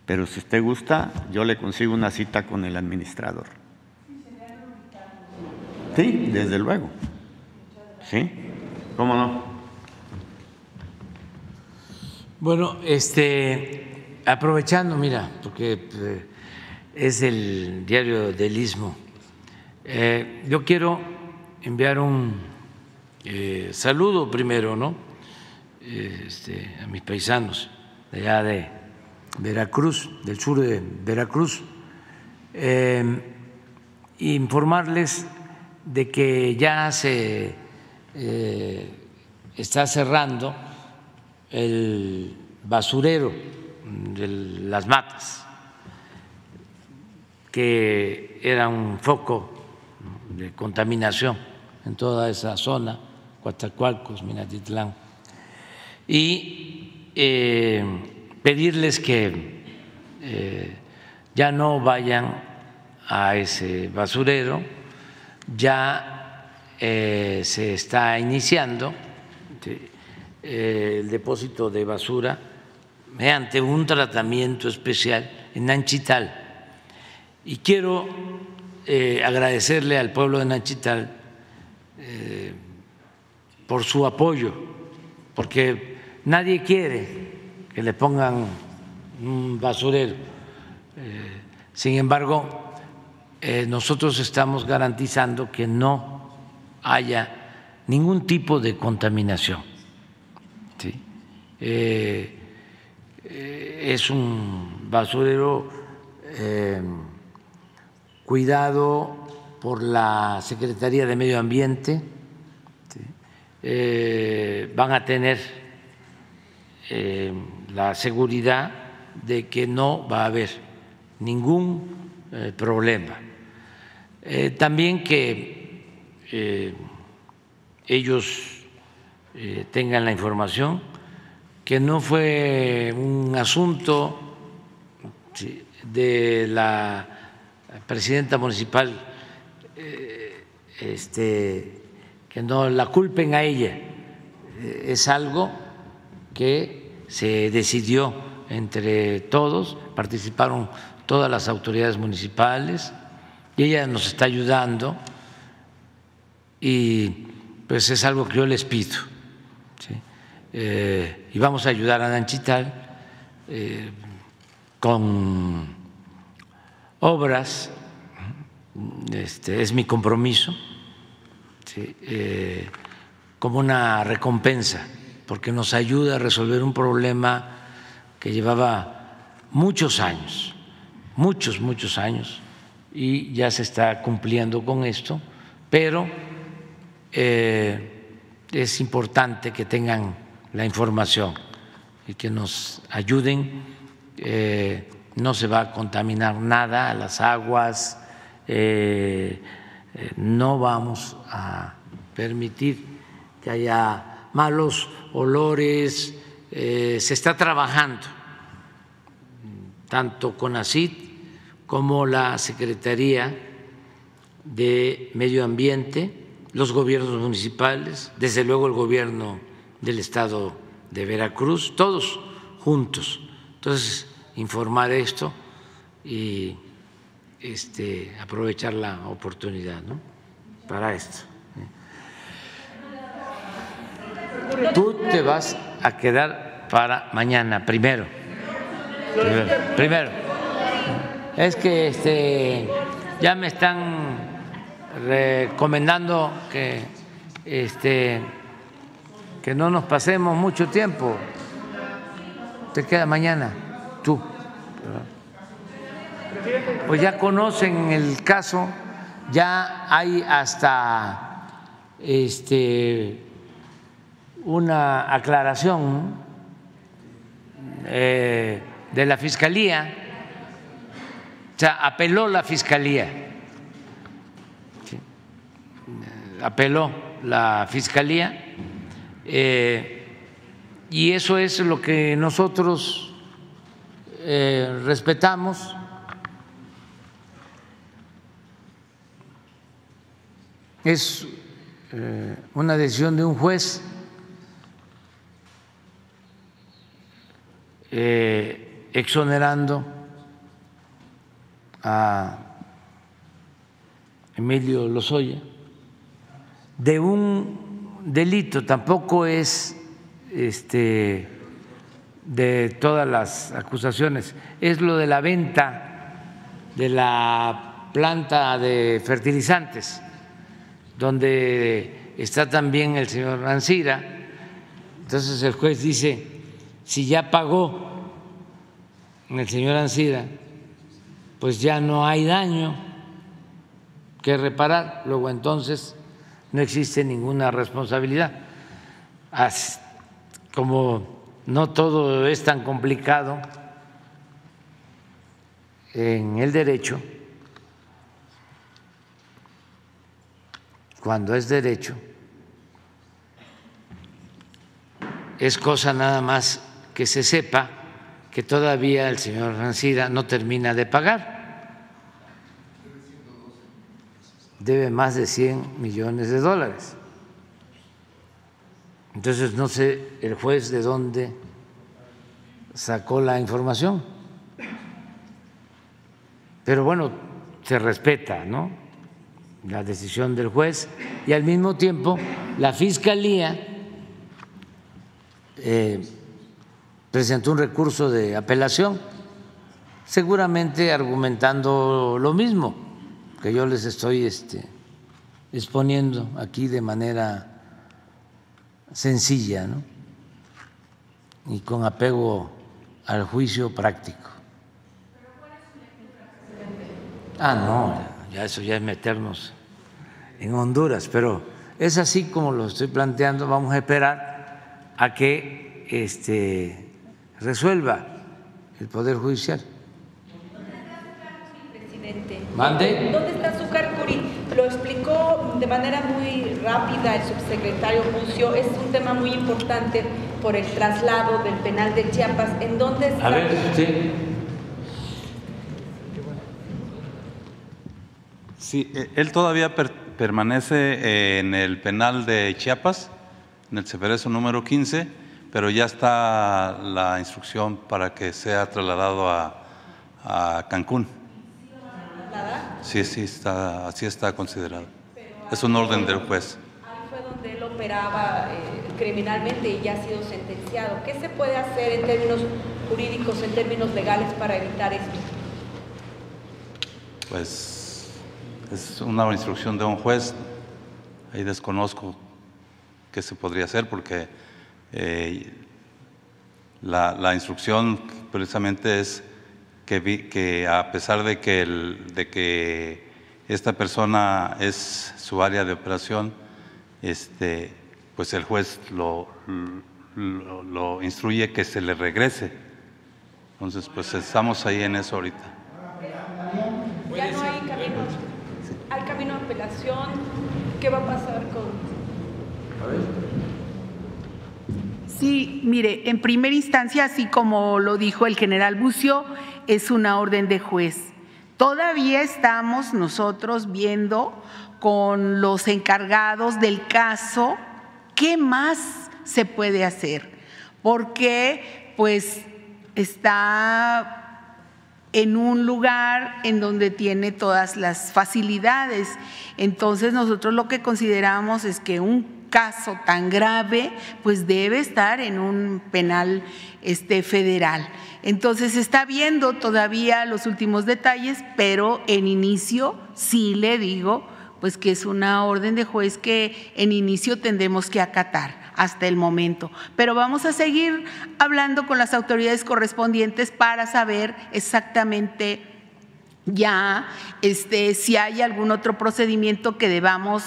Pero si usted gusta, yo le consigo una cita con el administrador. Sí, desde luego. ¿Sí? ¿Cómo no? Bueno, este, aprovechando, mira, porque eh, es el diario del Istmo, eh, yo quiero enviar un eh, saludo primero, ¿no? Este, a mis paisanos de allá de Veracruz, del sur de Veracruz, informarles de que ya se eh, está cerrando el basurero de las matas, que era un foco de contaminación en toda esa zona, Coatzacoalcos, Minatitlán, y eh, pedirles que eh, ya no vayan a ese basurero, ya eh, se está iniciando eh, el depósito de basura mediante un tratamiento especial en Anchital. Y quiero eh, agradecerle al pueblo de Nachital eh, por su apoyo, porque nadie quiere que le pongan un basurero. Sin embargo, nosotros estamos garantizando que no haya ningún tipo de contaminación. es un basurero cuidado por la Secretaría de Medio Ambiente, eh, van a tener eh, la seguridad de que no va a haber ningún eh, problema. también que ellos tengan la información que no fue un asunto de la presidenta municipal eh, este, que no la culpen a ella. Eh, es algo que se decidió entre todos, participaron todas las autoridades municipales y ella nos está ayudando y pues es algo que yo les pido. Eh, y vamos a ayudar a Nanchital con obras este, es mi compromiso, eh, como una recompensa, porque nos ayuda a resolver un problema que llevaba muchos años, muchos, muchos años, y ya se está cumpliendo con esto, pero eh, es importante que tengan la información y que nos ayuden. Eh, no se va a contaminar nada a las aguas, eh, no vamos a permitir que haya malos olores, se está trabajando tanto con ACID como la Secretaría de Medio Ambiente, los gobiernos municipales, desde luego el gobierno del estado de Veracruz, todos juntos. Entonces, informar esto y este, aprovechar la oportunidad ¿no? para esto. Tú te vas a quedar para mañana, primero. Primero. Es que este, ya me están recomendando que, este, que no nos pasemos mucho tiempo. Te queda mañana, tú pues ya conocen el caso, ya hay hasta este, una aclaración eh, de la Fiscalía, o sea, apeló la Fiscalía, apeló la Fiscalía, eh, y eso es lo que nosotros eh, respetamos. Es eh, una decisión de un juez eh, exonerando a Emilio Lozoya de un delito, tampoco es este, de todas las acusaciones, es lo de la venta de la planta de fertilizantes donde está también el señor Ancira. Entonces el juez dice, si ya pagó el señor Ancira, pues ya no hay daño que reparar, luego entonces no existe ninguna responsabilidad. Como no todo es tan complicado en el derecho, cuando es derecho, es cosa nada más que se sepa que todavía el señor Rancida no termina de pagar. Debe más de 100 millones de dólares. Entonces no sé el juez de dónde sacó la información. Pero bueno, se respeta ¿no? la decisión del juez y al mismo tiempo la Fiscalía eh, presentó un recurso de apelación, seguramente argumentando lo mismo que yo les estoy este, exponiendo aquí de manera sencilla ¿no? y con apego al juicio práctico. Ah, no, ya eso ya es meternos en Honduras, pero es así como lo estoy planteando, vamos a esperar a que este, resuelva el Poder Judicial. Mande. ¿Dónde está Azúcar Curi? Lo explicó de manera muy rápida el subsecretario Bucio. Es un tema muy importante por el traslado del penal de Chiapas. ¿En dónde está? A ver, sí. Sí, eh, él todavía permanece en el penal de Chiapas, en el Ceferezo número 15, pero ya está la instrucción para que sea trasladado a, a Cancún. Sí, sí, está, así está considerado. Es un orden del juez. Ahí fue donde él operaba eh, criminalmente y ya ha sido sentenciado. ¿Qué se puede hacer en términos jurídicos, en términos legales para evitar esto? Pues es una instrucción de un juez. Ahí desconozco qué se podría hacer porque eh, la, la instrucción precisamente es que, que a pesar de que, el, de que esta persona es su área de operación, este, pues el juez lo, lo, lo, instruye que se le regrese. Entonces, pues estamos ahí en eso ahorita. Ya no hay camino, hay camino de apelación. ¿Qué va a pasar con...? A ver. Sí, mire, en primera instancia, así como lo dijo el general Bucio, es una orden de juez. Todavía estamos nosotros viendo con los encargados del caso qué más se puede hacer, porque pues está en un lugar en donde tiene todas las facilidades. Entonces nosotros lo que consideramos es que un caso tan grave pues debe estar en un penal este, federal. Entonces está viendo todavía los últimos detalles, pero en inicio sí le digo pues que es una orden de juez que en inicio tendremos que acatar hasta el momento. Pero vamos a seguir hablando con las autoridades correspondientes para saber exactamente ya este, si hay algún otro procedimiento que debamos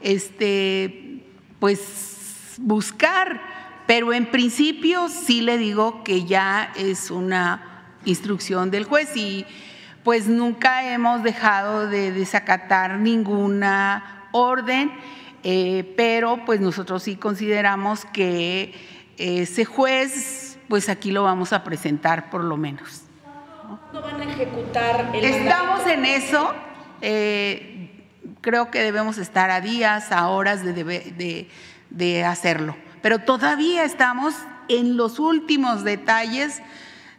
este, pues, buscar pero en principio sí le digo que ya es una instrucción del juez y pues nunca hemos dejado de desacatar ninguna orden, eh, pero pues nosotros sí consideramos que ese juez, pues aquí lo vamos a presentar por lo menos. ¿No van a ejecutar el Estamos en eso. Eh, creo que debemos estar a días, a horas de, de, de hacerlo pero todavía estamos en los últimos detalles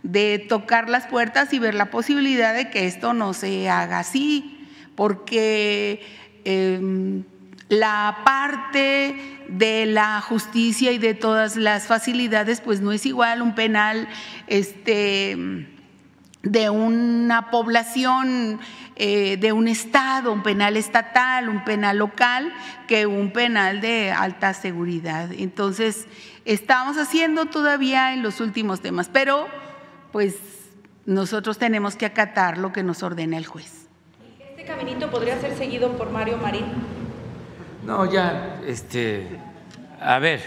de tocar las puertas y ver la posibilidad de que esto no se haga así, porque em, la parte de la justicia y de todas las facilidades, pues no es igual un penal este, de una población eh, de un estado, un penal estatal, un penal local, que un penal de alta seguridad. Entonces, estamos haciendo todavía en los últimos temas, pero pues nosotros tenemos que acatar lo que nos ordena el juez. ¿Este caminito podría ser seguido por Mario Marín? No, ya, este, a ver,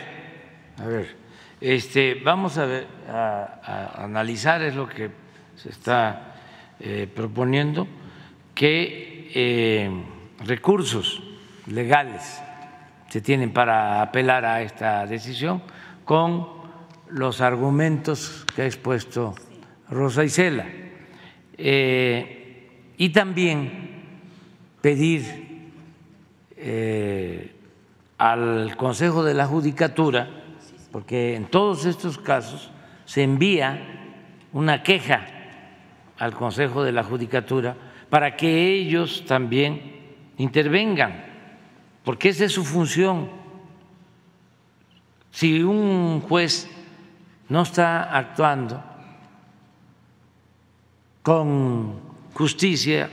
a ver, este, vamos a, ver, a, analizar es lo que se está eh, proponiendo qué eh, recursos legales se tienen para apelar a esta decisión con los argumentos que ha expuesto Rosa Isela. Eh, y también pedir eh, al Consejo de la Judicatura, porque en todos estos casos se envía una queja al Consejo de la Judicatura para que ellos también intervengan, porque esa es su función. Si un juez no está actuando con justicia,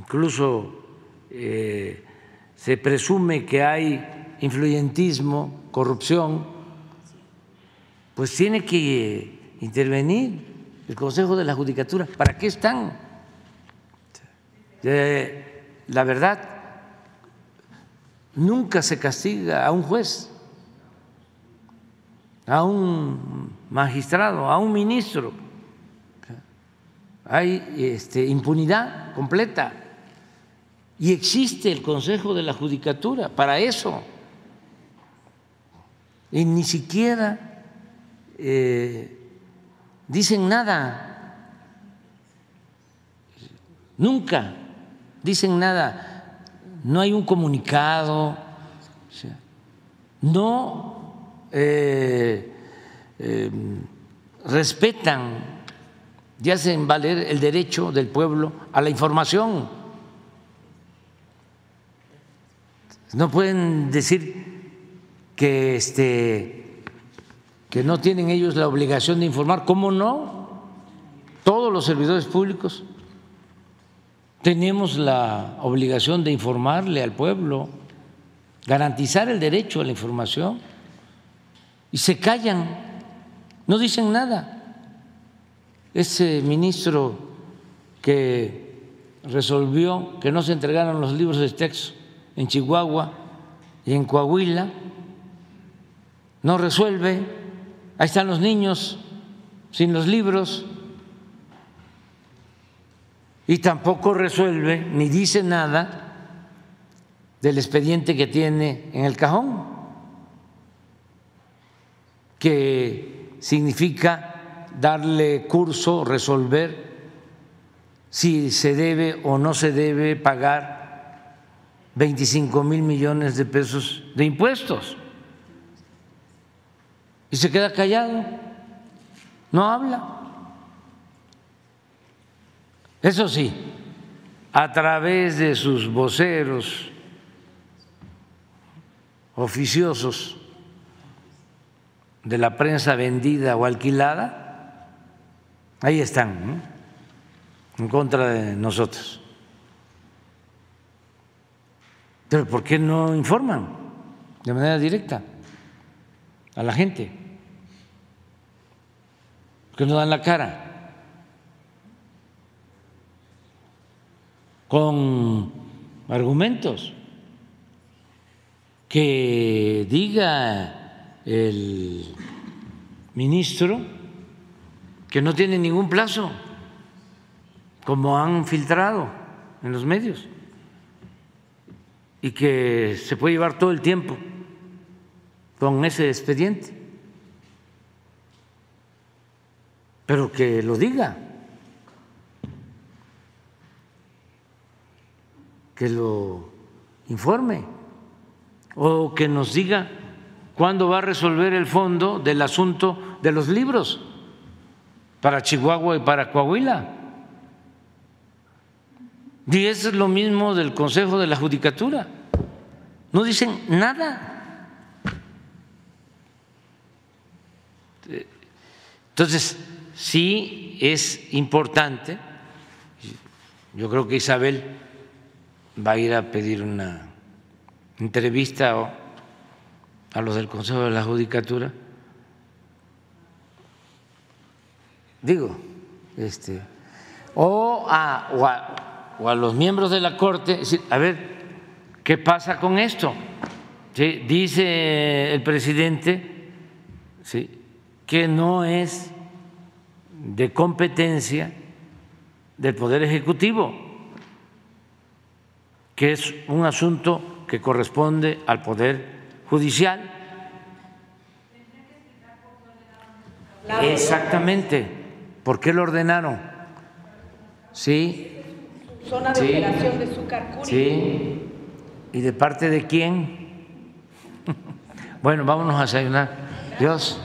incluso eh, se presume que hay influyentismo, corrupción, pues tiene que intervenir el Consejo de la Judicatura. ¿Para qué están? La verdad, nunca se castiga a un juez, a un magistrado, a un ministro. Hay este, impunidad completa y existe el Consejo de la Judicatura para eso. Y ni siquiera eh, dicen nada, nunca dicen nada, no hay un comunicado, no eh, eh, respetan y hacen valer el derecho del pueblo a la información. No pueden decir que este que no tienen ellos la obligación de informar, ¿cómo no? Todos los servidores públicos tenemos la obligación de informarle al pueblo, garantizar el derecho a la información y se callan, no dicen nada. Ese ministro que resolvió que no se entregaran los libros de texto en Chihuahua y en Coahuila, no resuelve, ahí están los niños sin los libros, y tampoco resuelve ni dice nada del expediente que tiene en el cajón, que significa darle curso, resolver si se debe o no se debe pagar 25 mil millones de pesos de impuestos. Y se queda callado, no habla. Eso sí, a través de sus voceros oficiosos de la prensa vendida o alquilada, ahí están, en contra de nosotros. Pero ¿por qué no informan de manera directa a la gente? ¿Por qué no dan la cara? Con argumentos, que diga el ministro que no tiene ningún plazo, como han filtrado en los medios, y que se puede llevar todo el tiempo con ese expediente, pero que lo diga. Que lo informe o que nos diga cuándo va a resolver el fondo del asunto de los libros para Chihuahua y para Coahuila. Y eso es lo mismo del Consejo de la Judicatura. No dicen nada. Entonces, sí es importante, yo creo que Isabel va a ir a pedir una entrevista a los del Consejo de la Judicatura. Digo, este, o a, o a, los miembros de la Corte, a ver, ¿qué pasa con esto? Dice el presidente que no es de competencia del Poder Ejecutivo que es un asunto que corresponde al Poder Judicial. Exactamente. ¿Por qué lo ordenaron? Sí. Zona de operación de Zúcar Sí. ¿Y de parte de quién? Bueno, vámonos a desayunar. Dios.